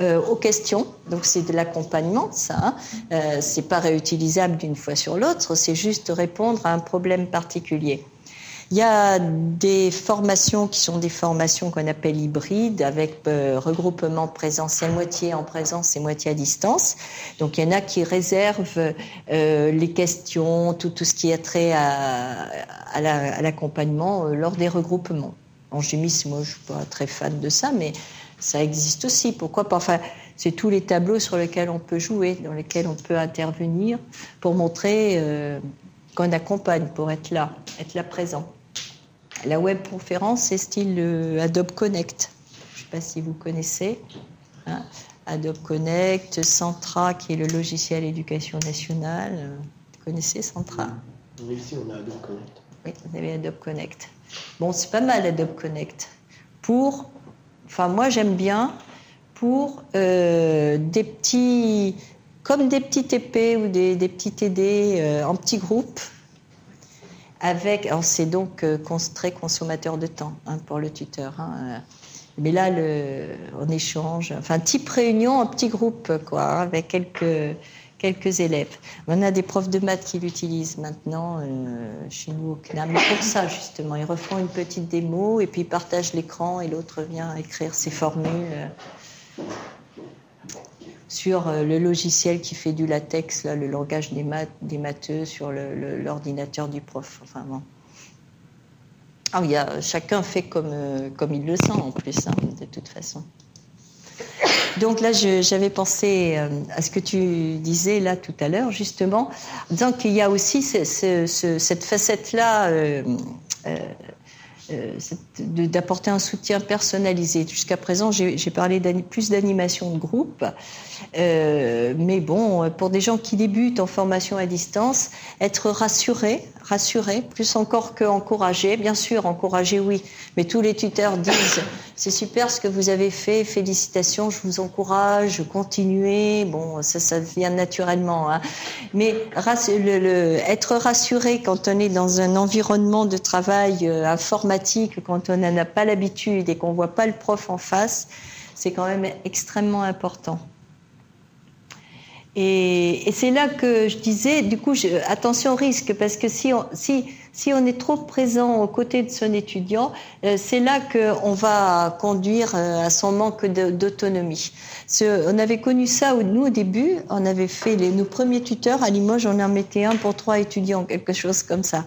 H: euh, aux questions. Donc c'est de l'accompagnement, ça. Hein. Euh, c'est pas réutilisable d'une fois sur l'autre. C'est juste répondre à un problème particulier. Il y a des formations qui sont des formations qu'on appelle hybrides, avec euh, regroupement présentiel, moitié en présence et moitié à distance. Donc il y en a qui réservent euh, les questions, tout, ce qui a trait à, à l'accompagnement lors des regroupements. En gémis, moi je suis pas très fan de ça, mais ça existe aussi. Pourquoi pas? Enfin, c'est tous les tableaux sur lesquels on peut jouer, dans lesquels on peut intervenir pour montrer euh, qu'on accompagne, pour être là, être là présent. La web conférence, c'est style euh, Adobe Connect. Je ne sais pas si vous connaissez. Hein. Adobe Connect, Centra, qui est le logiciel éducation nationale. Vous connaissez Centra?
A: Oui, ici on a Adobe Connect.
H: Oui, vous avez Adobe Connect. Bon, c'est pas mal Adobe Connect. Pour, enfin moi j'aime bien pour euh, des petits, comme des petits TP ou des, petits TD euh, en petits groupes. Avec, c'est donc euh, très consommateur de temps hein, pour le tuteur. Hein, mais là, le, on échange, enfin, type réunion, un petit groupe, quoi, hein, avec quelques, quelques élèves. On a des profs de maths qui l'utilisent maintenant euh, chez nous au CNAM. Pour ça, justement, ils refont une petite démo et puis ils partagent l'écran et l'autre vient écrire ses formules euh, sur euh, le logiciel qui fait du latex, le langage des, des matheux sur l'ordinateur du prof. Enfin, bon. Ah oui, chacun fait comme, comme il le sent en plus, hein, de toute façon. Donc là, j'avais pensé euh, à ce que tu disais là tout à l'heure, justement, en disant qu'il y a aussi cette facette-là euh, euh, euh, d'apporter un soutien personnalisé. Jusqu'à présent, j'ai parlé plus d'animation de groupe, euh, mais bon, pour des gens qui débutent en formation à distance, être rassuré, rassuré, plus encore qu'encouragé. Bien sûr, encouragé, oui, mais tous les tuteurs disent c'est super ce que vous avez fait, félicitations, je vous encourage, continuez. Bon, ça, ça vient naturellement, hein. mais être rassuré quand on est dans un environnement de travail euh, informatique quand on n'en a pas l'habitude et qu'on voit pas le prof en face, c'est quand même extrêmement important. Et, c'est là que je disais, du coup, attention au risque, parce que si on, si, si on est trop présent aux côtés de son étudiant, euh, c'est là qu'on va conduire euh, à son manque d'autonomie. On avait connu ça, nous, au début, on avait fait les, nos premiers tuteurs à Limoges, on en mettait un pour trois étudiants, quelque chose comme ça.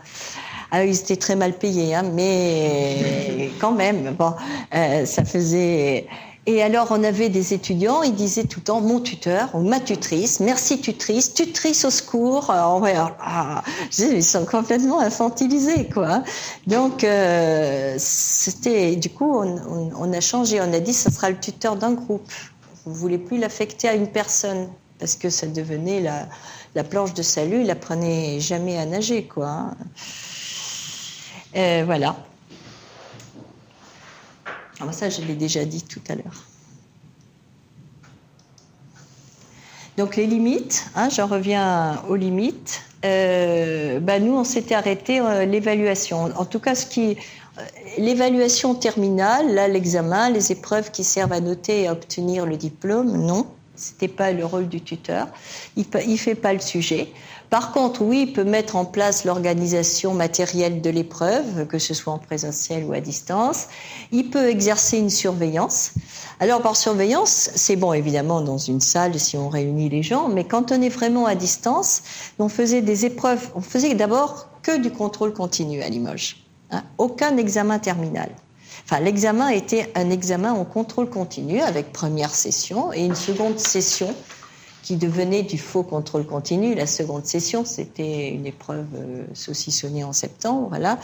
H: Ah, ils étaient très mal payés, hein, mais quand même, bon, euh, ça faisait. Et alors, on avait des étudiants, ils disaient tout le temps mon tuteur ou ma tutrice, merci tutrice, tutrice au secours. Alors, ah, ils sont complètement infantilisés, quoi. Donc, euh, c'était, du coup, on, on, a changé, on a dit, ça sera le tuteur d'un groupe. Vous voulez plus l'affecter à une personne parce que ça devenait la, la planche de salut, il apprenait jamais à nager, quoi. Euh, voilà. Ça, je l'ai déjà dit tout à l'heure. Donc les limites, hein, j'en reviens aux limites. Euh, bah, nous, on s'était arrêté euh, l'évaluation. En tout cas, ce qui l'évaluation terminale, là, l'examen, les épreuves qui servent à noter et à obtenir le diplôme, non. C'était pas le rôle du tuteur. Il ne fait pas le sujet. Par contre, oui, il peut mettre en place l'organisation matérielle de l'épreuve, que ce soit en présentiel ou à distance. Il peut exercer une surveillance. Alors, par surveillance, c'est bon, évidemment, dans une salle, si on réunit les gens, mais quand on est vraiment à distance, on faisait des épreuves, on faisait d'abord que du contrôle continu à Limoges. Hein. aucun examen terminal. Enfin, l'examen était un examen en contrôle continu avec première session et une seconde session qui devenait du faux contrôle continu. La seconde session, c'était une épreuve euh, saucissonnée en septembre, voilà.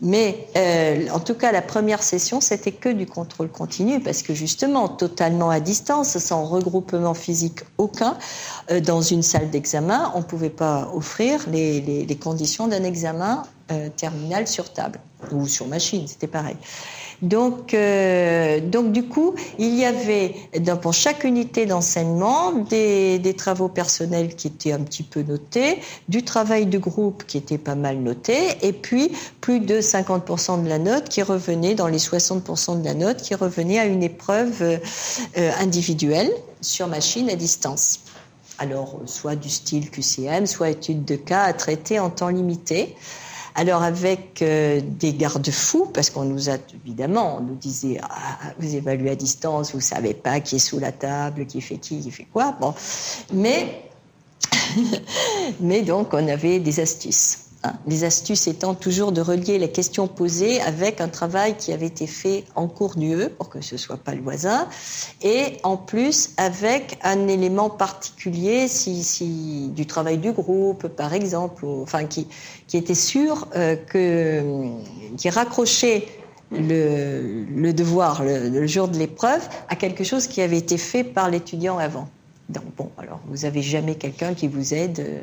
H: Mais euh, en tout cas, la première session, c'était que du contrôle continu, parce que justement, totalement à distance, sans regroupement physique aucun, euh, dans une salle d'examen, on ne pouvait pas offrir les, les, les conditions d'un examen euh, terminal sur table ou sur machine, c'était pareil. Donc, euh, donc du coup, il y avait pour chaque unité d'enseignement des, travaux personnels qui étaient un petit peu notés, du travail de groupe qui était pas mal noté, et puis plus de 50% de la note qui revenait dans les 60% de la note qui revenait à une épreuve euh, individuelle sur machine à distance. Alors, soit du style QCM, soit étude de cas à traiter en temps limité. Alors avec euh, des garde-fous, parce qu'on nous a évidemment, on nous disait ah, vous évaluez à distance, vous savez pas qui est sous la table, qui fait qui, qui fait quoi. Bon, mais mais donc on avait des astuces. Les astuces étant toujours de relier la question posée avec un travail qui avait été fait en cours d'UE pour que ce soit pas le voisin, et en plus avec un élément particulier, si, du travail du groupe par exemple, enfin qui, était sûr euh, que qui raccrochait le, devoir le, jour de l'épreuve à quelque chose qui avait été fait par l'étudiant avant. Donc bon, alors vous n'avez jamais quelqu'un qui vous aide euh,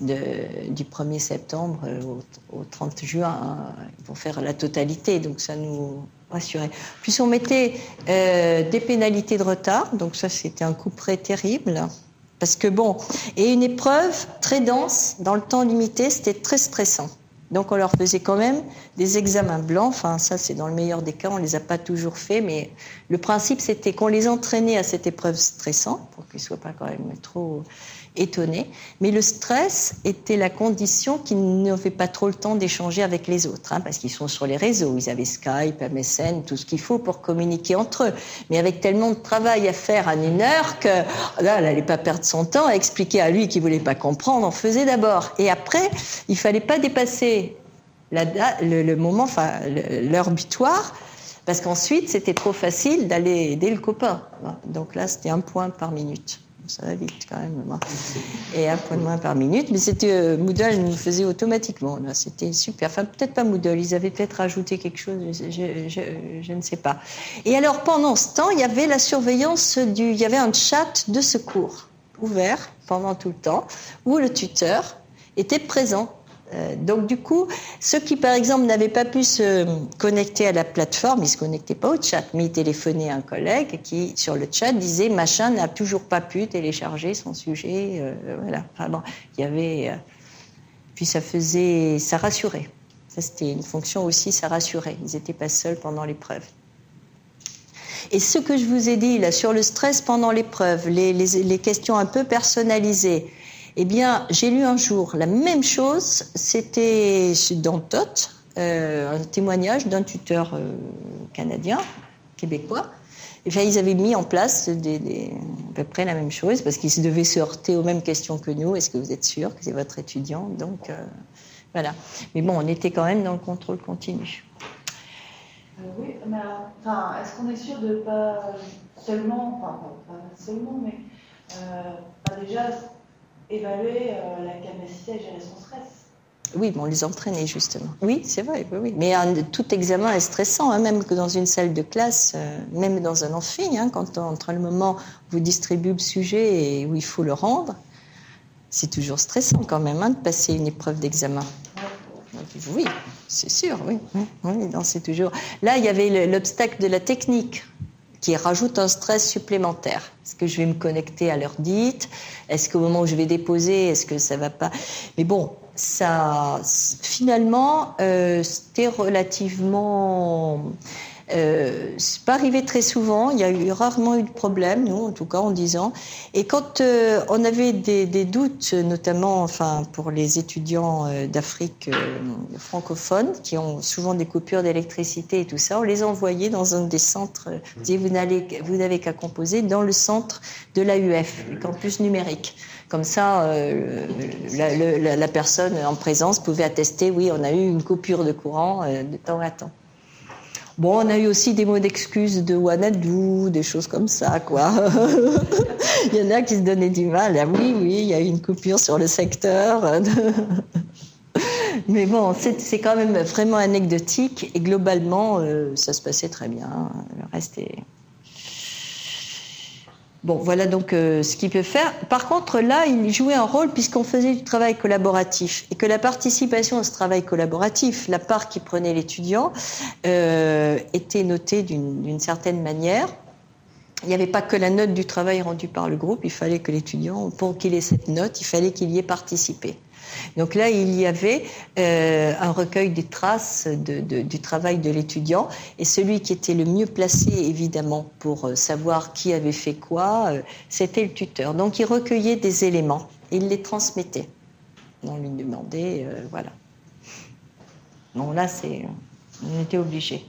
H: du 1er septembre euh, au, 30 juin. Hein. Ils vont faire la totalité, donc ça nous rassurait. Puis on mettait euh, des pénalités de retard, donc ça c'était un coup près terrible. Parce que bon, et une épreuve très dense, dans le temps limité, c'était très stressant. Donc on leur faisait quand même des examens blancs. Enfin, ça c'est dans le meilleur des cas, on les a pas toujours fait, mais le principe c'était qu'on les entraînait à cette épreuve stressante pour qu'ils soient pas quand même trop étonnés. Mais le stress était la condition qu'ils n'avaient pas trop le temps d'échanger avec les autres, hein, parce qu'ils sont sur les réseaux. Ils avaient Skype, MSN, tout ce qu'il faut pour communiquer entre eux. Mais avec tellement de travail à faire en une heure que là, elle n'allait pas perdre son temps à expliquer à lui qui voulait pas comprendre. On faisait d'abord. Et après, il fallait pas dépasser le, moment, l'heure butoir parce qu'ensuite, c'était trop facile d'aller aider le copain. Donc là, c'était un point par minute ça va vite quand même. Et un point de moins par minute. Mais c'était euh, Moodle nous faisait automatiquement. C'était super. Enfin, peut-être pas Moodle, ils avaient peut-être rajouté quelque chose, je, ne sais pas. Et alors, pendant ce temps, il y avait la surveillance du. Il y avait un chat de secours ouvert pendant tout le temps où le tuteur était présent donc du coup, ceux qui par exemple n'avaient pas pu se connecter à la plateforme, ils se connectaient pas au chat, mais ils téléphonaient à un collègue qui sur le chat disait machin n'a toujours pas pu télécharger son sujet, euh, voilà. Enfin il y avait, euh, puis ça faisait, ça rassurait. Ça c'était une fonction aussi, ça rassurait. Ils n'étaient pas seuls pendant l'épreuve. Et ce que je vous ai dit là sur le stress pendant l'épreuve, les questions un peu personnalisées eh bien, j'ai lu un jour la même chose, c'était dans TOT, euh, un témoignage d'un tuteur euh, canadien, québécois. Et ils avaient mis en place à peu près la même chose, parce qu'ils devaient se heurter aux mêmes questions que nous. Est-ce que vous êtes sûr que c'est votre étudiant? Donc, euh, voilà. Mais bon, on était quand même dans le contrôle continu.
E: oui, mais enfin, est-ce qu'on est sûr de pas seulement, enfin, pas seulement, mais déjà évaluer euh, la capacité à gérer son stress.
H: Oui, on les entraînait justement. Oui, c'est vrai, oui, Mais tout examen est stressant, hein, même que dans une salle de classe, euh, même dans un amphi, hein, quand entre le moment où vous distribuez le sujet et où il faut le rendre, c'est toujours stressant quand même hein, de passer une épreuve d'examen. Oui, c'est sûr, oui. oui c'est toujours. Là, il y avait l'obstacle de la technique qui rajoute un stress supplémentaire. Est-ce que je vais me connecter à l'heure dite? Est-ce qu'au moment où je vais déposer, est-ce que ça va pas? Mais bon, ça, finalement, euh, c'était relativement euh, c'est pas arrivé très souvent. Il y a eu rarement eu de problème, nous, en tout cas, en disant. Et quand euh, on avait des, des, doutes, notamment, enfin, pour les étudiants euh, d'Afrique euh, francophone, qui ont souvent des coupures d'électricité et tout ça, on les envoyait dans un des centres. On vous n'avez, vous n'avez qu'à composer dans le centre de l'AUF, le campus numérique. Comme ça, la, la, la, personne en présence pouvait attester, oui, on a eu une coupure de courant de temps à temps. Bon, on a eu aussi des mots d'excuses de Wanadou, des choses comme ça, quoi. il y en a qui se donnaient du mal. Ah oui, oui, il y a eu une coupure sur le secteur. Mais bon, c'est quand même vraiment anecdotique et globalement, euh, ça se passait très bien. Le reste est. Bon, voilà donc euh, ce qu'il peut faire. Par contre, là, il jouait un rôle puisqu'on faisait du travail collaboratif et que la participation à ce travail collaboratif, la part qui prenait l'étudiant, euh, était notée d'une certaine manière. Il n'y avait pas que la note du travail rendu par le groupe, il fallait que l'étudiant, pour qu'il ait cette note, il fallait qu'il y ait participé. Donc là, il y avait euh, un recueil des traces du travail de l'étudiant et celui qui était le mieux placé, évidemment, pour euh, savoir qui avait fait quoi, euh, c'était le tuteur. Donc il recueillait des éléments et il les transmettait. On lui demandait, voilà. Bon, là, c'est, on était obligé.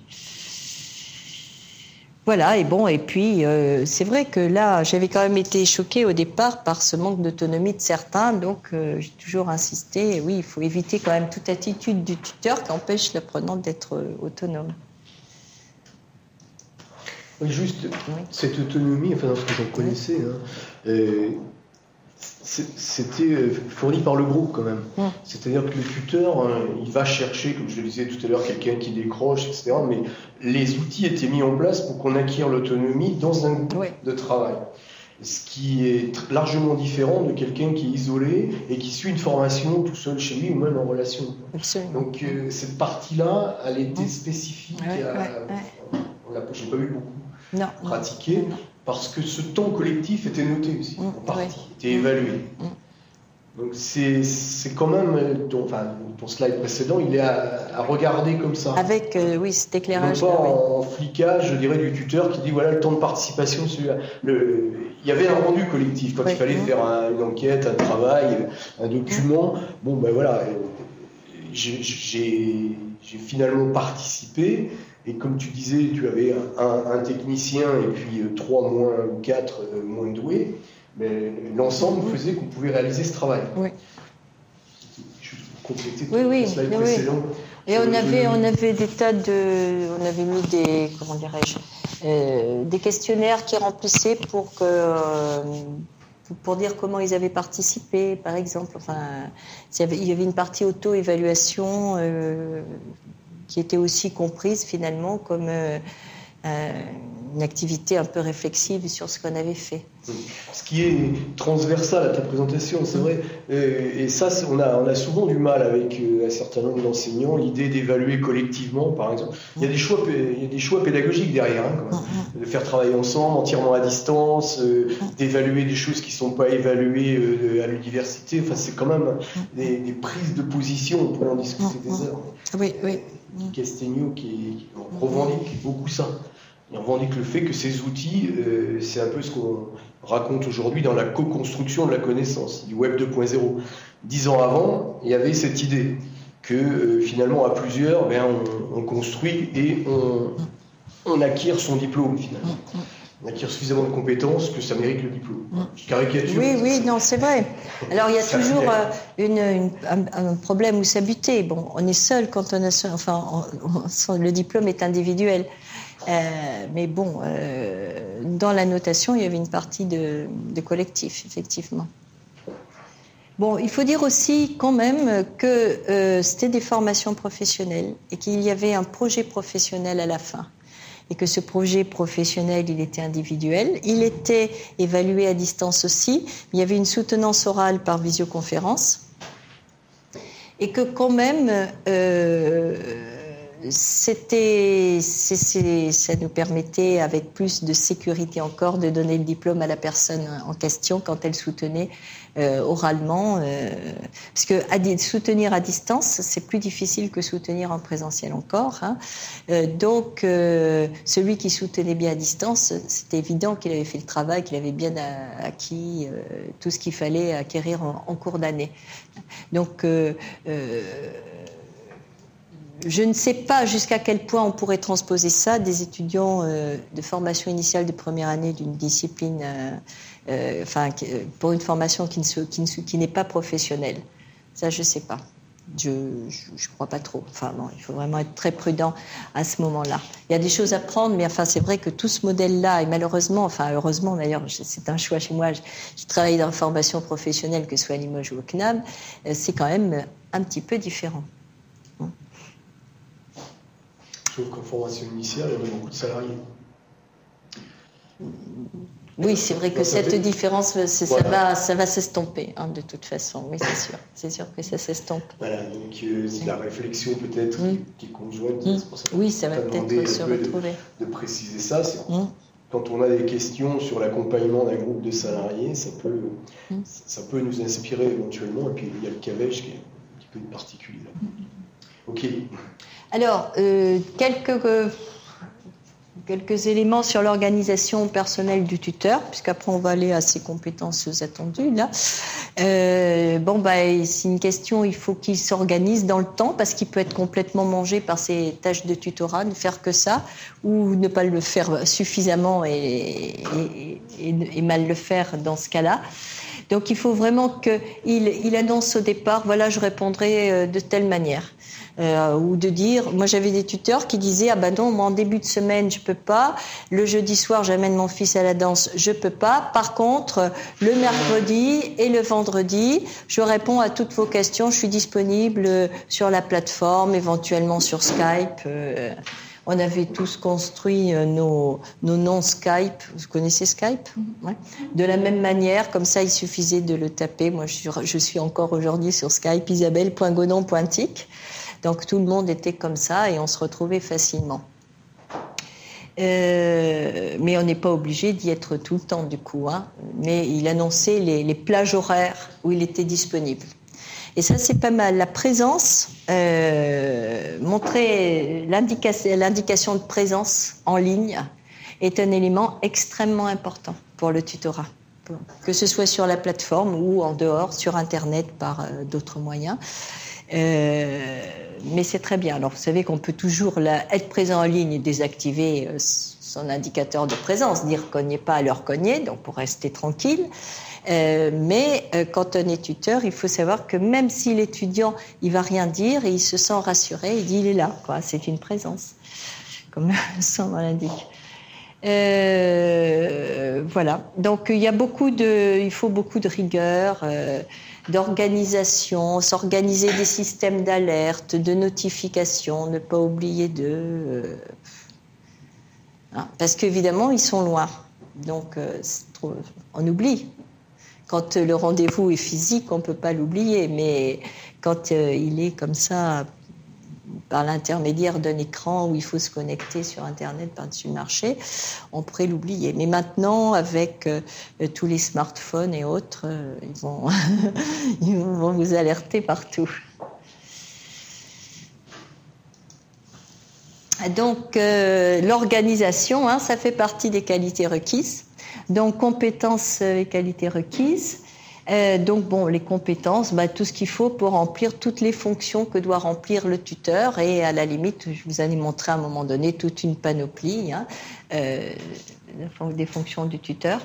H: Voilà, et bon, et puis euh, c'est vrai que là, j'avais quand même été choquée au départ par ce manque d'autonomie de certains, donc euh, j'ai toujours insisté, oui, il faut éviter quand même toute attitude du tuteur qui empêche l'apprenant d'être euh, autonome.
A: Juste, cette autonomie, enfin, dans ce que j'en connaissais, hein, c'était euh, fourni par le groupe quand même. C'est-à-dire que le tuteur, hein, il va chercher, comme je le disais tout à l'heure, quelqu'un qui décroche, etc. Mais les outils étaient mis en place pour qu'on acquiert l'autonomie dans un groupe de travail. ce qui est largement différent de quelqu'un qui est isolé et qui suit une formation tout seul chez lui ou même en relation. Donc euh, cette partie-là, elle était spécifique. Ouais, à... J'ai pas eu beaucoup non. Parce que ce temps collectif était noté aussi, mmh, en partie, était évalué. Mmh. Donc c'est quand même, ton, enfin, ton slide précédent, il est à, regarder comme ça.
H: Avec, euh, oui, cet éclairage.
A: Non pas en flicage, je dirais, du tuteur qui dit voilà le temps de participation. Il y avait un rendu collectif quand il fallait faire une enquête, un travail, un document. Bon, ben voilà, j'ai finalement participé. Et comme tu disais, tu avais un, technicien et puis euh, trois moins ou quatre euh, moins doués. Mais l'ensemble faisait qu'on pouvait réaliser ce travail.
H: Oui. oui, oui, Et on avait, on avait des tas de, on avait mis des, comment dirais-je, euh, des questionnaires qui remplissaient pour que, euh, pour dire comment ils avaient participé, par exemple. Enfin, il y avait, il y avait une partie auto-évaluation euh, qui était aussi comprise finalement comme une activité un peu réflexive sur ce qu'on avait fait.
A: Ce qui est transversal à ta présentation, c'est vrai. Et, ça, on a, on a souvent du mal avec euh, un certain nombre d'enseignants, l'idée d'évaluer collectivement, par exemple. Il y a des choix, il y a des choix pédagogiques derrière, hein, de faire travailler ensemble, entièrement à distance, euh, d'évaluer des choses qui ne sont pas évaluées euh, à l'université. Enfin, c'est quand même des, prises de position, on pourrait en discuter des heures.
H: Oui, oui.
A: Castegno qui revendique beaucoup ça. Il revendique le fait que ces outils, euh, c'est un peu ce qu'on raconte aujourd'hui dans la co-construction de la connaissance, du Web 2.0. Dix ans avant, il y avait cette idée que euh, finalement, à plusieurs, ben, on, construit et on, on, acquiert son diplôme finalement. On acquiert suffisamment de compétences que ça mérite le diplôme.
H: Caricature. Oui, oui, non, c'est vrai. Alors il y a toujours euh, une, un, problème où s'abuter. Bon, on est seul quand on a, enfin, le diplôme est individuel. Euh, mais bon, euh, dans la notation, il y avait une partie de, collectif, effectivement. Bon, il faut dire aussi quand même que c'était des formations professionnelles et qu'il y avait un projet professionnel à la fin. Et que ce projet professionnel, il était individuel. Il était évalué à distance aussi. Il y avait une soutenance orale par visioconférence. Et que quand même, c'était, ça nous permettait, avec plus de sécurité encore, de donner le diplôme à la personne en question quand elle soutenait euh, oralement. Euh, parce que soutenir à distance, c'est plus difficile que soutenir en présentiel encore. Hein. Euh, donc, celui qui soutenait bien à distance, c'était évident qu'il avait fait le travail, qu'il avait bien acquis tout ce qu'il fallait acquérir en, en cours d'année. Donc, je ne sais pas jusqu'à quel point on pourrait transposer ça des étudiants euh, de formation initiale de première année d'une discipline, euh, euh, enfin, pour une formation qui, ne qui, qui n'est pas professionnelle. Ça, je ne sais pas. Je ne crois pas trop. Enfin, bon, il faut vraiment être très prudent à ce moment-là. Il y a des choses à prendre, mais enfin, c'est vrai que tout ce modèle-là, et malheureusement, enfin, heureusement d'ailleurs, c'est un choix chez moi, je travaille dans la formation professionnelle, que ce soit à Limoges ou au CNAM, c'est quand même un petit peu différent.
A: Sauf qu'en formation initiale, il y avait beaucoup de salariés.
H: Oui, c'est vrai que cette différence, ça, va, ça va s'estomper, hein, de toute façon. Oui, c'est sûr. C'est sûr que ça s'estompe.
A: Voilà, donc euh, la réflexion peut-être mm. qui est conjointe,
H: mm. pour ça Oui, ça va peut-être se retrouver.
A: De, préciser ça, mm. quand on a des questions sur l'accompagnement d'un groupe de salariés, ça peut, ça peut nous inspirer éventuellement. Et puis il y a le CAVEJ qui est un petit peu particulier. Ok.
H: Alors, euh, quelques, quelques éléments sur l'organisation personnelle du tuteur, puisqu'après on va aller à ses compétences attendues. Là, euh, bon, bah, c'est une question. Il faut qu'il s'organise dans le temps, parce qu'il peut être complètement mangé par ses tâches de tutorat, ne faire que ça, ou ne pas le faire suffisamment et, mal le faire dans ce cas-là. Donc il faut vraiment qu'il il annonce au départ, voilà, je répondrai euh, de telle manière. Euh, ou de dire, moi j'avais des tuteurs qui disaient ah ben non moi en début de semaine je peux pas, le jeudi soir j'amène mon fils à la danse, je peux pas. Par contre le mercredi et le vendredi je réponds à toutes vos questions, je suis disponible sur la plateforme, éventuellement sur Skype. Euh, on avait tous construit euh, nos, nos noms Skype. Vous connaissez Skype? Ouais. De la même manière, comme ça, il suffisait de le taper. Moi, je suis, je suis encore aujourd'hui sur Skype, isabelle.gonon.tic. Donc tout le monde était comme ça et on se retrouvait facilement. Euh, mais on n'est pas obligé d'y être tout le temps du coup. Hein. Mais il annonçait les, plages horaires où il était disponible. Et ça, c'est pas mal. La présence, euh, montrer l'indication de présence en ligne est un élément extrêmement important pour le tutorat. Que ce soit sur la plateforme ou en dehors, sur Internet, par euh, d'autres moyens. Mais c'est très bien. Alors, vous savez qu'on peut toujours être présent en ligne et désactiver euh, son indicateur de présence, dire cognez pas à leur cogner, donc pour rester tranquille. Euh, mais euh, quand on est tuteur, il faut savoir que même si l'étudiant il va rien dire il se sent rassuré, il dit il est là, quoi. C'est une présence, comme son nom l'indique. Euh, voilà. Donc il y a beaucoup de, il faut beaucoup de rigueur, d'organisation, s'organiser des systèmes d'alerte, de notification, ne pas oublier de, euh, hein, parce qu'évidemment ils sont loin. Donc trop, on oublie. Quand le rendez-vous est physique, on ne peut pas l'oublier, mais quand euh, il est comme ça, par l'intermédiaire d'un écran où il faut se connecter sur Internet par-dessus le marché, on pourrait l'oublier. Mais maintenant, avec euh, tous les smartphones et autres, euh, ils, vont ils vont vous alerter partout. Donc, l'organisation, hein, ça fait partie des qualités requises. Donc compétences et qualités requises. Euh, donc bon, les compétences, bah, tout ce qu'il faut pour remplir toutes les fonctions que doit remplir le tuteur et à la limite, je vous allais montrer à un moment donné toute une panoplie hein, euh, des fonctions du tuteur.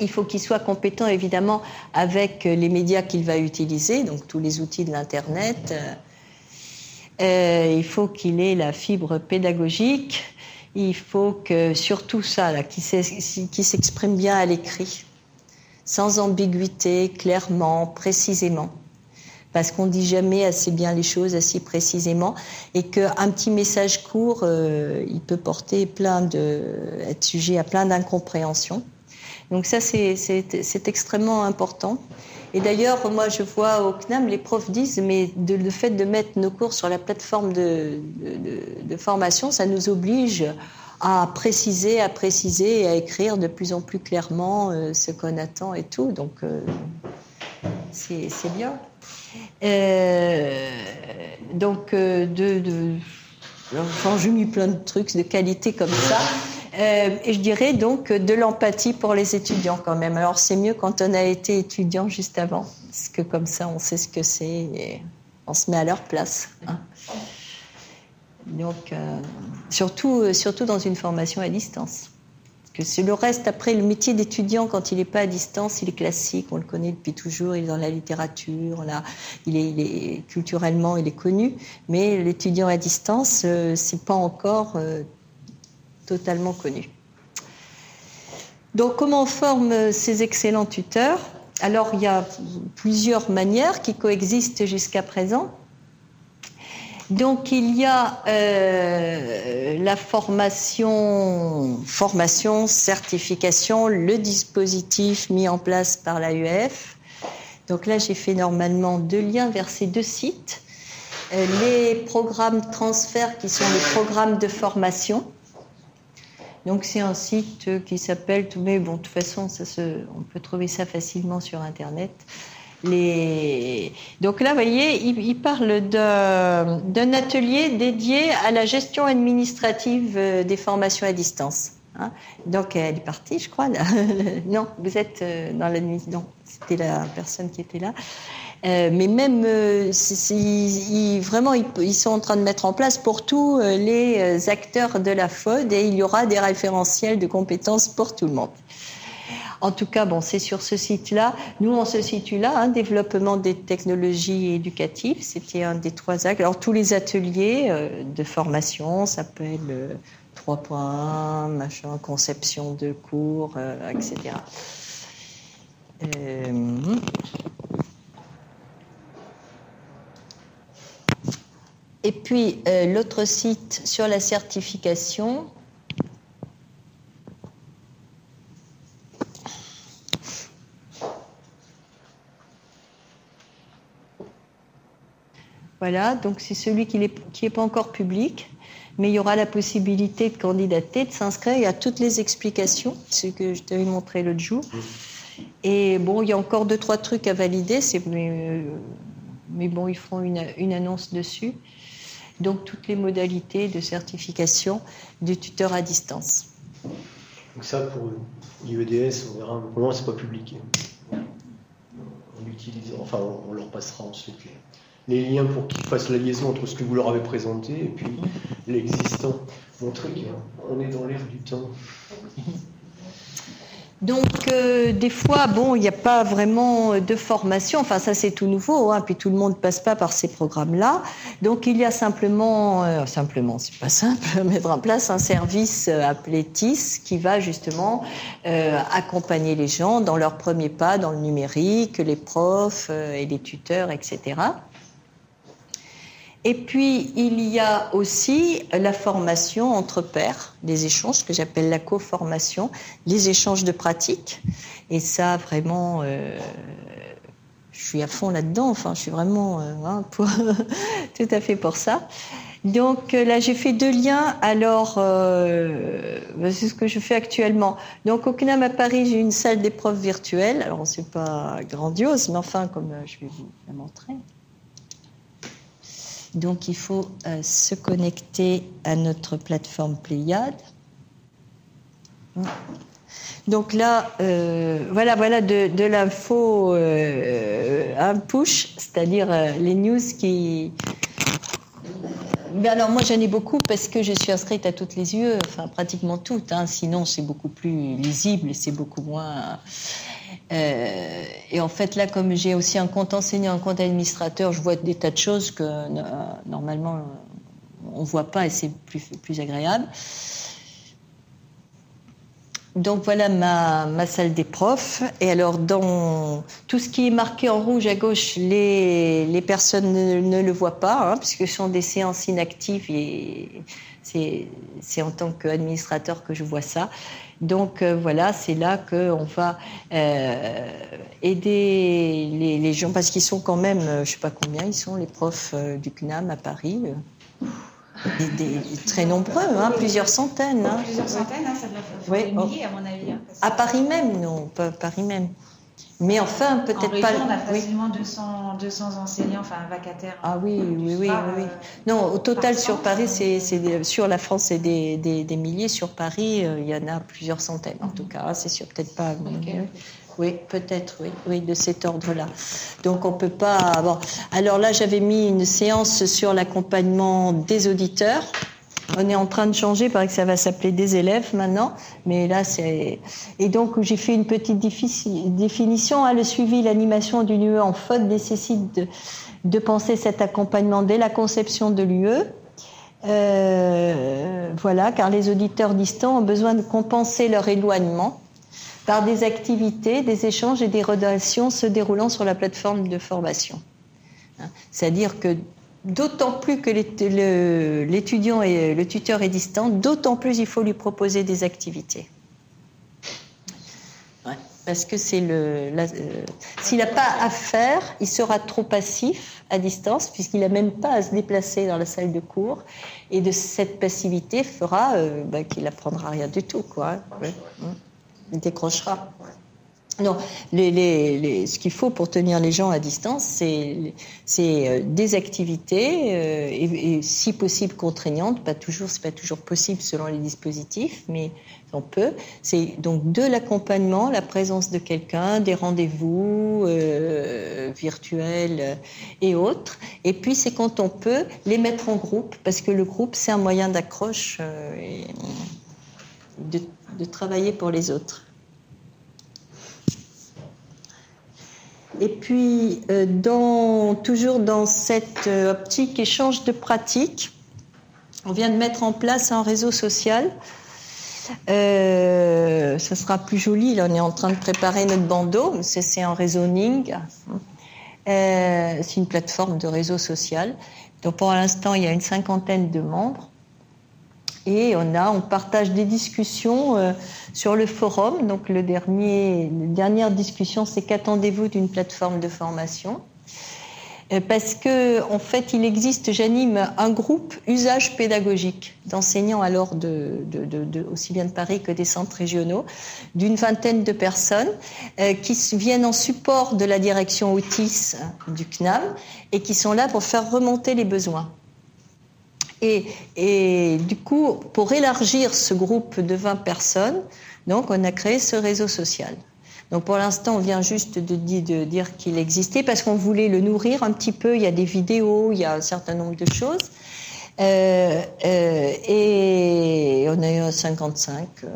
H: Il faut qu'il soit compétent évidemment avec les médias qu'il va utiliser, donc tous les outils de l'Internet. Euh, il faut qu'il ait la fibre pédagogique il faut que, surtout ça, là, qui s'exprime bien à l'écrit, sans ambiguïté, clairement, précisément. Parce qu'on dit jamais assez bien les choses, assez précisément, et qu'un petit message court, euh, il peut porter plein de, être sujet à plein d'incompréhensions. Donc ça, c'est extrêmement important. Et d'ailleurs, moi, je vois au CNAM, les profs disent, mais de, le fait de mettre nos cours sur la plateforme de, de, de, formation, ça nous oblige à préciser, à préciser et à écrire de plus en plus clairement euh, ce qu'on attend et tout. Donc, euh, c'est bien. Euh, donc, de, de enfin, j'ai mis plein de trucs de qualité comme ça. Euh, et je dirais donc de l'empathie pour les étudiants quand même. Alors c'est mieux quand on a été étudiant juste avant, parce que comme ça on sait ce que c'est et on se met à leur place. Hein. Donc euh, surtout, euh, surtout dans une formation à distance. Que le reste, après le métier d'étudiant, quand il n'est pas à distance, il est classique, on le connaît depuis toujours, il est dans la littérature, là, il, est, il est culturellement, il est connu. Mais l'étudiant à distance, euh, c'est pas encore euh, totalement connu. Donc, comment on forme ces excellents tuteurs? Alors, il y a plusieurs manières qui coexistent jusqu'à présent. Donc, il y a euh, la formation, formation, certification, le dispositif mis en place par l'AUF. Donc là, j'ai fait normalement deux liens vers ces deux sites. Euh, les programmes transfert qui sont les programmes de formation donc c'est un site qui s'appelle, mais bon, de toute façon, on peut trouver ça facilement sur Internet. Donc là, vous voyez, il, il parle d'un atelier dédié à la gestion administrative euh, des formations à distance. Hein. Donc elle est partie, je crois. Non, vous êtes euh, dans la nuit. Non, c'était la personne qui était là. Euh, mais même, euh, vraiment, ils, ils, sont en train de mettre en place pour tous euh, les acteurs de la FOD et il y aura des référentiels de compétences pour tout le monde. En tout cas, bon, c'est sur ce site-là. Nous, on se situe là, hein, développement des technologies éducatives. C'était un des trois axes. Alors, tous les ateliers euh, de formation s'appellent euh, 3.1, machin, conception de cours, euh, etc. Et puis euh, l'autre site sur la certification. Voilà, donc c'est celui qui n'est pas encore public, mais il y aura la possibilité de candidater, de s'inscrire. Il y a toutes les explications, ce que je t'avais montré l'autre jour. Et bon, il y a encore deux, trois trucs à valider, mais, bon, ils feront une, annonce dessus. Donc, toutes les modalités de certification du tuteur à distance.
A: Donc, ça, pour l'IEDS, on verra. Pour le moment, c'est pas publié. On enfin, on leur passera ensuite les, liens pour qu'ils fassent la liaison entre ce que vous leur avez présenté et puis l'existant. Montrer qu'on est dans l'air du temps.
H: Donc, euh, des fois, bon, il n'y a pas vraiment de formation. Enfin, ça, c'est tout nouveau. Hein, puis tout le monde ne passe pas par ces programmes-là. Donc, il y a simplement, euh, simplement, c'est pas simple, mettre en place un service euh, appelé TIS qui va justement accompagner les gens dans leurs premiers pas dans le numérique, les profs et les tuteurs, etc. Et puis, il y a aussi la formation entre pairs, les échanges, que j'appelle la co-formation, les échanges de pratiques. Et ça, vraiment, euh, je suis à fond là-dedans. Enfin, je suis vraiment euh, hein, tout à fait pour ça. Donc euh, là, j'ai fait deux liens. Alors, bah, c'est ce que je fais actuellement. Donc au CNAM à Paris, j'ai une salle d'épreuves virtuelle. Alors, c'est pas grandiose, mais enfin, comme je vais vous la montrer. Donc il faut euh, se connecter à notre plateforme Pléiade. Donc là, euh, voilà, voilà de, l'info euh, un push, c'est-à-dire les news qui. Ben alors moi j'en ai beaucoup parce que je suis inscrite à toutes les yeux, enfin pratiquement toutes. Hein. sinon c'est beaucoup plus lisible et c'est beaucoup moins euh, et en fait, là, comme j'ai aussi un compte enseignant, un compte administrateur, je vois des tas de choses que euh, normalement on ne voit pas et c'est plus, plus agréable. Donc voilà ma, ma, salle des profs. Et alors, dans tout ce qui est marqué en rouge à gauche, les, les personnes ne, le voient pas, hein, puisque ce sont des séances inactives et c'est en tant qu'administrateur que je vois ça. Donc euh, voilà, c'est là qu'on va euh, aider les, gens, parce qu'ils sont quand même, euh, je ne sais pas combien, ils sont les profs du CNAM à Paris. Des, très nombreux, hein, plusieurs centaines.
G: Hein. Plusieurs centaines, hein, ça doit faire des milliers à mon avis.
H: À Paris même, non, pas Paris même. Mais enfin, peut-être pas.
G: On a facilement 200, 200 enseignants, enfin vacataires.
H: Ah oui, oui, oui, oui. Non, au total sur Paris, c'est sur la France, c'est des, des, milliers. Sur Paris, euh, il y en a plusieurs centaines, en tout cas. C'est sûr, peut-être pas. Oui, peut-être, oui, oui, de cet ordre-là. Donc on peut pas. Bon, alors là, j'avais mis une séance sur l'accompagnement des auditeurs. On est en train de changer, paraît que ça va s'appeler des élèves maintenant, mais là c'est. Et donc j'ai fait une petite définition. Hein, le suivi, l'animation d'une UE en faute nécessite de, de, penser cet accompagnement dès la conception de l'UE. Euh, voilà, car les auditeurs distants ont besoin de compenser leur éloignement par des activités, des échanges et des relations se déroulant sur la plateforme de formation. Hein, c'est-à-dire que D'autant plus que l'étudiant et le tuteur est distant, d'autant plus il faut lui proposer des activités. parce que c'est le. Euh, s'il n'a pas à faire, il sera trop passif à distance, puisqu'il n'a même pas à se déplacer dans la salle de cours. Et de cette passivité fera euh, bah, qu'il n'apprendra rien du tout, quoi. Il décrochera. Non, ce qu'il faut pour tenir les gens à distance, c'est euh, des activités euh, et, si possible contraignantes. Pas toujours, c'est pas toujours possible selon les dispositifs, mais on peut. C'est donc de l'accompagnement, la présence de quelqu'un, des rendez-vous euh, virtuels et autres. Et puis c'est quand on peut les mettre en groupe, parce que le groupe c'est un moyen d'accroche et de travailler pour les autres. Et puis, euh, toujours dans cette euh, optique échange de pratiques, on vient de mettre en place un réseau social. Euh, ça sera plus joli. Là, on est en train de préparer notre bandeau. C'est un réseau Ning. c'est une plateforme de réseau social Donc pour l'instant, il y a une cinquantaine de membres. Et on a, on partage des discussions euh, sur le forum. Donc le dernier, la dernière discussion, c'est qu'attendez-vous d'une plateforme de formation? Euh, parce que en fait, il existe, j'anime un groupe usage pédagogique d'enseignants alors de, aussi bien de Paris que des centres régionaux, d'une vingtaine de personnes euh, qui viennent en support de la direction Autis du CNAM et qui sont là pour faire remonter les besoins. Et, du coup, pour élargir ce groupe de 20 personnes, donc on a créé ce réseau social. Donc pour l'instant, on vient juste de, dire qu'il existait parce qu'on voulait le nourrir un petit peu. Il y a des vidéos, il y a un certain nombre de choses. Euh, euh, et on a eu 55. Euh,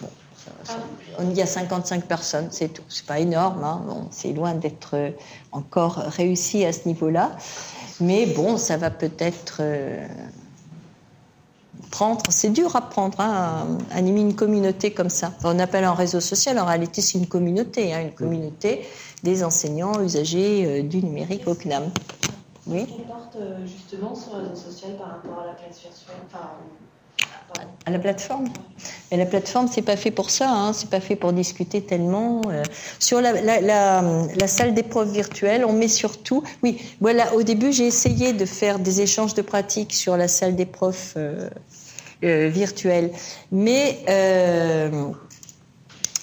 H: bon, ça, ça, il y a 55 personnes, c'est tout. C'est pas énorme, hein. c'est loin d'être encore réussi à ce niveau-là. Mais bon, ça va peut-être euh, prendre. C'est dur à prendre, hein, animer une communauté comme ça. on appelle un réseau social, en réalité, c'est une communauté, hein, une communauté des enseignants usagers euh, du numérique au CNAM.
E: Oui. Porte euh, justement sur le réseau social par rapport à la virtuelle, enfin,
H: à la plateforme. Mais la plateforme, c'est pas fait pour ça, hein, c'est pas fait pour discuter tellement. Euh. Sur la, la, la, la salle d'épreuve virtuelle, on met surtout. Oui, voilà, au début, j'ai essayé de faire des échanges de pratiques sur la salle d'épreuve euh, euh, virtuelle. Mais euh,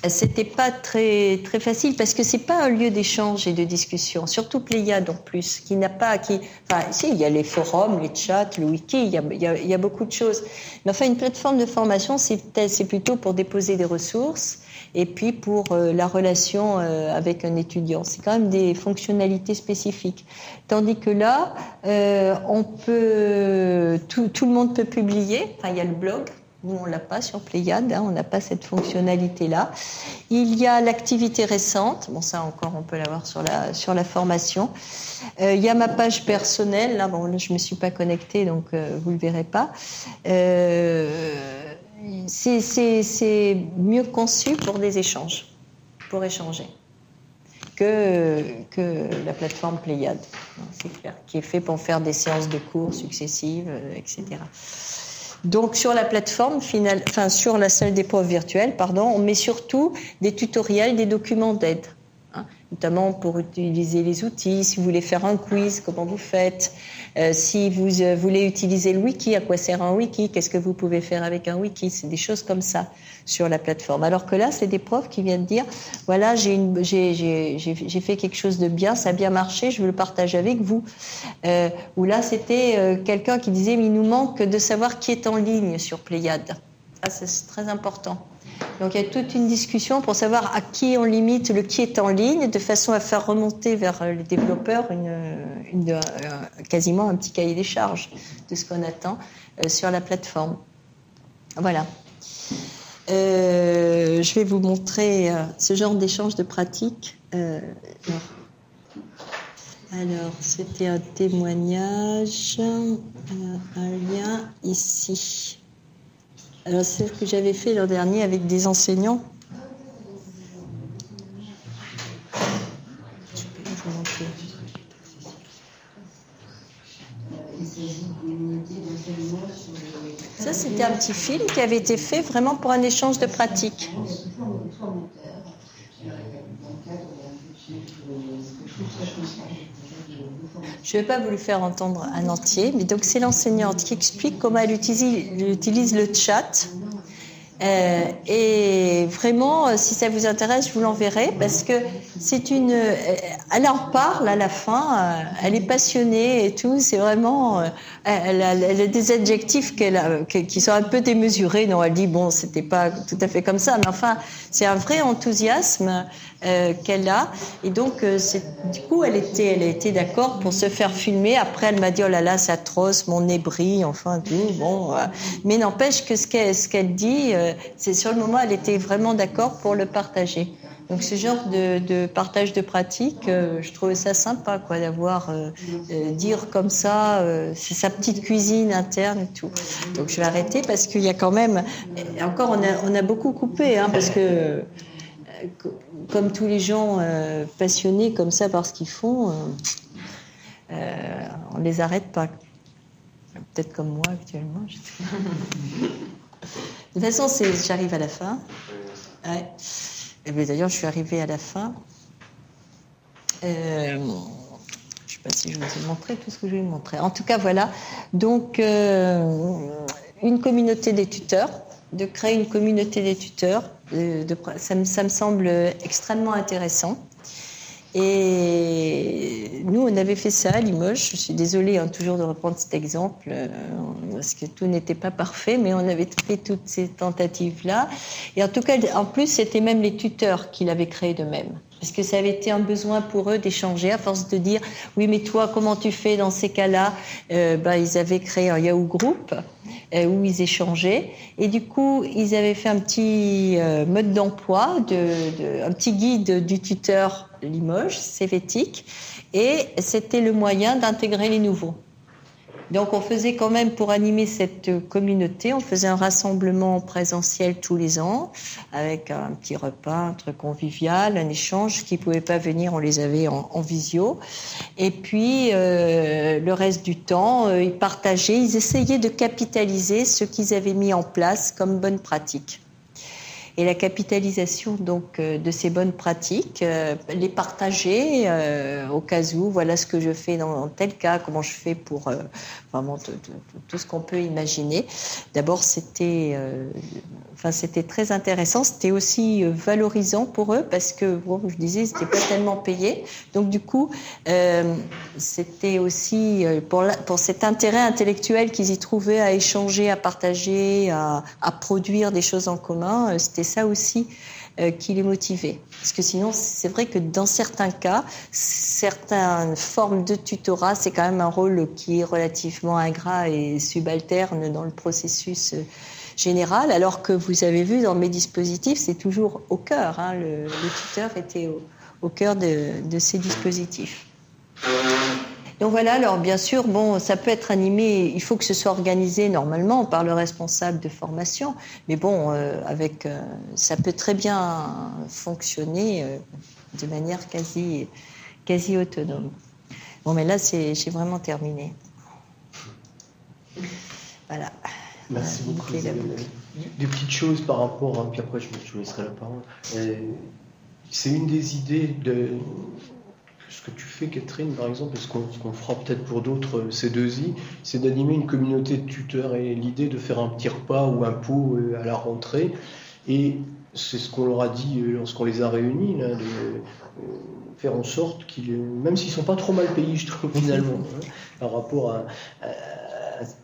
H: c'était pas très très facile parce que c'est pas un lieu d'échange et de discussion, surtout Pléiade en plus, qui n'a pas, qui, enfin, si il y a les forums, les chats, le wiki, il y a, y a, il y a beaucoup de choses. Mais enfin, une plateforme de formation, c'est plutôt pour déposer des ressources et puis pour euh, la relation euh, avec un étudiant. C'est quand même des fonctionnalités spécifiques. Tandis que là, euh, on peut, tout, le monde peut publier. Enfin, il y a le blog nous, on l'a pas sur Pléiade, hein, on n'a pas cette fonctionnalité-là. Il y a l'activité récente, bon ça encore on peut l'avoir sur la, sur la formation. Il y a ma page personnelle, là, bon, je me suis pas connectée, donc vous le verrez pas. Euh, c'est mieux conçu pour des échanges, pour échanger, que, que la plateforme Pléiade, c'est clair, qui est fait pour faire des séances de cours successives, euh, etc. Donc sur la plateforme finale, enfin sur la salle d'épreuve virtuelle, pardon, on met surtout des tutoriels, des documents d'aide, notamment pour utiliser les outils. Si vous voulez faire un quiz, comment vous faites? Euh, Si vous euh, voulez utiliser le wiki, à quoi sert un wiki? Qu'est-ce que vous pouvez faire avec un wiki? C'est des choses comme ça sur la plateforme. Alors que là, c'est des profs qui viennent dire voilà, j'ai fait quelque chose de bien, ça a bien marché, je veux le partager avec vous. Euh, ou là, c'était quelqu'un qui disait mais il nous manque de savoir qui est en ligne sur Pléiade. C'est très important. Donc il y a toute une discussion pour savoir à qui on limite le qui est en ligne, de façon à faire remonter vers les développeurs euh, quasiment un petit cahier des charges de ce qu'on attend euh, sur la plateforme. Voilà. Euh, je vais vous montrer ce genre d'échange de pratiques. Euh, alors, c'était un témoignage, un lien ici. Alors, c'est ce que j'avais fait l'an dernier avec des enseignants. Ça, c'était un petit film qui avait été fait vraiment pour un échange de pratiques. Je ne vais pas vous le faire entendre un entier, mais donc c'est l'enseignante qui explique comment elle utilise, le chat. Euh, et vraiment, euh, si ça vous intéresse, je vous l'enverrai parce que c'est une. euh, Elle en parle à la fin. Elle est passionnée et tout. C'est vraiment. Elle a, des adjectifs qu'elle qui sont un peu démesurés. Non, elle dit bon, c'était pas tout à fait comme ça, mais enfin, c'est un vrai enthousiasme euh, qu'elle a. Et donc, euh, du coup, elle était, elle été d'accord pour se faire filmer. Après, elle m'a dit oh là là, c'est atroce, mon nez brille, enfin tout. Bon, euh, mais n'empêche que ce qu'elle, qu'elle dit, euh, c'est sur le moment, elle était vraiment d'accord pour le partager. Donc ce genre de, de partage de pratiques, euh, je trouvais ça sympa, quoi, d'avoir euh, euh, dire comme ça, euh, c'est sa petite cuisine interne et tout. Donc je vais arrêter parce qu'il y a quand même, encore on a, on a beaucoup coupé, hein, parce que euh, comme tous les gens euh, passionnés comme ça par ce qu'ils font, euh, euh, on les arrête pas. peut-être comme moi actuellement. de toute façon, j'arrive à la fin. D'ailleurs, je suis arrivée à la fin. Je ne sais pas si je vous ai montré tout ce que je vais vous montrer. En tout cas, voilà. Donc, une communauté des tuteurs, de créer une communauté des tuteurs, de, ça, me, semble extrêmement intéressant. Et nous, on avait fait ça à Limoges. Je suis désolée hein, toujours de reprendre cet exemple, euh, parce que tout n'était pas parfait, mais on avait fait toutes ces tentatives-là. Et en tout cas, en plus, c'était même les tuteurs qui l'avaient créé de même. Parce que ça avait été un besoin pour eux d'échanger, à force de dire oui, mais toi, comment tu fais dans ces cas-là euh, bah, Ils avaient créé un Yahoo Group euh, où ils échangeaient. Et du coup, ils avaient fait un petit euh, mode d'emploi, de, un petit guide du tuteur Limoges, Cévétique. Et c'était le moyen d'intégrer les nouveaux. Donc on faisait quand même pour animer cette communauté, on faisait un rassemblement présentiel tous les ans avec un petit repas, un truc convivial, un échange. Qui pouvaient pas venir, on les avait en, visio. Et puis euh, le reste du temps, euh, ils partageaient, ils essayaient de capitaliser ce qu'ils avaient mis en place comme bonne pratique et la capitalisation donc euh, de ces bonnes pratiques, euh, les partager euh, au cas où, voilà ce que je fais dans tel cas, comment je fais pour vraiment tout, ce qu'on peut imaginer. D'abord, c'était, enfin, c'était très intéressant, c'était aussi valorisant pour eux parce que, bon, je disais, c'était pas tellement payé. Donc du coup, c'était aussi pour, pour cet intérêt intellectuel qu'ils y trouvaient à échanger, à partager, à, à produire des choses en commun, c'était ça aussi euh, qui les motivait. Parce que sinon, c'est vrai que dans certains cas, certaines formes de tutorat, c'est quand même un rôle qui est relativement ingrat et subalterne dans le processus euh, général, alors que vous avez vu dans mes dispositifs, c'est toujours au cœur. Hein, le, tuteur était au, cœur de ces dispositifs. Donc voilà, alors bien sûr, bon, ça peut être animé, il faut que ce soit organisé normalement par le responsable de formation, mais bon, euh, avec, euh, ça peut très bien fonctionner euh, de manière quasi, quasi autonome. Bon, mais là, c'est, j'ai vraiment terminé. Voilà.
A: Merci beaucoup. Des, petites choses par rapport, puis après je, je vous laisserai la parole. c'est une des idées de, ce que tu fais, Catherine, par exemple, et ce qu'on fera peut-être pour d'autres euh, C2I, c'est d'animer une communauté de tuteurs et l'idée de faire un petit repas ou un pot euh, à la rentrée. Et c'est ce qu'on leur a dit euh, lorsqu'on les a réunis, de faire en sorte qu'ils, même s'ils sont pas trop mal payés, je trouve finalement, hein, par rapport à,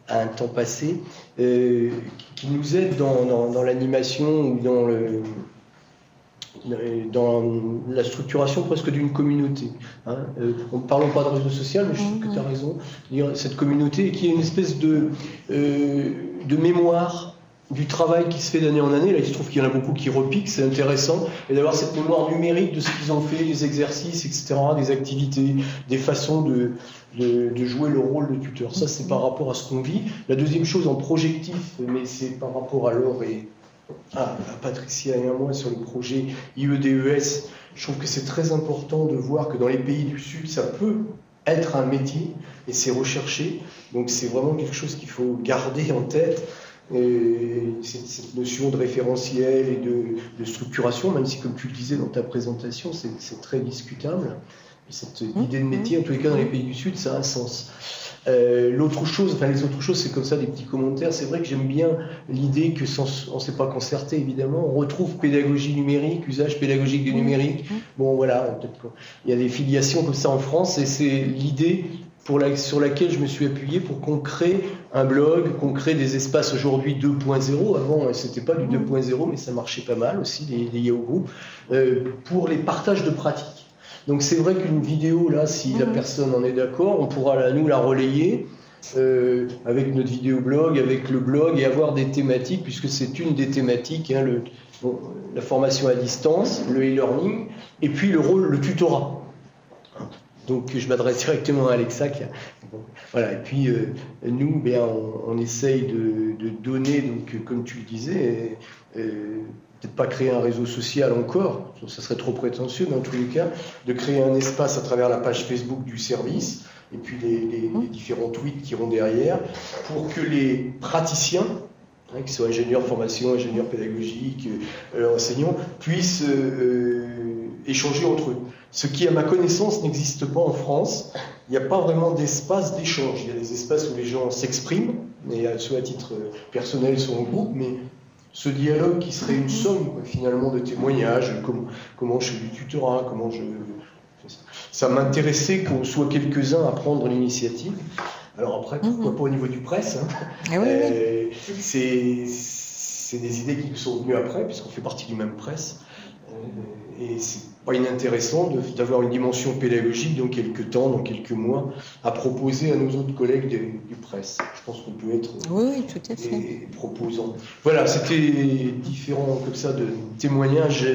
A: un temps passé, qu'ils nous aident dans, dans l'animation ou dans le dans la structuration presque d'une communauté. Hein. Euh, ne parlons pas de réseau social, mais je trouve que tu as raison. Cette communauté qui est une espèce de, euh, de mémoire du travail qui se fait d'année en année. Là, il se trouve qu'il y en a beaucoup qui repiquent, c'est intéressant. Et d'avoir cette mémoire numérique de ce qu'ils ont fait, des exercices, etc., des activités, des façons de, de, de jouer le rôle de tuteur. Ça, c'est par rapport à ce qu'on vit. La deuxième chose en projectif, mais c'est par rapport à l'or et ah, à Patricia et à moi sur le projet IEDES, je trouve que c'est très important de voir que dans les pays du Sud, ça peut être un métier et c'est recherché. Donc c'est vraiment quelque chose qu'il faut garder en tête. cette, notion de référentiel et de, structuration, même si, comme tu le disais dans ta présentation, c'est très discutable. Cette mmh. idée de métier, en tous les cas dans les pays du Sud, ça a un sens. Euh, l'autre chose, enfin les autres choses, c'est comme ça des petits commentaires. C'est vrai que j'aime bien l'idée que sans, on ne s'est pas concerté évidemment, on retrouve pédagogie numérique, usage pédagogique du numérique. Bon voilà, il y a des filiations comme ça en France et c'est l'idée pour la, sur laquelle je me suis appuyé pour qu'on crée un blog, qu'on crée des espaces aujourd'hui 2.0. Avant, c'était pas du 2.0, mais ça marchait pas mal aussi, les, les Yahoo Group, euh, pour les partages de pratiques. Donc c'est vrai qu'une vidéo, là, si la mhm. personne en est d'accord, on pourra nous la relayer euh, avec notre vidéo blog, avec le blog et avoir des thématiques, puisque c'est une des thématiques, hein, le, la formation à distance, le e-learning, et puis le rôle, le tutorat. Donc je m'adresse directement à Alexa qui a Voilà, et puis euh, nous, bien, on, essaye de, donner, donc, comme tu le disais, euh, peut-être pas créer un réseau social encore, ça serait trop prétentieux dans tous les cas, de créer un espace à travers la page Facebook du service et puis les, mmh. différents tweets qui iront derrière, pour que les praticiens, hein, qu'ils soient ingénieurs formation, ingénieurs pédagogiques, euh, enseignants, puissent échanger entre eux. Ce qui, à ma connaissance, n'existe pas en France. Il n'y a pas vraiment d'espace d'échange. Il y a des espaces où les gens s'expriment, soit à titre personnel, soit en groupe, mais ce dialogue qui serait une somme finalement de témoignages, comment, comment je fais du tutorat, comment je... Ça m'intéressait qu'on soit quelques-uns à prendre l'initiative. Alors après, pourquoi mhm. pas au niveau du presse hein.
H: ah euh,
A: C'est des idées qui nous sont venues après, puisqu'on fait partie du même presse. Euh, et c'est pas inintéressant d'avoir une dimension pédagogique dans quelques temps, dans quelques mois, à proposer à nos autres collègues du presse. Je pense qu'on peut être
H: oui, tout à fait.
A: proposant. Voilà, c'était différents comme ça de témoignages.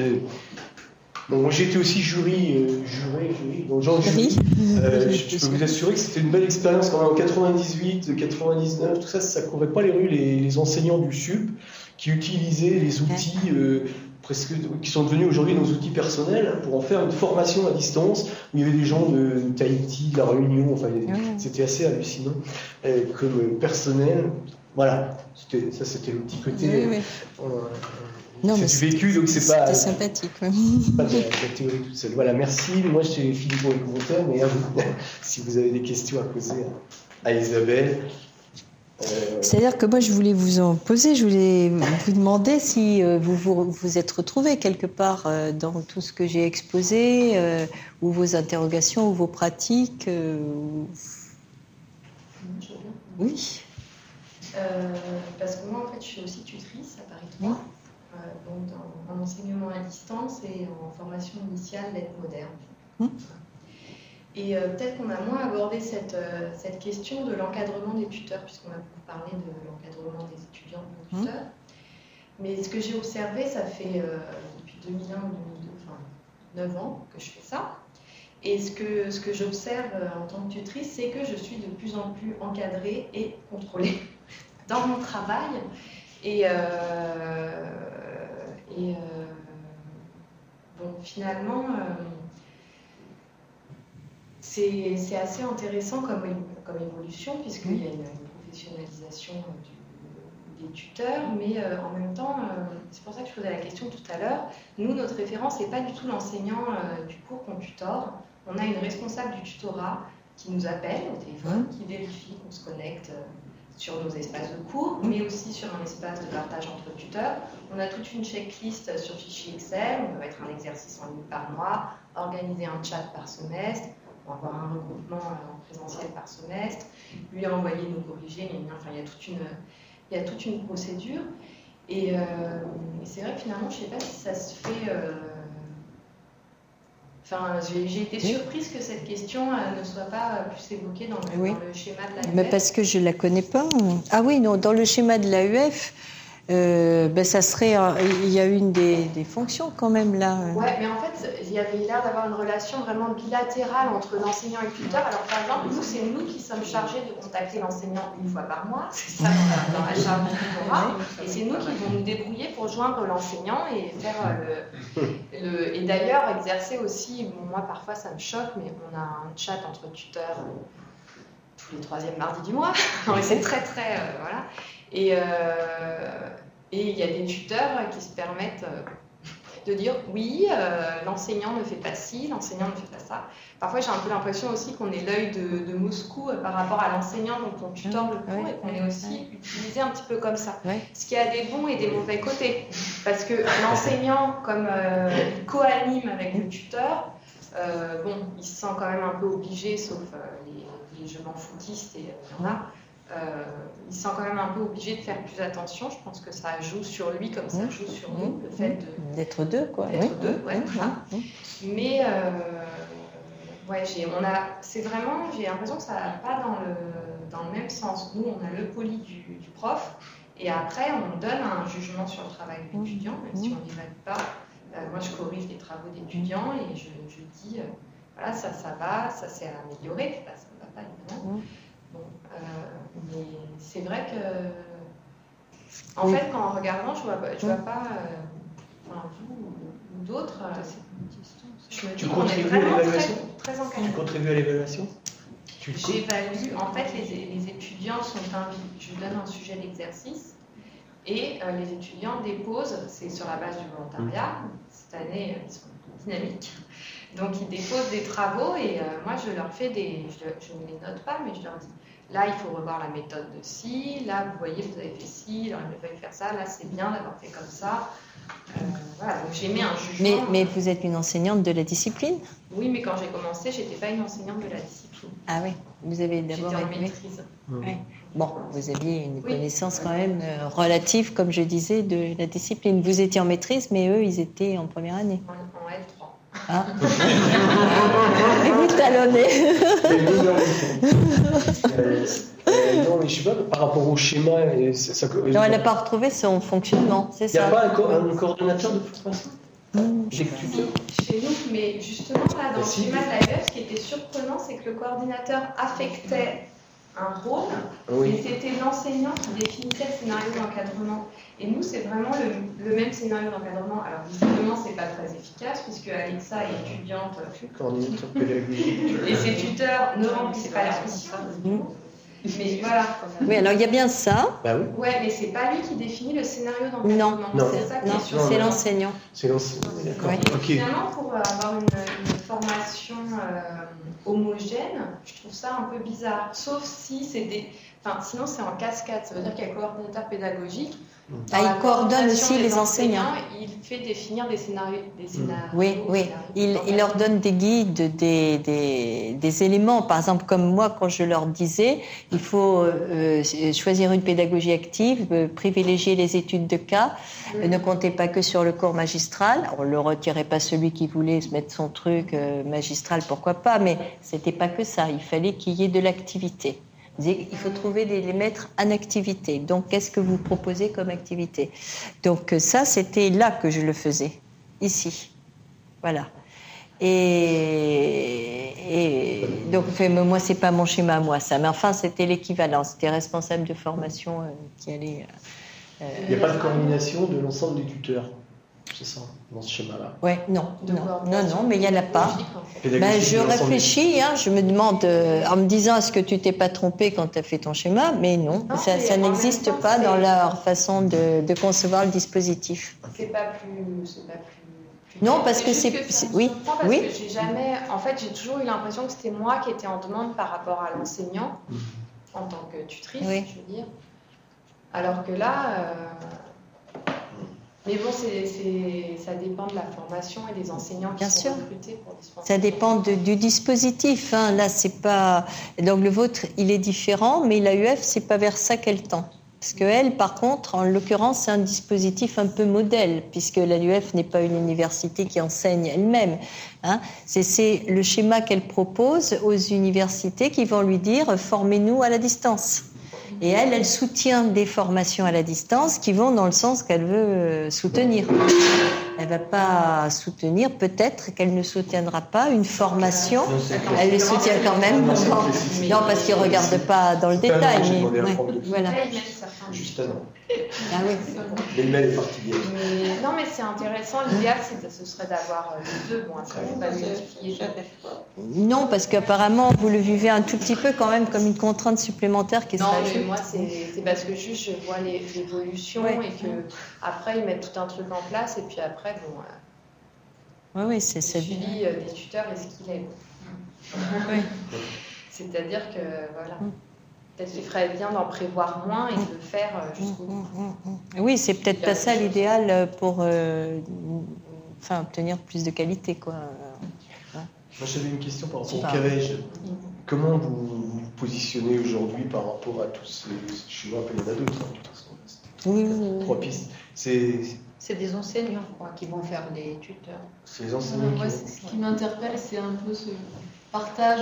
A: Bon, j'étais aussi jury, euh, juré, jury, donc Jean jury. Euh, je, peux vous assurer que c'était une belle expérience quand même en 98, 99, tout ça, ça courait pas les rues, les, enseignants du SUP qui utilisaient les outils euh, presque, qui sont devenus aujourd'hui nos outils personnels pour en faire une formation à distance où il y avait des gens de, Tahiti, de la Réunion, enfin c'était assez hallucinant euh, comme personnel. Voilà, ça c'était le petit côté. Oui,
H: euh, non, mais
A: vécu, donc c'est pas.
H: sympathique.
A: Pas de la, théorie toute seule. Voilà, merci. Moi, c'est Philippe pour les commentaires, mais si vous avez des questions à poser à Isabelle.
H: Euh, C'est-à-dire que moi, je voulais vous en poser, je voulais vous demander si euh, vous vous, vous êtes retrouvé quelque part euh, dans tout ce que j'ai exposé, ou vos interrogations, ou vos pratiques. Oui.
K: parce que moi, en fait, je suis aussi tutrice à Paris 3, donc en enseignement à distance et en formation initiale d'aide moderne. Hum. Et euh, peut-être qu'on a moins abordé cette, euh, cette question de l'encadrement des tuteurs, puisqu'on a beaucoup parlé de l'encadrement des étudiants et des tuteurs. Mais ce que j'ai observé, ça fait euh, depuis 2001 ou 2002, enfin 9 ans que je fais ça. Et ce que, ce que j'observe en tant que tutrice, c'est que je suis de plus en plus encadrée et contrôlée dans mon travail. Et, et bon, finalement c'est assez intéressant comme, comme évolution, puisqu'il y a une, professionnalisation des tuteurs, mais euh, en même temps, euh, c'est pour ça que je posais la question tout à l'heure, nous, notre référence, n'est pas du tout l'enseignant euh, du cours qu'on tutore. On a une responsable du tutorat qui nous appelle au téléphone, qui vérifie qu'on se connecte sur nos espaces de cours, mais aussi sur un espace de partage entre tuteurs. On a toute une checklist sur fichier Excel, on peut mettre un exercice en ligne par mois, organiser un chat par semestre, avoir un regroupement euh, en présentiel par semestre, lui envoyer nos corrigés, enfin, il y a toute une, il y a toute une procédure. Et, euh, c'est vrai que finalement, je ne sais pas si ça se fait. Euh, enfin, j'ai été surprise que cette question ne soit pas plus évoquée dans le, dans le schéma de l'AUF.
H: Mais parce que je ne la connais pas. Ah oui, non, dans le schéma de l'AUF, euh, ben ça serait, il y a une des, des, fonctions quand même là.
K: Ouais, mais en fait, il y avait l'air d'avoir une relation vraiment bilatérale entre l'enseignant et le tuteur. Alors par exemple, nous, c'est nous qui sommes chargés de contacter l'enseignant une fois par mois, c'est ça dans la, charge du tutorat, et c'est nous qui vont nous débrouiller pour joindre l'enseignant et faire euh, le, le et d'ailleurs exercer aussi. Bon, moi, parfois, ça me choque, mais on a un chat entre tuteurs tous les troisièmes mardis du mois. c'est très très euh, voilà. Et, et il y a des tuteurs qui se permettent euh, de dire oui, euh, l'enseignant ne fait pas ci, l'enseignant ne fait pas ça. Parfois, j'ai un peu l'impression aussi qu'on est l'œil de, Moscou euh, par rapport à l'enseignant dont on tuteur le cours et qu'on est aussi utilisé un petit peu comme ça. Ce qui a des bons et des mauvais côtés. Parce que l'enseignant, comme il co-anime avec le tuteur, bon, il se sent quand même un peu obligé, sauf les, les, je m'en foutistes et il y en a. Euh, il sent quand même un peu obligé de faire plus attention. Je pense que ça joue sur lui comme ça joue sur nous, le fait
H: d'être deux, quoi.
K: D'être deux, ouais, Mais euh, ouais, on a, c'est vraiment, j'ai l'impression que ça va pas dans le, dans le même sens. Nous, on a le poli du, prof, et après, on donne un jugement sur le travail de l'étudiant, même si on n'évalue pas. Euh, moi, je corrige les travaux d'étudiants et je, je dis, voilà, ça, ça va, ça s'est amélioré, ça ne va pas évidemment. Bon, euh, mais c'est vrai que, en fait, quand en regardant, je vois, je vois pas, euh, enfin, vous ou d'autres, euh, je me dis
A: Tu
K: qu'on est
A: contribues à
K: vraiment très,
A: l'évaluation
K: très encadré.
A: Tu contribues à l'évaluation
K: J'évalue, en fait, les, les étudiants sont invités, je donne un sujet d'exercice et euh, les étudiants déposent, c'est sur la base du volontariat, cette année ils sont dynamiques, donc ils déposent des travaux et euh, moi je leur fais des, je, je ne les note pas, mais je leur dis, là il faut revoir la méthode de ci, là vous voyez vous avez fait ci, alors il fallait faire ça, là c'est bien d'avoir fait comme ça. Euh, voilà, donc j'ai mis un
H: Mais,
K: jugement.
H: mais vous êtes une enseignante de la discipline?
K: Oui, mais quand j'ai commencé, j'étais pas une enseignante de la discipline.
H: Ah oui, vous avez d'abord
K: J'étais en
H: oui.
K: maîtrise.
H: Ouais. Bon, vous aviez une
K: Oui.
H: connaissance quand même euh, relative, comme je disais, de la discipline. Vous étiez en maîtrise, mais eux, ils étaient en première année.
K: En, en L3.
H: Ah. Et vous talonnez.
A: Mais mais- Euh, euh, non, mais je sais pas, par rapport au schéma, et ça, ça-
H: Non, elle n'a pas retrouvé son fonctionnement, c'est
A: Il n'y a
H: ça.
A: pas un, co- un coordonnateur de formation J'ai que tuteur.
K: Chez nous, mais justement, là, dans le schéma de l'AEF, ce qui était surprenant, c'est que le coordinateur affectait un rôle, mais
A: Oui.
K: c'était l'enseignant qui définissait le scénario d'encadrement. Et nous, c'est vraiment le, le même scénario d'encadrement. Alors, visiblement, c'est pas très efficace, puisque Alexa est étudiante
A: Coordinateur pédagogique.
K: et ses tuteurs ne remplissaient pas leur mission. Mais voilà.
H: Oui, alors il y a bien ça.
A: Bah oui,
K: Ouais, mais c'est pas lui qui définit le scénario d'encadrement.
A: Non.
K: C'est ça qui
H: Non,
K: est
A: Non,
K: surprenant.
H: c'est l'enseignant.
A: c'est l'enseignant. D'accord.
H: Ouais.
K: Finalement, pour euh, avoir une, une formation euh, homogène, je trouve ça un peu bizarre. Sauf si c'est des. Enfin, sinon, c'est en cascade. Ça veut dire qu'il y a un coordinateur pédagogique.
H: Ah, il coordonne aussi les enseignants.
K: Il fait définir des scénarios. Des scénarios
H: Oui, oui. Il, il leur donne des guides, des, des, des éléments. Par exemple, comme moi, quand je leur disais, il faut euh, euh, choisir une pédagogie active, euh, privilégier les études de cas, euh, ne comptez pas que sur le cours magistral. On ne le retirait pas celui qui voulait se mettre son truc euh, magistral, pourquoi pas, mais c'était pas que ça. Il fallait qu'il y ait de l'activité. Il faut trouver les mettre en activité. Donc, qu'est-ce que vous proposez comme activité? Donc, euh, ça, c'était là que je le faisais, ici. Voilà. Et, donc, enfin, moi, c'est pas mon schéma moi, ça. Mais enfin, c'était l'équivalent. C'était responsable de formation euh, qui allait. euh,
A: Il n'y a pas de coordination de l'ensemble des tuteurs? C'est ça, dans ce schéma-là.
H: Ouais, non, non, non, non, mais il n'y en a pas. Ben, je réfléchis, hein, je me demande, euh, en me disant, est-ce que tu t'es pas trompé quand tu as fait ton schéma? Mais non,
K: Non,
H: ça, n'existe pas dans leur façon de, de concevoir le dispositif.
K: C'est pas plus. Pas plus. plus
H: Non, parce que c'est- oui,
K: parce
H: oui.
K: que j'ai jamais. En fait, j'ai toujours eu l'impression que c'était moi qui étais en demande par rapport à l'enseignant, en tant que tutrice,
H: Oui.
K: je veux dire. Alors que là. euh, Mais bon, ça dépend de la formation et des enseignants qui
H: Bien
K: sont
H: sûr.
K: recrutés pour dispenser.
H: Ça dépend de- du dispositif. hein. Là, c'est pas. Donc le vôtre, il est différent, mais l'AUF, c'est pas vers ça qu'elle tend. Parce que elle, par contre, en l'occurrence, c'est un dispositif un peu modèle, puisque l'AUF n'est pas une université qui enseigne elle-même. hein. C'est le schéma qu'elle propose aux universités qui vont lui dire formez-nous à la distance. Et elle, elle soutient des formations à la distance qui vont dans le sens qu'elle veut euh, soutenir. Elle va pas soutenir, peut-être qu'elle ne soutiendra pas une formation. Elle le soutient quand même.
A: Non,
H: parce qu'il ne regarde pas dans le détail. mais- ouais, voilà.
A: Juste avant.
H: Ah oui.
A: Mais le mail est parti hier.
K: Mais, non, mais c'est intéressant. L'idéal, ce serait d'avoir euh, les deux. Bon, va multiplier.
H: Non, parce qu'apparemment, vous le vivez un tout petit peu quand même comme une contrainte supplémentaire qui se
K: Non, mais moi, c'est parce que juste je vois l'évolution
H: Ouais.
K: et que après ils mettent tout un truc en place et puis après, bon, euh,
H: Oui, oui, c'est
K: suivi euh, des tuteurs est ce qu'il est.
H: Oui.
K: C'est-à-dire que, voilà, peut-être qu'il ferait bien d'en prévoir moins et de le faire euh, jusqu'au bout.
H: Oui, c'est peut-être pas ça l'idéal pour euh, enfin, obtenir plus de qualité. Quoi.
A: Moi, j'avais une question par rapport au CAVEJ. Comment vous vous positionnez aujourd'hui par rapport à tous ces. Je suis un peu, il y en a d'autres, hein, de toute façon.
H: Oui, oui, oui.
A: Trois pistes. C'est
D: C'est des enseignants quoi, qui vont faire des tuteurs.
A: c'est les enseignants qui
I: c'est- ce qui m'interpelle, c'est un peu ce partage.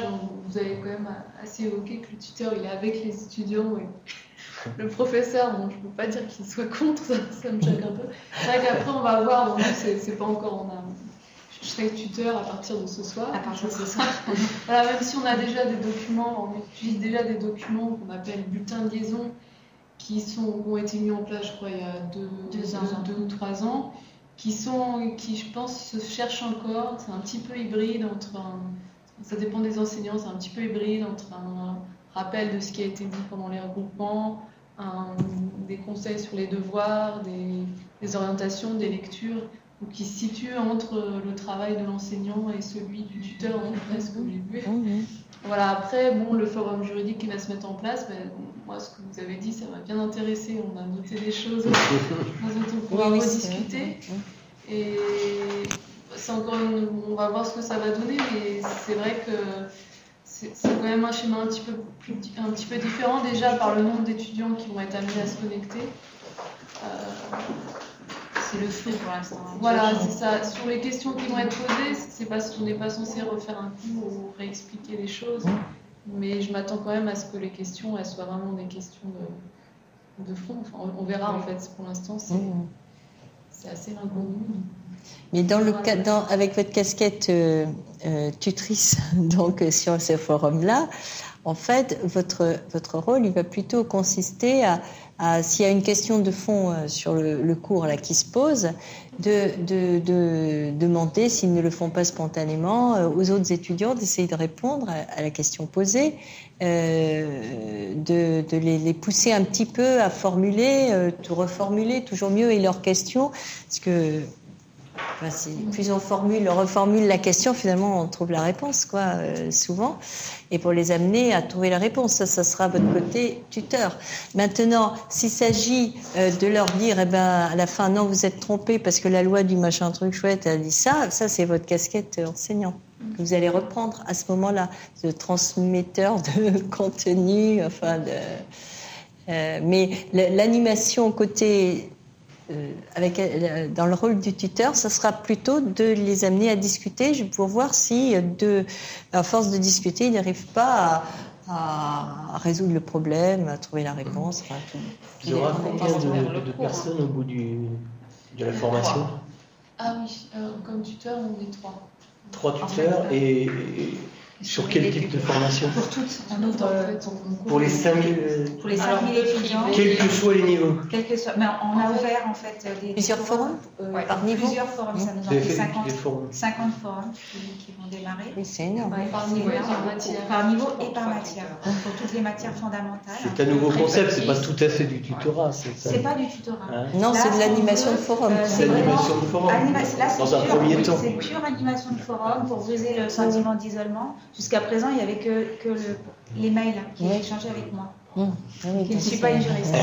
I: Vous avez quand même assez évoqué que le tuteur, il est avec les étudiants. Et le professeur, bon, je ne peux pas dire qu'il soit contre, ça, ça me choque un peu. C'est vrai qu'après, on va voir, donc c'est c'est pas encore. On a, je serai tuteur à partir de ce soir.
G: À partir de ce soir.
I: voilà, même si on a déjà des documents, on utilise déjà des documents qu'on appelle bulletins de liaison qui sont, ont été mis en place, je crois, il y a deux,
G: Deux ans.
I: deux ou trois ans, qui sont, qui je pense se cherchent encore. C'est un petit peu hybride entre un, ça dépend des enseignants, c'est un petit peu hybride entre un rappel de ce qui a été dit pendant les regroupements, un- des conseils sur les devoirs, des, des orientations, des lectures, ou qui se situent entre le travail de l'enseignant et celui du tuteur, d'après ce que j'ai vu.
H: Mhm.
I: Voilà, après, bon, le forum juridique qui va se mettre en place, ben, moi, ce que vous avez dit, ça m'a bien intéressé. On a noté des choses dont on pourra
H: Oui,
I: rediscuter. Et c'est encore une- on va voir ce que ça va donner, mais c'est vrai que c'est c'est quand même un schéma un petit, peu plus, un petit peu différent déjà par le nombre d'étudiants qui vont être amenés à se connecter. Euh,
G: C'est le flou pour l'instant.
I: voilà, c'est ça. Sur les questions qui vont être posées, c'est parce qu'on n'est pas censé refaire un coup ou réexpliquer les choses. Mais je m'attends quand même à ce que les questions elles soient vraiment des questions de, de fond. Enfin, on, verra en fait. Pour l'instant, c'est c'est assez inconnu.
H: Mais dans le cas, dans- avec votre casquette euh, euh, tutrice donc euh, sur ce forum-là, en fait, votre, votre rôle, il va plutôt consister à, à s'il y a une question de fond euh, sur le, le cours là qui se pose, de, de, de demander s'ils ne le font pas spontanément euh, aux autres étudiants d'essayer de répondre à, à la question posée, euh, de, de les, les pousser un petit peu à formuler, euh, de reformuler toujours mieux et leurs questions, parce que Enfin, plus on formule, on reformule la question, finalement, on trouve la réponse, quoi, euh, souvent. Et pour les amener à trouver la réponse, ça, ça sera votre côté tuteur. Maintenant, s'il s'agit euh, de leur dire, eh ben, à la fin, non, vous êtes trompé parce que la loi du machin truc chouette a dit ça, ça, c'est votre casquette enseignant que vous allez reprendre à ce moment-là, de transmetteur de contenu, enfin, de, euh, mais l'animation côté avec, euh, dans le rôle du tuteur, ça sera plutôt de les amener à discuter pour voir si, euh, de, à force de discuter, ils n'arrivent pas à, à résoudre le problème, à trouver la réponse. enfin, tout.
A: Il y aura combien de, personnes au bout du, de la formation?
I: Ah oui, euh, comme tuteur, on est trois.
A: Trois tuteurs et, et sur quel type de formation
G: Pour toutes, on ouvre
I: En
G: euh,
I: fait, on-
A: Pour les 5000,
G: pour les
I: Alors,
G: 5000
I: le
G: étudiants.
A: quels que soient les niveaux.
G: Quel que soit, mais on a ouvert en fait des
H: Plusieurs forums
G: euh,
H: par niveau
G: Plusieurs forums, ça nous en fait
A: fait
G: 50,
A: des forums
G: 50 forums qui, qui vont démarrer.
H: Oui, c'est énorme.
G: Ouais,
I: Par niveau et
G: énorme.
I: par matière.
G: Par niveau et par matière. Donc pour toutes les matières fondamentales.
A: C'est un nouveau concept, c'est pas tout à fait du tutorat. C'est ça.
G: C'est pas du tutorat.
A: Hein
H: Non, c'est de
G: on
H: l'animation de forum.
G: euh,
A: C'est l'animation de forum.
G: Anima- là, c'est
A: Dans un
G: pure-
A: premier temps.
G: C'est pure animation de forum pour briser le sentiment d'isolement. Jusqu'à présent, il n'y avait que, que le- les mails qui
H: Oui.
G: étaient échangés avec moi.
H: Mmh. Ah oui,
G: Je ne suis pas une juriste.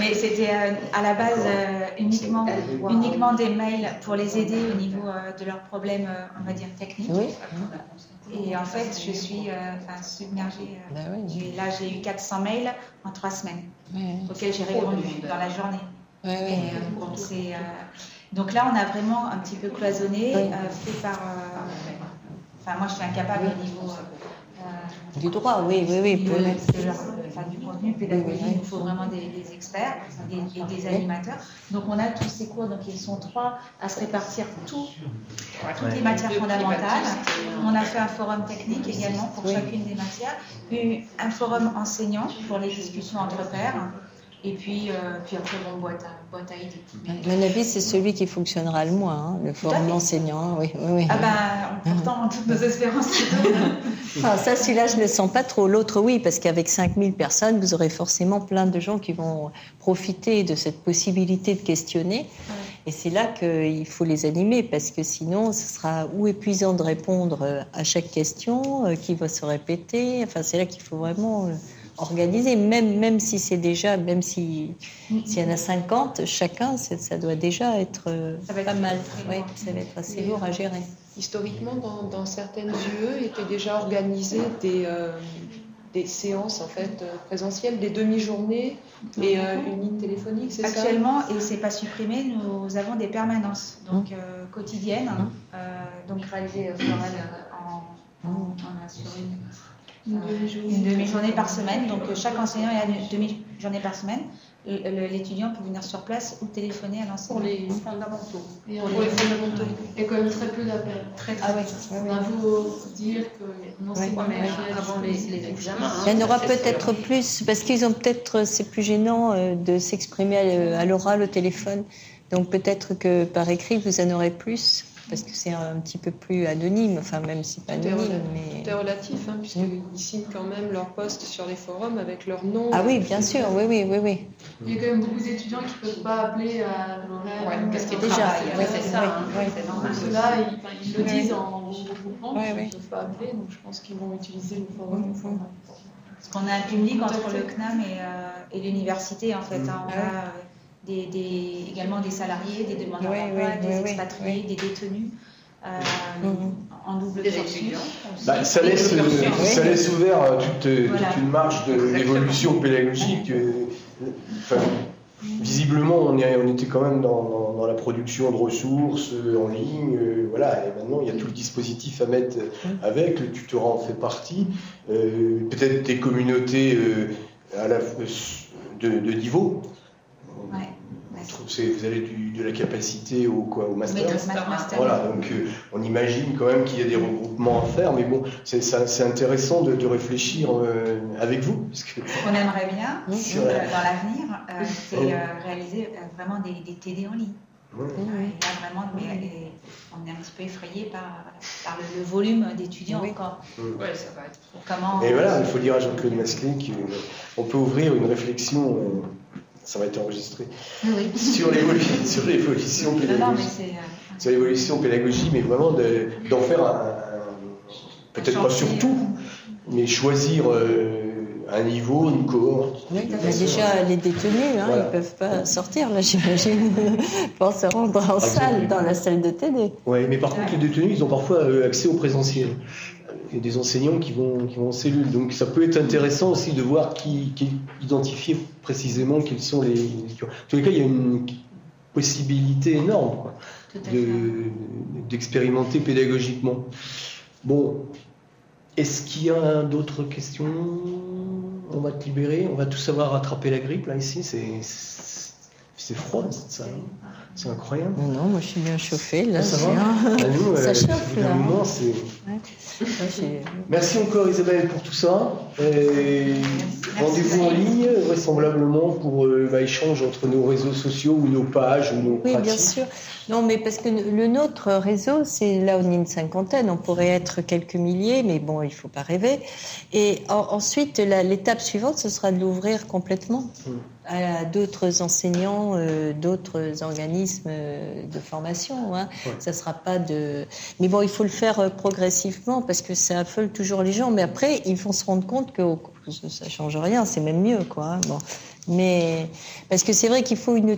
G: Mais c'était euh, à la base euh, uniquement, uniquement des mails pour les aider au niveau euh, de leurs problèmes, on va dire, techniques.
H: Oui.
G: Et en fait, je suis enfin, submergée.
H: Bah oui.
G: Là, j'ai eu 400 mails en trois semaines auxquels j'ai répondu dans la journée. Et, bon, donc là, on a vraiment un petit peu cloisonné, fait par. Euh, Enfin, moi, je suis incapable au niveau. euh, euh,
H: Du droit, oui, oui, oui.
G: leur- enfin, du contenu pédagogique,
H: Oui, oui.
G: il nous faut vraiment des, des experts et, des animateurs. Donc on a tous ces cours, donc ils sont trois à se répartir tout, toutes les matières fondamentales. On a fait un forum technique également pour
H: Oui.
G: chacune des matières, puis un forum enseignant pour les discussions entre pairs, et puis, euh, puis après bon, boîte à, boîte à idées.
H: À mon avis, c'est celui qui fonctionnera le moins, hein, le forum enseignant. Oui, oui, oui.
G: Ah ben, pourtant, toutes nos espérances.
H: Ah, ça, celui-là, je ne le sens pas trop. L'autre, oui, parce qu'avec 5000 personnes, vous aurez forcément plein de gens qui vont profiter de cette possibilité de questionner. Et c'est là qu'il faut les animer, parce que sinon, ce sera ou épuisant de répondre euh, à chaque question euh, qui va se répéter. Enfin, c'est là qu'il faut vraiment euh, organiser, même, même si c'est déjà, même si- s'il y en a 50, chacun, ça doit déjà être, euh,
G: Ça va être
H: pas mal. Oui, ça va être assez lourd à gérer.
F: Historiquement, dans, dans certaines UE, étaient déjà organisées des, euh, des séances en fait euh, présentielles, des demi-journées et euh, une ligne téléphonique, c'est ça?
G: Actuellement, et c'est pas supprimé, nous avons des permanences donc euh, quotidiennes, euh, donc réalisées euh, euh, en, en, en sur une,
I: Une
G: euh,
I: demi-journée.
G: par semaine. Donc euh, chaque enseignant est à une demi-journée par semaine l'étudiant peut venir sur place ou téléphoner à l'enseignant.
I: Pour les fondamentaux. Et pour les fondamentaux. Et quand même très peu d'appels.
G: Très,
I: très
G: ah ouais.
I: On a beau dire que non, c'est pas
D: avant les, les examens. Hein,
H: Il y en aura peut-être plus, parce qu'ils ont peut-être, c'est plus gênant euh, de s'exprimer à l'oral au téléphone. Donc peut-être que par écrit, vous en aurez plus parce que c'est un petit peu plus anonyme, enfin même si pas anonyme.
F: Mais... C'est relatif, hein, puisqu'ils signent quand même leur poste sur les forums avec leur nom.
H: Ah oui, bien sûr, oui, oui, oui, oui.
I: Il y a quand même beaucoup d'étudiants qui ne peuvent pas appeler à l'horaire.
D: Ouais, parce que déjà, c'est ça, hein. c'est normal.
I: Ceux-là, ils, ils, le disent en regroupement, ils ne peuvent pas appeler, donc je pense qu'ils vont utiliser le forum.
G: Parce qu'on a un public entre le CNAM et, euh, et l'université, en fait. Des, des, également des salariés, des demandeurs d'emploi, des expatriés, des détenus. Euh, en double
A: cursus. Bah, ça, laisse, ça laisse ouvert euh, toute, toute une marge d'évolution pédagogique. Euh, enfin, visiblement, on, est, on, était quand même dans, dans, la production de ressources en ligne. voilà, et maintenant, il y a tout le dispositif à mettre avec. Le tutorat en fait partie. Peut-être des communautés à la, de, de niveau vous avez de la capacité au, quoi, au master. Voilà, donc euh, on imagine quand même qu'il y a des regroupements à faire, mais bon, c'est intéressant de, réfléchir euh, avec vous.
G: Parce que... Ce qu'on aimerait bien, dans l'avenir, euh, c'est réaliser vraiment des, des, TD en ligne. vraiment, on est un petit peu effrayé par, par le, volume d'étudiants encore.
I: Ouais, ça va être...
G: Comment,
A: Et voilà, il faut dire à Jean-Claude Masclé qu'on peut ouvrir une réflexion ça va être enregistré, sur l'évolution pédagogique. Sur l'évolution pédagogique, mais vraiment d'en faire un, peut-être pas sur tout, mais choisir euh, un niveau, une cohorte.
H: Oui, déjà, les détenus, hein, ils ne peuvent pas sortir, là, j'imagine, pour se rendre en salle, dans la salle de TD.
A: Oui, mais par contre, les détenus, ils ont parfois euh, accès au présentiel et des enseignants qui vont, qui vont en cellule. Donc ça peut être intéressant aussi de voir qui, qui identifier précisément quels sont les. En tous les cas, il y a une possibilité énorme d'expérimenter pédagogiquement. Bon, est-ce qu'il y a d'autres questions? On va te libérer, on va tous savoir rattraper la grippe là ici. C'est froid cette salle. C'est incroyable.
H: Non, non, moi je suis bien chauffée là.
A: Ça, va
H: ah,
A: nous,
H: ça chauffe là.
A: Merci encore Isabelle pour tout ça. Rendez-vous en ligne vraisemblablement pour euh, bah, échange entre nos réseaux sociaux ou nos pages ou nos
H: Oui, bien sûr. Non, mais parce que le nôtre réseau, c'est là on est une cinquantaine, on pourrait être quelques milliers, mais bon, il ne faut pas rêver. Et ensuite, l'étape suivante, ce sera de l'ouvrir complètement. Hmm à d'autres enseignants, euh, d'autres organismes euh, de formation. Hein. Ça sera pas de. Mais bon, il faut le faire euh, parce que ça affole toujours les gens. Mais après, ils vont se rendre compte que ça change rien, c'est même mieux, quoi. Hein. Mais parce que c'est vrai qu'il faut une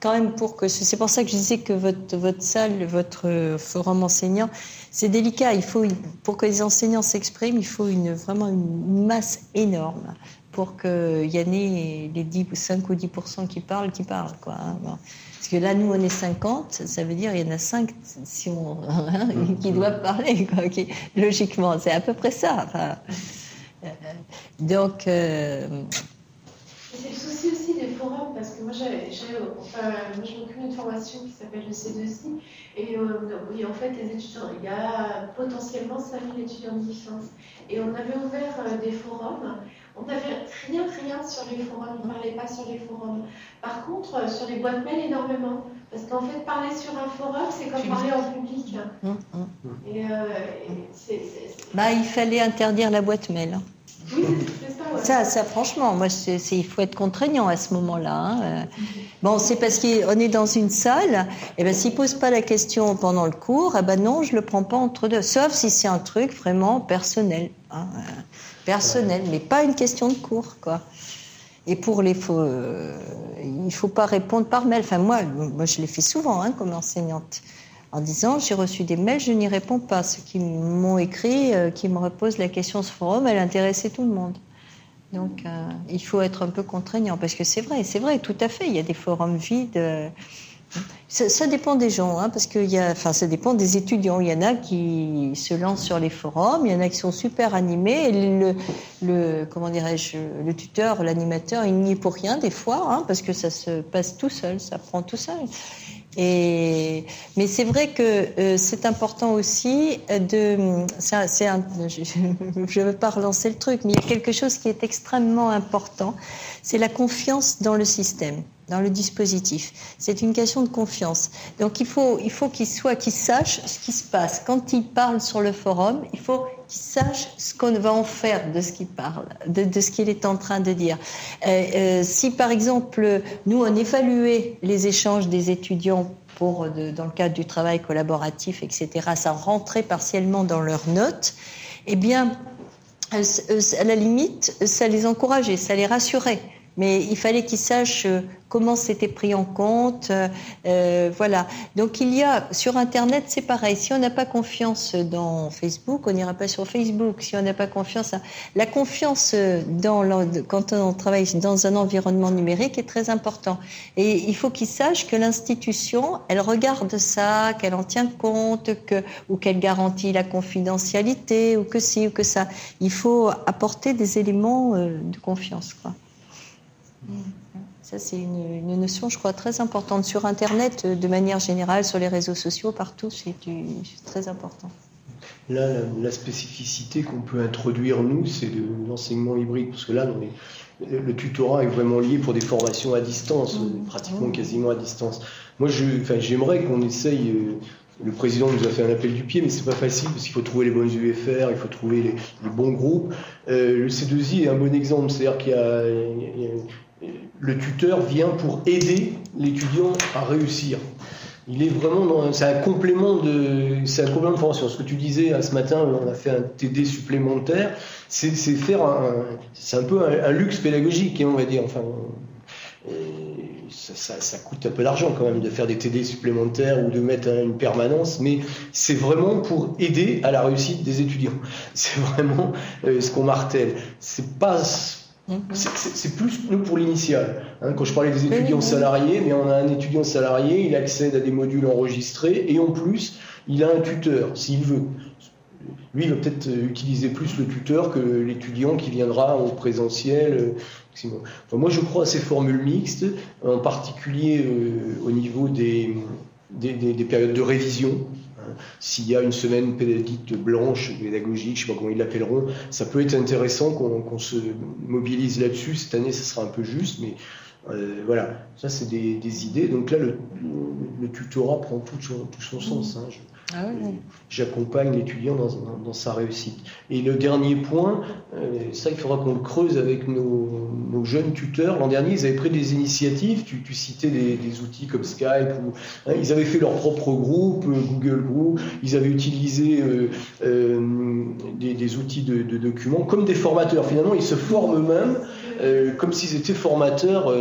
H: quand même pour que c'est pour ça que je disais que votre votre salle, votre forum enseignant, c'est délicat. Il faut pour que les enseignants s'expriment, il faut une vraiment une masse énorme pour qu'il y en ait les 10, 5 ou 10 qui parlent, qui parlent. Quoi, hein, Parce que là, nous, on est 50, ça veut dire qu'il y en a 5 si on, hein, qui doivent parler, quoi, qui, logiquement. C'est à peu près ça. Enfin, euh, donc. Euh,
C: c'est le souci aussi des forums, parce que moi, j'avais, enfin, je m'occupe d'une formation qui s'appelle le C2I, et euh, en fait, les étudiants, il y a potentiellement 5000 étudiants de licence. Et on avait ouvert des forums on n'avait rien, rien sur les forums, on ne parlait pas sur les forums. Par contre, euh, sur les boîtes mail, énormément. Parce qu'en fait, parler sur un forum, c'est comme parler en public. Hum. Et, euh,
H: Bah, il fallait interdire la boîte mail. Hein.
C: Oui, c'est ça,
H: ça, franchement, moi, il faut être contraignant à ce moment-là. Hein. Euh, bon, c'est parce qu'on est dans une salle, et ben s'il pose pas la question pendant le cours, eh ben non, je le prends pas entre deux. Sauf si c'est un truc vraiment personnel. Hein personnel, mais pas une question de cours, quoi. Et pour les faux, euh, il faut pas répondre par mail. Enfin, moi, moi je l'ai fait souvent hein, comme enseignante, en disant j'ai reçu des mails, je n'y réponds pas. Ceux qui m'ont écrit, euh, qui me reposent la question ce forum, elle intéressait tout le monde. Donc, euh, il faut être un peu contraignant parce que c'est vrai, c'est vrai, tout à fait. Il y a des forums vides. Ça, dépend des gens, hein, parce que y a, enfin, ça dépend des étudiants. Il y en a qui se lancent sur les forums, il y en a qui sont super animés. Et le, le comment dirais-je, le tuteur, l'animateur, il n'y est pour rien des fois, hein, parce que ça se passe tout seul, ça prend tout seul. Et, mais c'est vrai que euh, c'est important aussi de. C'est un, je ne veux pas relancer le truc, mais il y a quelque chose qui est extrêmement important. C'est la confiance dans le système, dans le dispositif. C'est une question de confiance. Donc il faut, il faut qu'il soit, qu'il sache ce qui se passe. Quand il parle sur le forum, il faut qu'il sache ce qu'on va en faire de ce qu'il parle, de, ce qu'il est en train de dire. Euh, euh, si par exemple, nous, on évaluait les échanges des étudiants pour, dans le cadre du travail collaboratif, etc., ça rentrait partiellement dans leurs notes, eh bien, euh, à la limite, ça les encourageait, ça les rassurait. Mais il fallait qu'ils sachent euh, comment c'était pris en compte. Euh, euh, voilà. Donc il y a sur Internet, c'est pareil. Si on n'a pas confiance dans Facebook, on n'ira pas sur Facebook. Si on n'a pas confiance, la confiance dans quand on travaille dans un environnement numérique est très important. Et il faut qu'ils sachent que l'institution, elle regarde ça, qu'elle en tient compte, ou qu'elle garantit la confidentialité, ou que si ou que ça. Il faut apporter des éléments de confiance, quoi. Ça, c'est une, notion, je crois, très importante sur Internet, de manière générale, sur les réseaux sociaux, partout, c'est très important.
A: Là, la, spécificité qu'on peut introduire, nous, c'est l'enseignement hybride, parce que là, le tutorat est vraiment lié pour des formations à distance, mmh. pratiquement mmh. quasiment à distance. Moi, j'aimerais qu'on essaye. Euh, le président nous a fait un appel du pied, mais c'est pas facile parce qu'il faut trouver les bonnes UFR, il faut trouver les, bons groupes. Euh, le C2I est un bon exemple, c'est-à-dire qu'il y a le tuteur vient pour aider l'étudiant à réussir. Il est vraiment c'est un complément de, c'est un complément de formation. Ce que tu disais ce matin, on a fait un TD supplémentaire, c'est, faire un, c'est un peu un, luxe pédagogique, hein, on va dire. Enfin, ça, ça, coûte un peu d'argent quand même de faire des TD supplémentaires ou de mettre une permanence, mais c'est vraiment pour aider à la réussite des étudiants. C'est vraiment euh, ce qu'on martèle. C'est pas. C'est plus nous pour l'initial. Hein. quand je parlais des étudiants salariés, mais on a un étudiant salarié, il accède à des modules enregistrés et en plus, il a un tuteur s'il veut. Lui, il va peut-être utiliser plus le tuteur que l'étudiant qui viendra en présentiel. Euh, moi, je crois à ces formules mixtes, en particulier euh, au niveau des, des périodes de révision. S'il y a une semaine dite blanche, pédagogique, je ne sais pas comment ils l'appelleront, ça peut être intéressant qu'on se mobilise là-dessus. Cette année, ça sera un peu juste, mais euh, voilà, ça c'est des, idées. Donc là, le, tutorat prend tout, son sens. Hein. Ah j'accompagne l'étudiant dans, sa réussite. Et le dernier point, euh, ça il faudra qu'on le creuse avec nos, jeunes tuteurs. L'an dernier, ils avaient pris des initiatives, tu, citais des, outils comme Skype, ou, hein, ils avaient fait leur propre groupe, euh, Google Group, ils avaient utilisé euh, des, outils de, documents comme des formateurs. Finalement, ils se forment eux-mêmes comme s'ils étaient formateurs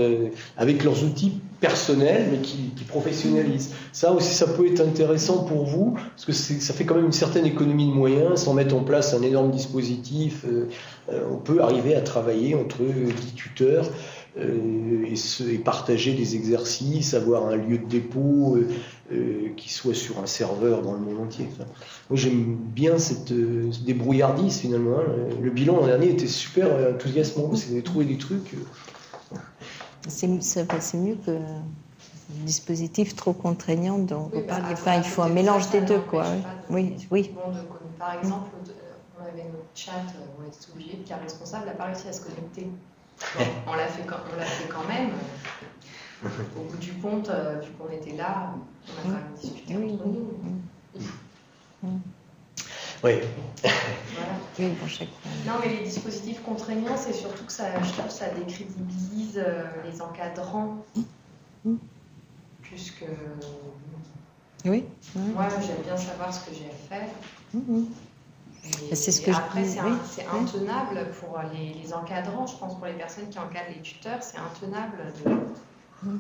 A: avec leurs outils personnel, mais qui, professionnalise. Ça aussi, ça peut être intéressant pour vous, parce que ça fait quand même une certaine économie de moyens, sans mettre en place un énorme dispositif. Euh, euh, on peut arriver à travailler entre 10 tuteurs euh, et, se, et, partager des exercices, avoir un lieu de dépôt qui soit sur un serveur dans le monde entier. moi, j'aime bien cette, débrouillardise, finalement. Hein. Le bilan l'an dernier était super enthousiasmant, vous avez trouvé des trucs...
H: C'est mieux que un dispositif trop contraignant dont on parle. Enfin, il faut un mélange des deux, quoi. Oui, oui.
K: Par exemple, on avait notre chat, on était obligé, puis un responsable n'a pas réussi à se connecter. on l'a fait, fait, quand même. Au bout du compte, euh, vu qu'on était là, on a quand même discuté entre nous.
A: Oui.
K: Non, mais les dispositifs contraignants, c'est surtout que ça, je trouve, ça décrédibilise euh, les encadrants. Plus que.
H: Oui.
K: Moi, j'aime bien savoir ce que j'ai à faire.
H: Mm-hmm. C'est ce que
K: après, c'est intenable pour les, les, encadrants, je pense, pour les personnes qui encadrent les tuteurs, c'est intenable de.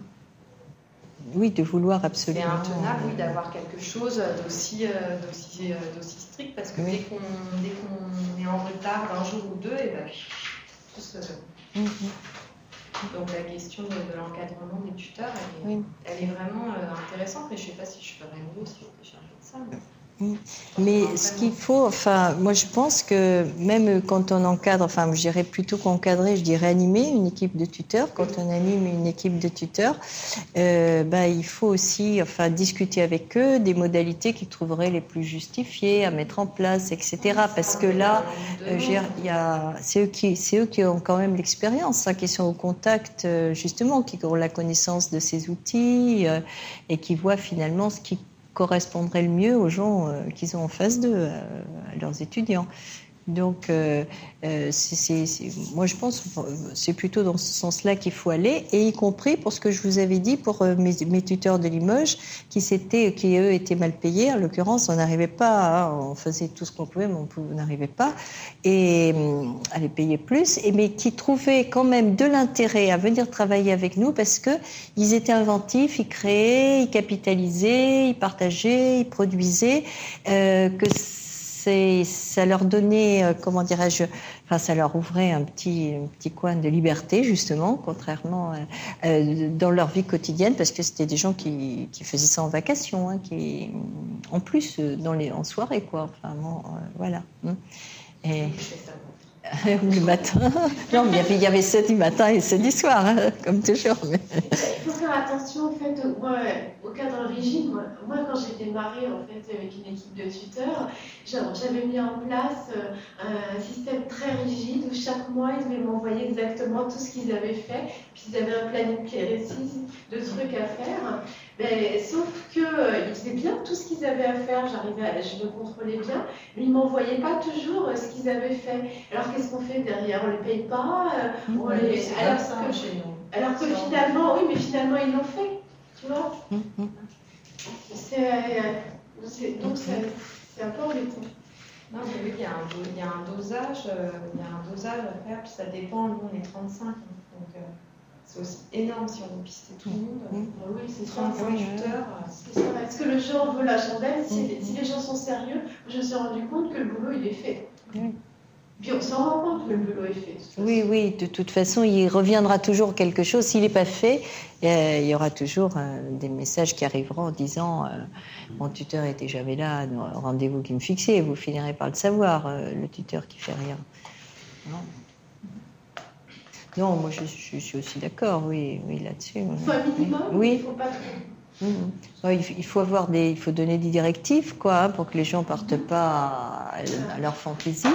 H: Oui, de vouloir absolument.
K: C'est intenable, oui, d'avoir quelque chose d'aussi, euh, d'aussi, euh, d'aussi strict, parce que dès, qu'on, dès qu'on est en retard d'un jour ou deux, et eh ben, tout se... Mhm. Donc la question de, l'encadrement des tuteurs, elle est, elle est vraiment intéressante, mais je ne sais pas si je ferais mieux si je charger de ça.
H: Mm. Mais ce qu'il faut, enfin, moi je pense que même quand on encadre, enfin, je dirais plutôt qu'encadrer, je dirais animer une équipe de tuteurs. Quand on anime une équipe de tuteurs, euh, bah, il faut aussi, enfin, discuter avec eux des modalités qu'ils trouveraient les plus justifiées à mettre en place, etc. Parce que là, euh, c'est eux qui, eux qui ont quand même l'expérience, hein, qui sont au contact, euh, justement, qui ont la connaissance de ces outils euh, et qui voient finalement ce qui correspondrait le mieux aux gens euh, qu'ils ont en face d'eux, euh, à leurs étudiants. Donc, euh, euh moi je pense c'est plutôt dans ce sens-là qu'il faut aller, et y compris pour ce que je vous avais dit pour euh, mes, tuteurs de Limoges, qui, qui eux étaient mal payés. En l'occurrence, on n'arrivait pas, hein, on faisait tout ce qu'on pouvait, mais on n'arrivait pas et à les payer plus, mais qui trouvaient quand même de l'intérêt à venir travailler avec nous parce que ils étaient inventifs, ils créaient, ils capitalisaient, ils partageaient, ils produisaient, euh, que ça leur donnait, euh, comment dirais-je, enfin, ça leur ouvrait un petit, petit coin de liberté, justement, contrairement euh, euh, dans leur vie quotidienne, parce que c'était des gens qui, qui, faisaient ça en vacation, hein, qui, en plus, dans les, en soirée, quoi. Enfin, voilà. Hein. Et, le matin. Non, mais il y avait, il y avait ceux du matin et ceux du soir, hein, comme toujours.
C: Il faut faire attention en fait au, cadre rigide. Moi, moi quand j'ai démarré en fait avec une équipe de tuteurs, j'avais mis en place euh, un système très rigide où chaque mois ils devaient m'envoyer exactement tout ce qu'ils avaient fait, puis ils avaient un planning précis de trucs à faire. Mais, sauf qu'ils euh, faisaient bien tout ce qu'ils avaient à faire, j'arrivais, je le contrôlais bien, mais ils ne m'envoyaient pas toujours euh, ce qu'ils avaient fait. Alors qu'est-ce qu'on fait derrière? On ne les paye pas euh, on les... alors, que, alors que finalement, oui, mais finalement ils l'ont fait, tu vois. C'est, Donc c'est un peu embêtant.
K: Non, mais oui, il y, a un, il y a un dosage, il y a un dosage à faire, puis ça dépend, nous on est 35, donc c'est aussi énorme si on veut pister tout le monde. Oui, c'est 35
C: tuteurs. Est-ce que le genre veut la chandelle si, les gens sont sérieux, je me suis rendu compte que le boulot, il est fait. Puis on s'en rend compte que le boulot est fait.
H: Oui, oui, de toute façon, il reviendra toujours quelque chose. S'il n'est pas fait, euh, il y aura toujours euh, des messages qui arriveront en disant euh, Mon tuteur était jamais là, rendez-vous qui me fixait. Vous finirez par le savoir, le tuteur qui fait rien. Non. Non, moi je, suis aussi d'accord, oui, oui là-dessus.
C: Il faut un minimum, oui. il faut pas.
H: Mmh. il faut avoir des, il faut donner des directives, quoi, hein, pour que les gens partent pas à leur fantaisie.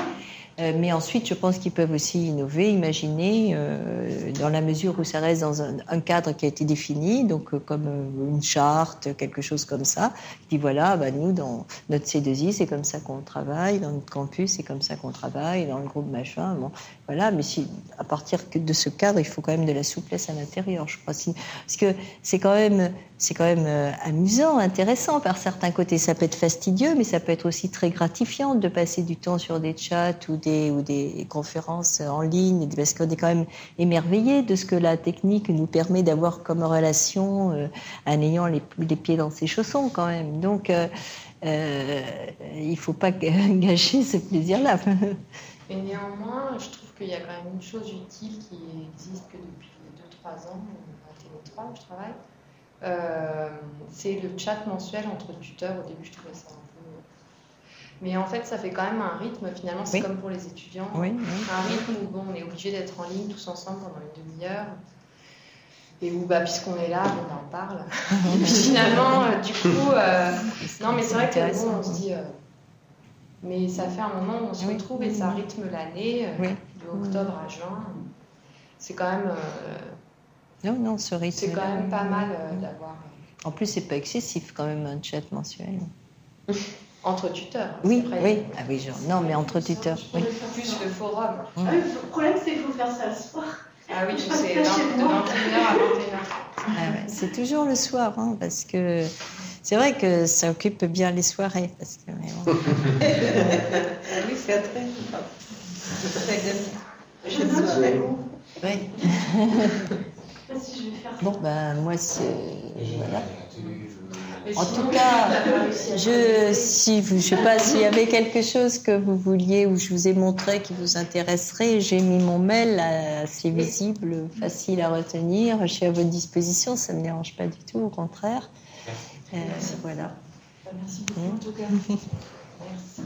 H: Euh, mais ensuite, je pense qu'ils peuvent aussi innover, imaginer, euh, dans la mesure où ça reste dans un, un cadre qui a été défini, donc euh, comme une charte, quelque chose comme ça, qui dit voilà, bah, nous, dans notre C2I, c'est comme ça qu'on travaille, dans notre campus, c'est comme ça qu'on travaille, dans le groupe machin, bon, voilà, mais si, à partir de ce cadre, il faut quand même de la souplesse à l'intérieur, je crois. Parce que c'est quand même, c'est quand même amusant, intéressant par certains côtés. Ça peut être fastidieux, mais ça peut être aussi très gratifiant de passer du temps sur des chats ou ou des conférences en ligne, parce qu'on est quand même émerveillé de ce que la technique nous permet d'avoir comme relation euh, en ayant les, les, pieds dans ses chaussons quand même. Donc, euh, euh, il ne faut pas gâcher ce plaisir-là.
K: Mais néanmoins, je trouve qu'il y a quand même une chose utile qui existe que depuis 2-3 ans, à TV3 où je travaille, c'est le chat mensuel entre tuteurs. Au début, je trouvais ça mais en fait, ça fait quand même un rythme, finalement, c'est comme pour les étudiants. Un rythme où bon, on est obligé d'être en ligne tous ensemble pendant une demi-heure. Et où, bah, puisqu'on est là, on en parle. finalement, euh, du coup, euh, non, mais c'est vrai que bon, on se dit. Euh, mais ça fait un moment où on se retrouve et ça rythme l'année, de octobre à juin. C'est quand même.
H: non, non, ce rythme.
K: C'est quand même pas mal d'avoir.
H: En plus, c'est pas excessif quand même un chat mensuel.
K: Entre tuteurs.
H: Oui, oui. Ah oui, genre, non, mais entre tuteurs. Oui.
K: Plus le forum.
C: Ah oui, le problème, c'est qu'il faut faire ça le soir.
K: Ah oui, je sais, de 21h à 21h.
H: Ah ouais, c'est toujours le soir, hein, parce que c'est vrai que ça occupe bien les soirées. Parce que, mais bon.
J: ah oui, c'est très.
C: Je
H: Oui.
C: si je vais faire?
H: Bon, ben moi, c'est. Voilà. En tout cas, je, si vous, je sais pas s'il y avait quelque chose que vous vouliez ou je vous ai montré qui vous intéresserait, j'ai mis mon mail assez visible, facile à retenir. Je suis à votre disposition, ça ne me dérange pas du tout, au contraire. Euh, voilà.
E: Merci beaucoup en tout cas. Merci.